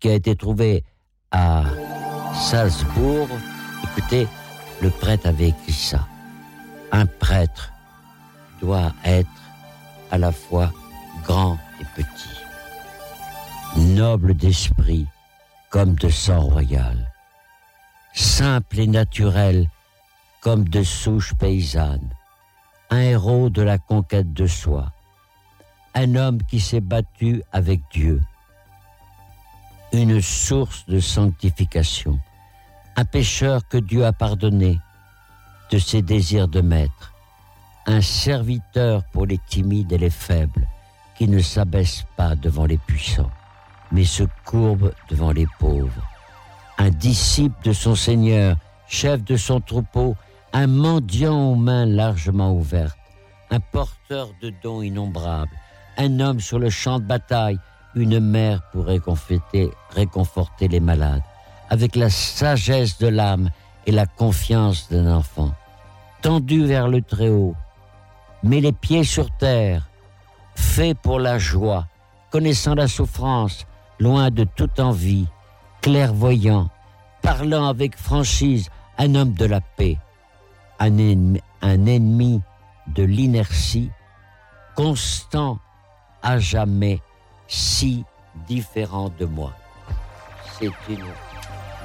[SPEAKER 3] qui a été trouvé à Salzbourg. Écoutez, le prêtre avait écrit ça. Un prêtre doit être à la fois grand et petit, noble d'esprit comme de sang royal, simple et naturel comme de souche paysanne, un héros de la conquête de soi, un homme qui s'est battu avec Dieu, une source de sanctification, un pécheur que Dieu a pardonné de ses désirs de maître, un serviteur pour les timides et les faibles, qui ne s'abaisse pas devant les puissants, mais se courbe devant les pauvres, un disciple de son Seigneur, chef de son troupeau, un mendiant aux mains largement ouvertes, un porteur de dons innombrables, un homme sur le champ de bataille, une mère pour réconforter, les malades, avec la sagesse de l'âme et la confiance d'un enfant, tendu vers le Très-Haut, met les pieds sur terre, fait pour la joie, connaissant la souffrance, loin de toute envie, clairvoyant, parlant avec franchise, un homme de la paix, un ennemi, de l'inertie, constant à jamais, si différent de moi. C'est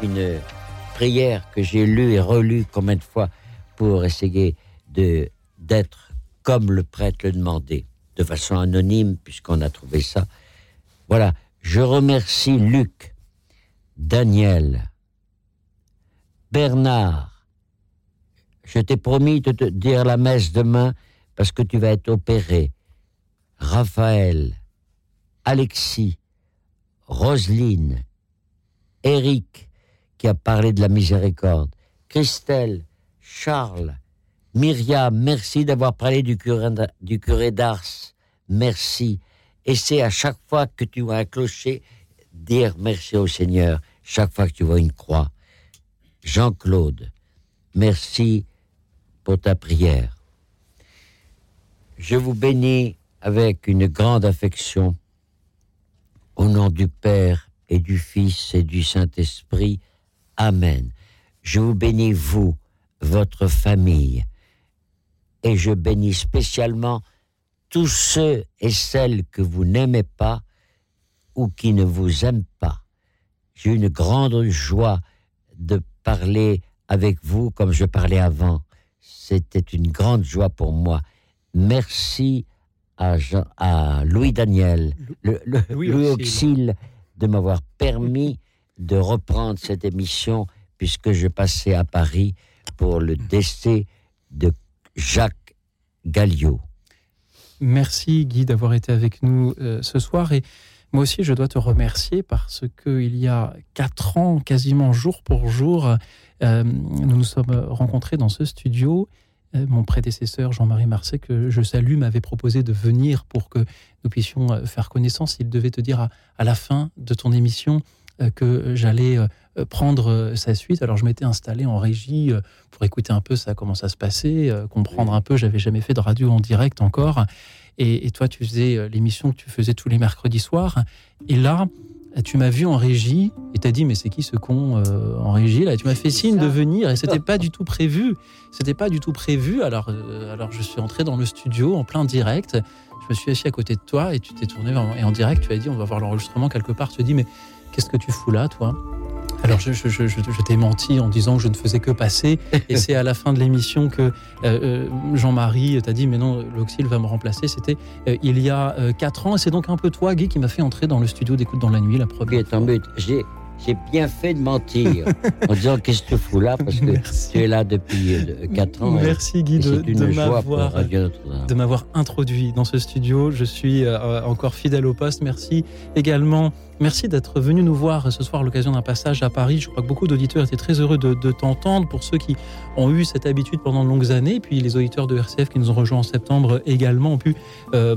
[SPEAKER 3] une, prière que j'ai lue et relue combien de fois pour essayer d'être comme le prêtre le demandait, de façon anonyme, puisqu'on a trouvé ça. Voilà, je remercie Luc, Daniel, Bernard. Je t'ai promis de te dire la messe demain parce que tu vas être opéré. Raphaël, Alexis, Roselyne, Eric, qui a parlé de la miséricorde, Christelle, Charles, Myriam, merci d'avoir parlé du curé, d'Ars. Merci. Et à chaque fois que tu vois un clocher, dire merci au Seigneur, chaque fois que tu vois une croix. Jean-Claude, merci pour ta prière. Je vous bénis avec une grande affection au nom du Père et du Fils et du Saint-Esprit. Amen. Je vous bénis, vous, votre famille, et je bénis spécialement tous ceux et celles que vous n'aimez pas ou qui ne vous aiment pas. J'ai une grande joie de parler avec vous comme je parlais avant. C'était une grande joie pour moi. Merci à, Jean- à Louis Daniel, le, le-
[SPEAKER 2] Louis
[SPEAKER 3] Louis
[SPEAKER 2] Auxil.
[SPEAKER 3] Auxil, de m'avoir permis de reprendre cette émission puisque je passais à Paris pour le décès de Jacques Galliot.
[SPEAKER 2] Merci Guy d'avoir été avec nous euh, ce soir et moi aussi je dois te remercier parce que il y a quatre ans, quasiment jour pour jour, euh, nous nous sommes rencontrés dans ce studio. Euh, mon prédécesseur Jean-Marie Marseille, que je salue, m'avait proposé de venir pour que nous puissions faire connaissance. Il devait te dire à, la fin de ton émission que j'allais euh, euh, prendre euh, sa suite. Alors je m'étais installé en régie euh, pour écouter un peu ça, comment ça se passait, euh, comprendre un peu. J'avais jamais fait de radio en direct encore. Et, et toi, tu faisais euh, l'émission que tu faisais tous les mercredis soirs. Et là, tu m'as vu en régie et t'as dit mais c'est qui ce con euh, en régie là? Et Tu m'as fait signe de venir et c'était pas du tout prévu. C'était pas du tout prévu. Alors euh, alors je suis entré dans le studio en plein direct. Je me suis assis à côté de toi et tu t'es tourné et en direct tu as dit on va voir l'enregistrement quelque part. Tu as dit mais qu'est-ce que tu fous là toi? Alors je, je- je- je- je t'ai menti en disant que je ne faisais que passer. Et c'est à la fin de l'émission que euh, euh, Jean-Marie t'a dit mais non l'Auxil va me remplacer. C'était euh, il y a euh, quatre ans. Et c'est donc un peu toi Guy qui m'a fait entrer dans le studio d'écoute dans la nuit la première
[SPEAKER 3] mieux. J'ai j'ai bien fait de mentir en disant qu'est-ce que tu fous là parce que tu es là depuis 4 ans. et-
[SPEAKER 2] Merci Guy de, m'avoir
[SPEAKER 3] Notre-Dame.
[SPEAKER 2] de m'avoir introduit dans ce studio. Je suis euh, encore fidèle au poste. Merci également. Merci d'être venu nous voir ce soir à l'occasion d'un passage à Paris. Je crois que beaucoup d'auditeurs étaient très heureux de, de t'entendre. Pour ceux qui ont eu cette habitude pendant de longues années, puis les auditeurs de RCF qui nous ont rejoints en septembre également ont pu euh,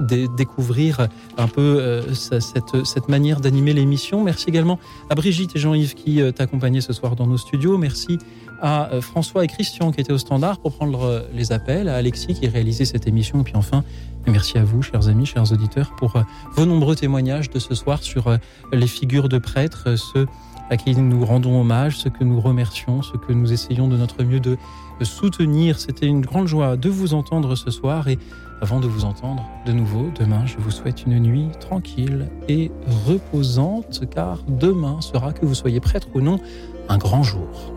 [SPEAKER 2] dé- découvrir un peu euh, cette, cette manière d'animer l'émission. Merci également à Brigitte et Jean-Yves qui euh, t'accompagnaient ce soir dans nos studios. Merci à euh, François et Christian qui étaient au standard pour prendre les appels, à Alexis qui réalisait cette émission, et puis enfin, merci à vous, chers amis, chers auditeurs, pour vos nombreux témoignages de ce soir sur les figures de prêtres, ceux à qui nous rendons hommage, ceux que nous remercions, ceux que nous essayons de notre mieux de soutenir. C'était une grande joie de vous entendre ce soir et avant de vous entendre de nouveau demain, je vous souhaite une nuit tranquille et reposante car demain sera, que vous soyez prêtre ou non, un grand jour.